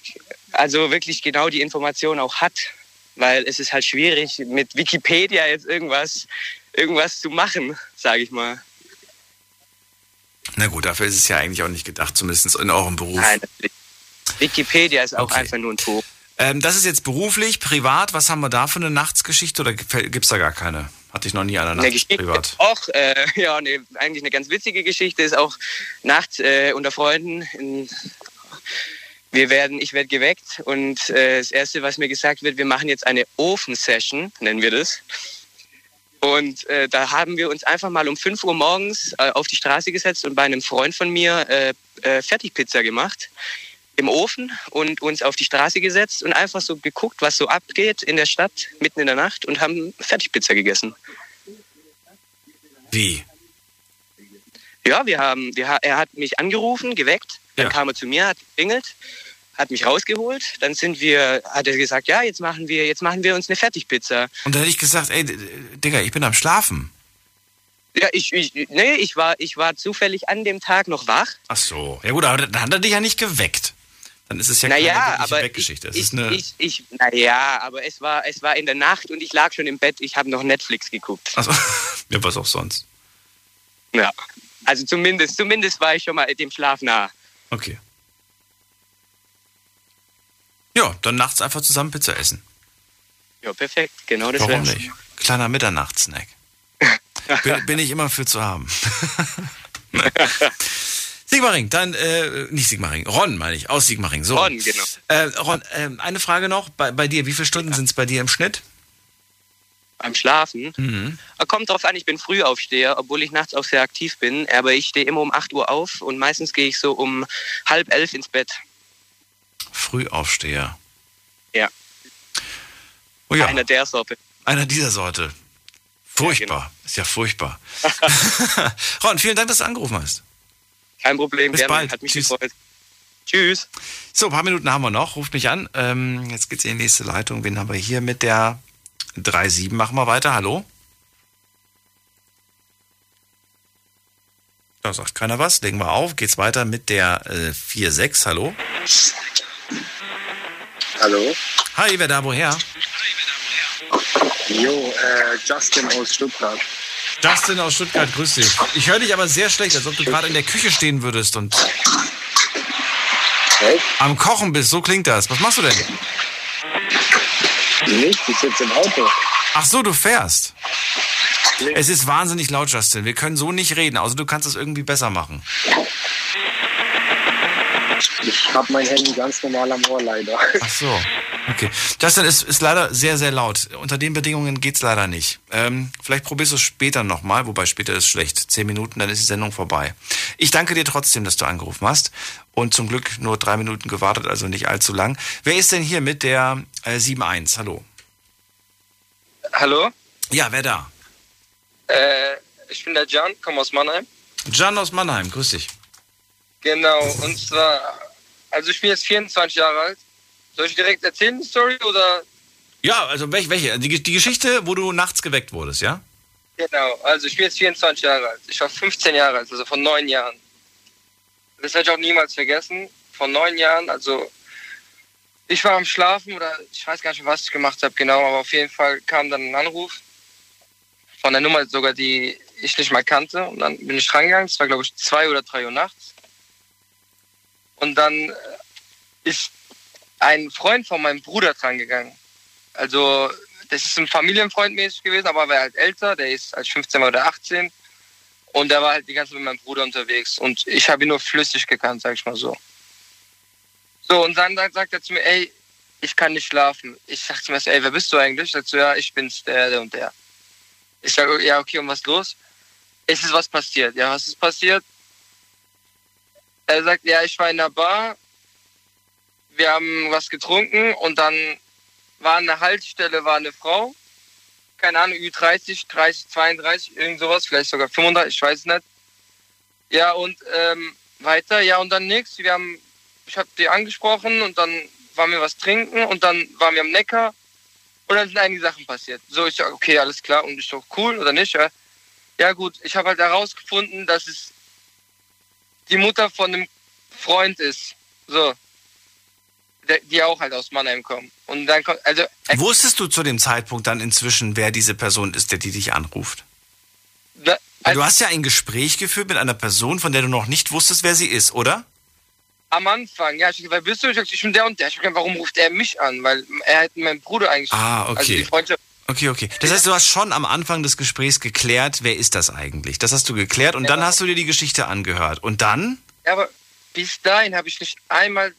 also wirklich genau die Information auch hat. Weil es ist halt schwierig, mit Wikipedia jetzt irgendwas, irgendwas zu machen, sage ich mal. Na gut, dafür ist es ja eigentlich auch nicht gedacht, zumindest in eurem Beruf. Nein, natürlich. Wikipedia ist auch Okay. einfach nur ein Tor. Ähm, das ist jetzt beruflich, privat. Was haben wir da für eine Nachtsgeschichte oder gibt es da gar keine? Hatte ich noch nie eine Eine Nacht Geschichte privat. auch, äh, ja, ne, eigentlich eine ganz witzige Geschichte ist auch nachts äh, unter Freunden. In, wir werden, ich werde geweckt und äh, das erste, was mir gesagt wird, wir machen jetzt eine Ofensession, nennen wir das. Und äh, da haben wir uns einfach mal um 5 Uhr morgens äh, auf die Straße gesetzt und bei einem Freund von mir äh, äh, Fertigpizza gemacht im Ofen und uns auf die Straße gesetzt und einfach so geguckt, was so abgeht in der Stadt mitten in der Nacht und haben Fertigpizza gegessen. Wie? Ja, wir haben, wir, er hat mich angerufen, geweckt, dann kam er zu mir, hat geklingelt, hat mich rausgeholt, dann sind wir, hat er gesagt, ja, jetzt machen wir, jetzt machen wir uns eine Fertigpizza. Und dann hätte ich gesagt, ey, Digga, ich bin am Schlafen. Ja, ich, ich, nee, ich war, ich war zufällig an dem Tag noch wach. Ach so. Ja gut, aber dann hat er dich ja nicht geweckt. Dann ist es ja naja, keine wirkliche aber Weggeschichte. Es ich, ist eine, ich, ich, naja, aber es war, es war in der Nacht und ich lag schon im Bett, ich habe noch Netflix geguckt. also, ja, was auch sonst. Ja. Also zumindest, zumindest war ich schon mal dem Schlaf nah. Okay. Ja, dann nachts einfach zusammen Pizza essen. Ja, perfekt, genau das Warum nicht? Kleiner Mitternachtssnack. bin, bin ich immer für zu haben. Sigmaring, dann, äh, nicht Sigmaring, Ron meine ich, aus Sigmaring. So. Ron, genau. Äh, Ron, äh, eine Frage noch, bei, bei dir, wie viele Stunden sind es bei dir im Schnitt? Beim Schlafen. Mhm. Ah, Kommt drauf an, ich bin Frühaufsteher, obwohl ich nachts auch sehr aktiv bin. Aber ich stehe immer um 8 Uhr auf und meistens gehe ich so um halb elf ins Bett. Frühaufsteher. Ja. Oh ja. Einer der Sorte. Einer dieser Sorte. Furchtbar. Ist ja furchtbar. Ron, vielen Dank, dass du angerufen hast. Kein Problem, Bis gerne. bald. Hat mich Tschüss. gefreut. Tschüss. So, ein paar Minuten haben wir noch. Ruft mich an. Ähm, jetzt geht's in die nächste Leitung. Wen haben wir hier mit der 3.7? Machen wir weiter. Hallo? Da sagt keiner was. Legen wir auf. Geht's weiter mit der äh, 4.6. Hallo? Hallo? Hi, wer da woher? Jo, äh, Justin aus Stuttgart. Justin aus Stuttgart, grüß dich. Ich höre dich aber sehr schlecht, als ob du gerade in der Küche stehen würdest und am Kochen bist. So klingt das. Was machst du denn? Nicht, ich sitze im Auto. Ach so, du fährst. Es ist wahnsinnig laut, Justin. Wir können so nicht reden. Also du kannst es irgendwie besser machen. Ich habe mein Handy ganz normal am Ohr leider. Ach so. Okay. Justin, es ist leider sehr, sehr laut. Unter den Bedingungen geht's leider nicht. Ähm, vielleicht probierst du es später nochmal, wobei später ist schlecht. Zehn Minuten, dann ist die Sendung vorbei. Ich danke dir trotzdem, dass du angerufen hast. Und zum Glück nur drei Minuten gewartet, also nicht allzu lang. Wer ist denn hier mit der äh, 7.1? Hallo. Hallo, Ja, wer da? äh, ich bin der Jan, komme aus Mannheim. Jan aus Mannheim, grüß dich. Genau, und zwar, also ich bin jetzt 24 Jahre alt. Soll ich direkt erzählen die Story oder? Ja, also welche? welche? Die, die Geschichte, wo du nachts geweckt wurdest, ja? Genau, also ich bin jetzt 24 Jahre alt. Ich war 15 Jahre alt, also von neun Jahren. Das werde ich auch niemals vergessen. Von neun Jahren, also ich war am Schlafen oder ich weiß gar nicht, was ich gemacht habe genau, aber auf jeden Fall kam dann ein Anruf von der Nummer sogar, die ich nicht mal kannte. Und dann bin ich rangegangen. Es war, glaube ich, zwei oder drei Uhr nachts. Und dann äh, ist ein Freund von meinem Bruder dran gegangen. Also, das ist ein Familienfreund mäßig gewesen, aber er war halt älter. Der ist als 15 war oder 18. Und der war halt die ganze Zeit mit meinem Bruder unterwegs. Und ich habe ihn nur flüssig gekannt, sag ich mal so. So, und dann sagt er zu mir, ey, ich kann nicht schlafen. Ich sag zu mir, ey, wer bist du eigentlich? Ich sag so, ja, ich bin's, der, der und der. Ich sage, ja, okay, und was ist los? Es ist was passiert. Ja, was ist passiert? Er sagt, ja, ich war in der Bar, wir haben was getrunken und dann war der Haltestelle war eine Frau, keine Ahnung, Ü30, 30, 32, irgend sowas, vielleicht sogar 35, ich weiß nicht. Ja, und ähm, weiter, ja, und dann nichts. Wir haben, ich habe die angesprochen und dann waren wir was trinken und dann waren wir am Neckar und dann sind einige Sachen passiert. So, ich sag, okay, alles klar und ich so, cool oder nicht, ja? Ja, gut, ich habe halt herausgefunden, dass es die Mutter von einem Freund ist. So. Die auch halt aus Mannheim kommen. Und dann kommt, also, Wusstest du zu dem Zeitpunkt dann inzwischen, wer diese Person ist, der die dich anruft? da, Weil du hast ja ein Gespräch geführt mit einer Person, von der du noch nicht wusstest, wer sie ist, oder? am Anfang, ja, ich sag, wer bist du? Ich bin der und der. Ich sag, warum ruft er mich an? Weil er hat meinen Bruder eigentlich. Ah, Also okay. die Freundschaft. Okay, okay. Das heißt, du hast schon am Anfang des Gesprächs geklärt, wer ist das eigentlich? Das hast du geklärt und dann hast du dir die Geschichte angehört. Und dann? Ja, aber bis dahin habe ich nicht einmal,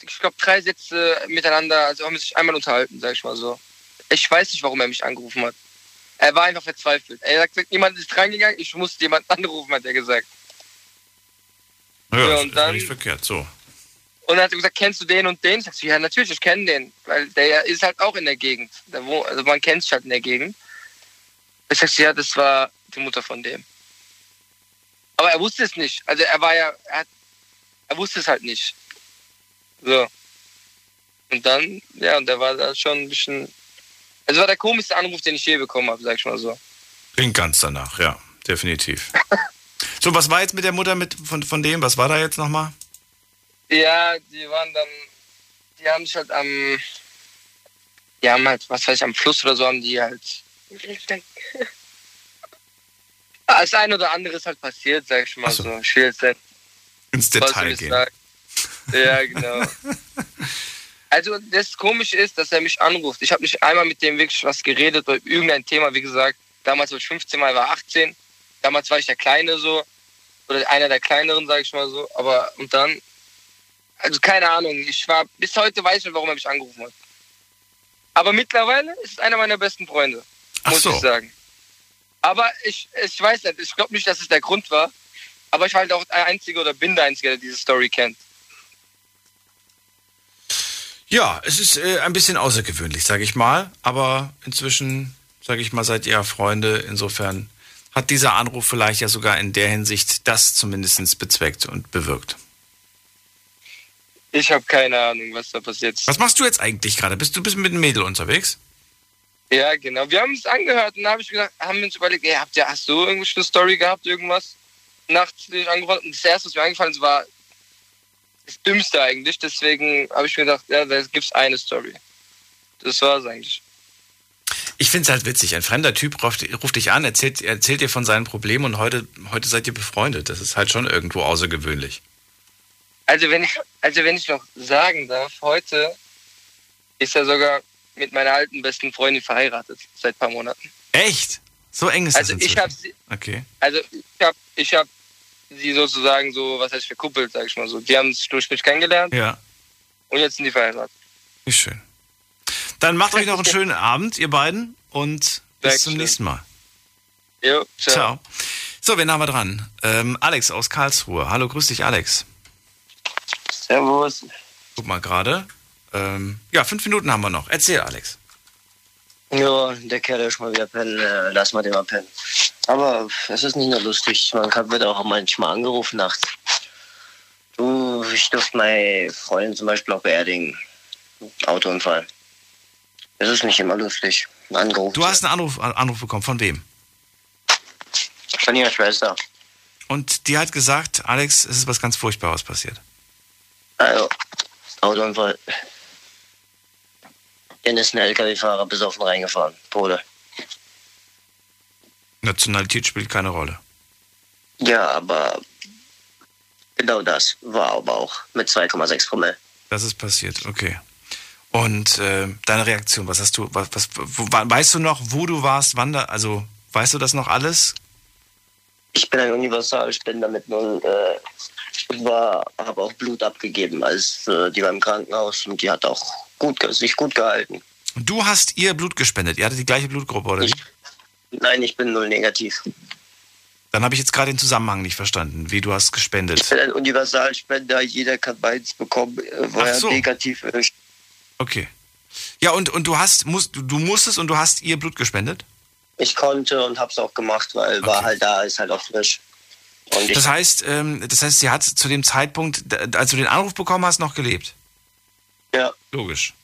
ich glaube, drei Sätze miteinander, also haben wir sich einmal unterhalten, sag ich mal so. Ich weiß nicht, warum er mich angerufen hat. Er war einfach verzweifelt. Er hat gesagt, niemand ist reingegangen, ich musste jemanden anrufen, hat er gesagt. Ja, Ja, und ist dann- nicht verkehrt. So. Und dann hat er gesagt, kennst du den und den? Ich sag ja, natürlich, ich kenne den. Weil der ist halt auch in der Gegend. Also man kennt sich halt in der Gegend. Ich sag ja, das war die Mutter von dem. Aber er wusste es nicht. Also er war ja, er, hat, er wusste es halt nicht. So. Und dann, ja, und der war da schon ein bisschen. Also war der komischste Anruf, den ich je bekommen habe, sag ich mal so. Klingt ganz danach, ja, definitiv. So, was war jetzt mit der Mutter mit, von, von dem? Was war da jetzt nochmal? Ja, die waren dann, die haben sich halt am, die haben halt, was weiß ich, am Fluss oder so haben die halt, das eine oder andere ist halt passiert, sag ich mal so. Ich will jetzt nicht Ins Detail gehen. sag. Ja, genau. also das Komische ist, dass er mich anruft. Ich habe nicht einmal mit dem wirklich was geredet über irgendein Thema, wie gesagt. Damals war ich 15, mal war 18. Damals war ich der Kleine so. Oder einer der Kleineren, sag ich mal so. Aber und dann, also keine Ahnung. Ich war, bis heute weiß ich nicht, warum er mich angerufen hat. Aber mittlerweile ist es einer meiner besten Freunde. Ach muss so. ich sagen. Aber ich, ich weiß nicht, ich glaube nicht, dass es der Grund war. Aber ich war halt auch der Einzige oder bin der Einzige, der diese Story kennt. Ja, es ist äh, ein bisschen außergewöhnlich, sage ich mal. Aber inzwischen, sage ich mal, seid ihr Freunde. Insofern hat dieser Anruf vielleicht ja sogar in der Hinsicht das zumindest bezweckt und bewirkt. Ich habe keine Ahnung, was da passiert ist. Was machst du jetzt eigentlich gerade? Bist du bist mit einem Mädel unterwegs? Ja, genau. Wir haben es angehört und habe ich gedacht, haben wir uns überlegt, ey, habt ihr, hast du irgendwie eine Story gehabt, irgendwas? Nachts bin ich angerufen und das erste, was mir eingefallen ist, war das Dümmste eigentlich. Deswegen habe ich mir gedacht, ja, da gibt's eine Story. Das war's eigentlich. Ich finde es halt witzig. Ein fremder Typ ruft, ruft dich an, erzählt, erzählt dir von seinen Problemen und heute, heute seid ihr befreundet. Das ist halt schon irgendwo außergewöhnlich. Also wenn ich, also wenn ich noch sagen darf, heute ist er sogar mit meiner alten besten Freundin verheiratet seit ein paar Monaten. Echt? So eng ist Also das ich habe sie, Okay. also ich habe, ich habe sie sozusagen so, was heißt verkuppelt, sag ich mal so. Die haben sich durch mich kennengelernt Ja, und jetzt sind die verheiratet. wie schön. Dann macht euch noch einen schönen Abend, ihr beiden, und bis zum Dankeschön. nächsten Mal. Jo, Ciao. So, wen haben wir dran? Ähm, Alex aus Karlsruhe. Hallo, grüß dich, Alex. Servus. Guck mal gerade. Ähm, ja, fünf Minuten haben wir noch. Erzähl, Alex. Ja, der Kerl ist mal wieder pennen. Äh, lass mal den mal pennen. Aber es ist nicht nur lustig. Man kann, wird auch manchmal angerufen nachts. Du, ich durfte meine Freundin zum Beispiel auch beerdigen. Autounfall. Es ist nicht immer lustig. Angerufen. Du hast einen Anruf, Anruf bekommen. Von wem? Von ihrer Schwester. Und die hat gesagt, Alex, es ist was ganz Furchtbares passiert. Also, Autounfall. Dann ist ein LKW-Fahrer besoffen reingefahren. Tode. Nationalität spielt keine Rolle. Ja, aber genau das war aber auch mit 2,6 Promille. Das ist passiert, okay. Und äh, deine Reaktion, was hast du, was, was, weißt du noch, wo du warst, wann da, also weißt du das noch alles? Ich bin ein Universalspender mit null. Äh, war, habe auch Blut abgegeben, als äh, die war im Krankenhaus und die hat auch gut, sich gut gehalten. Du hast ihr Blut gespendet, ihr hattet die gleiche Blutgruppe, oder? wie? Nein, ich bin null negativ. Dann habe ich jetzt gerade den Zusammenhang nicht verstanden, wie du hast gespendet. Ich bin ein Universalspender, jeder kann meins bekommen, äh, wo er so. negativ ist. Okay. Ja, und, und du hast, musst, du- musstest und du hast ihr Blut gespendet? Ich konnte und hab's auch gemacht, weil war halt da, ist halt auch frisch. Und Das heißt, ähm, das heißt, sie hat zu dem Zeitpunkt, als du den Anruf bekommen hast, noch gelebt. Ja. Logisch.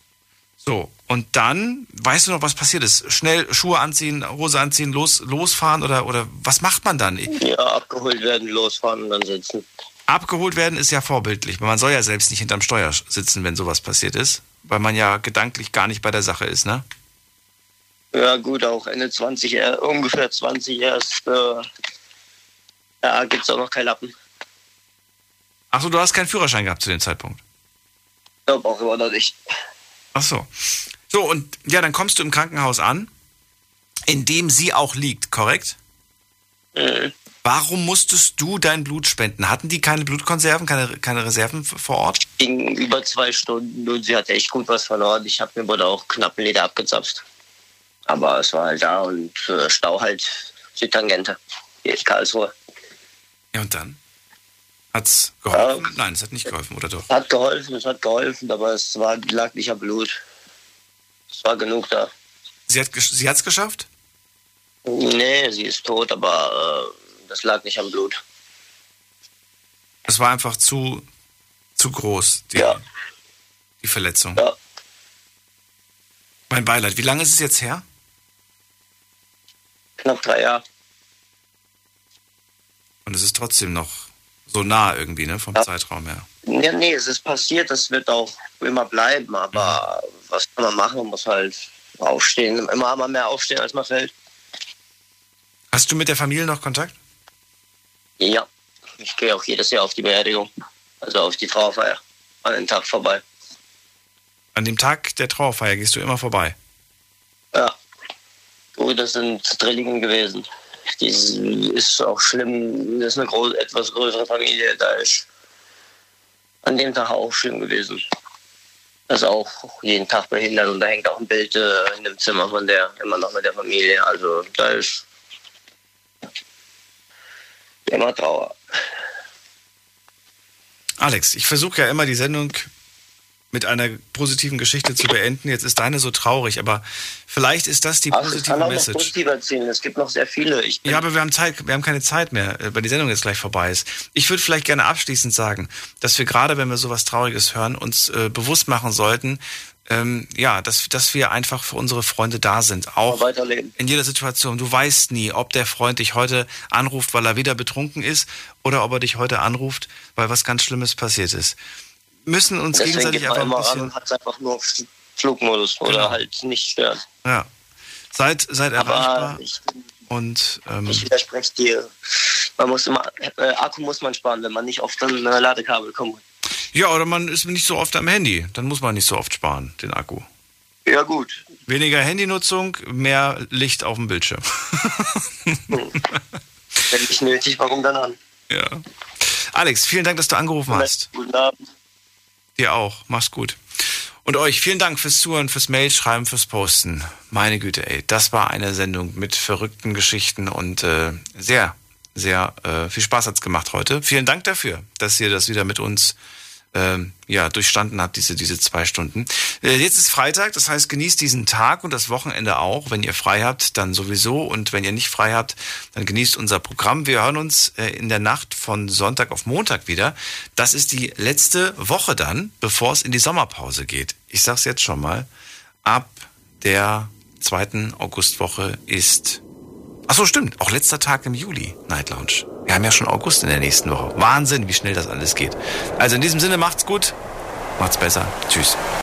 So, und dann, weißt du noch, was passiert ist? Schnell Schuhe anziehen, Hose anziehen, los, losfahren oder, oder was macht man dann? ja, abgeholt werden, losfahren und dann sitzen. Abgeholt werden ist ja vorbildlich, weil man soll ja selbst nicht hinterm Steuer sitzen, wenn sowas passiert ist, weil man ja gedanklich gar nicht bei der Sache ist, ne? Ja, gut, auch Ende 20, äh, ungefähr 20 erst. Äh, ja, gibt's auch noch keinen Lappen. Achso, du hast keinen Führerschein gehabt zu dem Zeitpunkt. Ich glaube auch immer noch nicht. Ach so. So, und ja, dann kommst du im Krankenhaus an, in dem sie auch liegt, korrekt? Mhm. Warum musstest du dein Blut spenden? Hatten die keine Blutkonserven, keine, keine Reserven vor Ort? Ging über zwei Stunden und sie hat echt gut was verloren. Ich habe mir wurde auch knapp Leder abgezapft. Aber es war halt da und äh, Stau halt Südtangente. Hier ist Karlsruhe. Ja, und dann? Hat's geholfen? Nein, es hat nicht geholfen, oder doch? Hat geholfen, es hat geholfen, aber es war, lag nicht am Blut. Es war genug da. Sie hat sie hat's geschafft? Nee, sie ist tot, aber äh, das lag nicht am Blut. Es war einfach zu, zu groß, die, ja. die Verletzung. Ja. Mein Beileid. Wie lange ist es jetzt her? Knapp drei Jahre. Und es ist trotzdem noch so nah irgendwie, ne, vom Ja. Zeitraum her. Ja, nee, es ist passiert, das wird auch immer bleiben, aber was kann man machen? Man muss halt aufstehen. Immer mal mehr aufstehen, als man fällt. Hast du mit der Familie noch Kontakt? Ja, ich gehe auch jedes Jahr auf die Beerdigung, also auf die Trauerfeier, an den Tag vorbei. An dem Tag der Trauerfeier gehst du immer vorbei. Ja, Brüder sind Drillinge gewesen. Die ist auch schlimm, das ist eine groß, etwas größere Familie, da ist an dem Tag auch schlimm gewesen. Das ist auch jeden Tag behindert und da hängt auch ein Bild äh, in dem Zimmer von der, immer noch mit der Familie. Also da ist immer Trauer. Alex, ich versuche ja immer die Sendung mit einer positiven Geschichte zu beenden. Jetzt ist deine so traurig, aber vielleicht ist das die Ach, positive kann auch noch Message. positiv erzählen. Es gibt noch sehr viele. Ja, aber wir haben Zeit, wir haben keine Zeit mehr, äh, weil die Sendung jetzt gleich vorbei ist. Ich würde vielleicht gerne abschließend sagen, dass wir gerade, wenn wir sowas Trauriges hören, uns äh, bewusst machen sollten, ähm, ja, dass, dass wir einfach für unsere Freunde da sind. Auch in jeder Situation. Du weißt nie, ob der Freund dich heute anruft, weil er wieder betrunken ist, oder ob er dich heute anruft, weil was ganz Schlimmes passiert ist. Müssen uns Deswegen gegenseitig geht man einfach ein immer ran und hat es einfach nur auf Flugmodus oder Genau. halt nicht stören. Ja. Seid, seid erreichbar. ich, Und ähm, ich widerspreche dir. Man muss immer, äh, Akku muss man sparen, wenn man nicht auf ein äh, Ladekabel kommt. ja, oder man ist nicht so oft am Handy. Dann muss man nicht so oft sparen, den Akku. Ja, gut. Weniger Handynutzung, mehr Licht auf dem Bildschirm. Wenn nicht nötig, warum dann an? ja. Alex, vielen Dank, dass du angerufen hast. Guten Abend. Dir auch. Mach's gut. Und euch vielen Dank fürs Zuhören, fürs Mail schreiben, fürs Posten. Meine Güte, ey, das war eine Sendung mit verrückten Geschichten und äh, sehr, sehr äh, viel Spaß hat's gemacht heute. Vielen Dank dafür, dass ihr das wieder mit uns ähm, ja durchstanden habt, diese diese zwei Stunden. Äh, jetzt ist Freitag, das heißt genießt diesen Tag und das Wochenende auch. Wenn ihr frei habt, dann sowieso und wenn ihr nicht frei habt, dann genießt unser Programm. Wir hören uns äh, in der Nacht von Sonntag auf Montag wieder. Das ist die letzte Woche dann, bevor es in die Sommerpause geht. Ich sag's jetzt schon mal. Ab der zweiten Augustwoche ist Ach so, stimmt. Auch letzter Tag im Juli, Night Lounge. Wir haben ja schon August in der nächsten Woche. Wahnsinn, wie schnell das alles geht. Also in diesem Sinne macht's gut, macht's besser. Tschüss.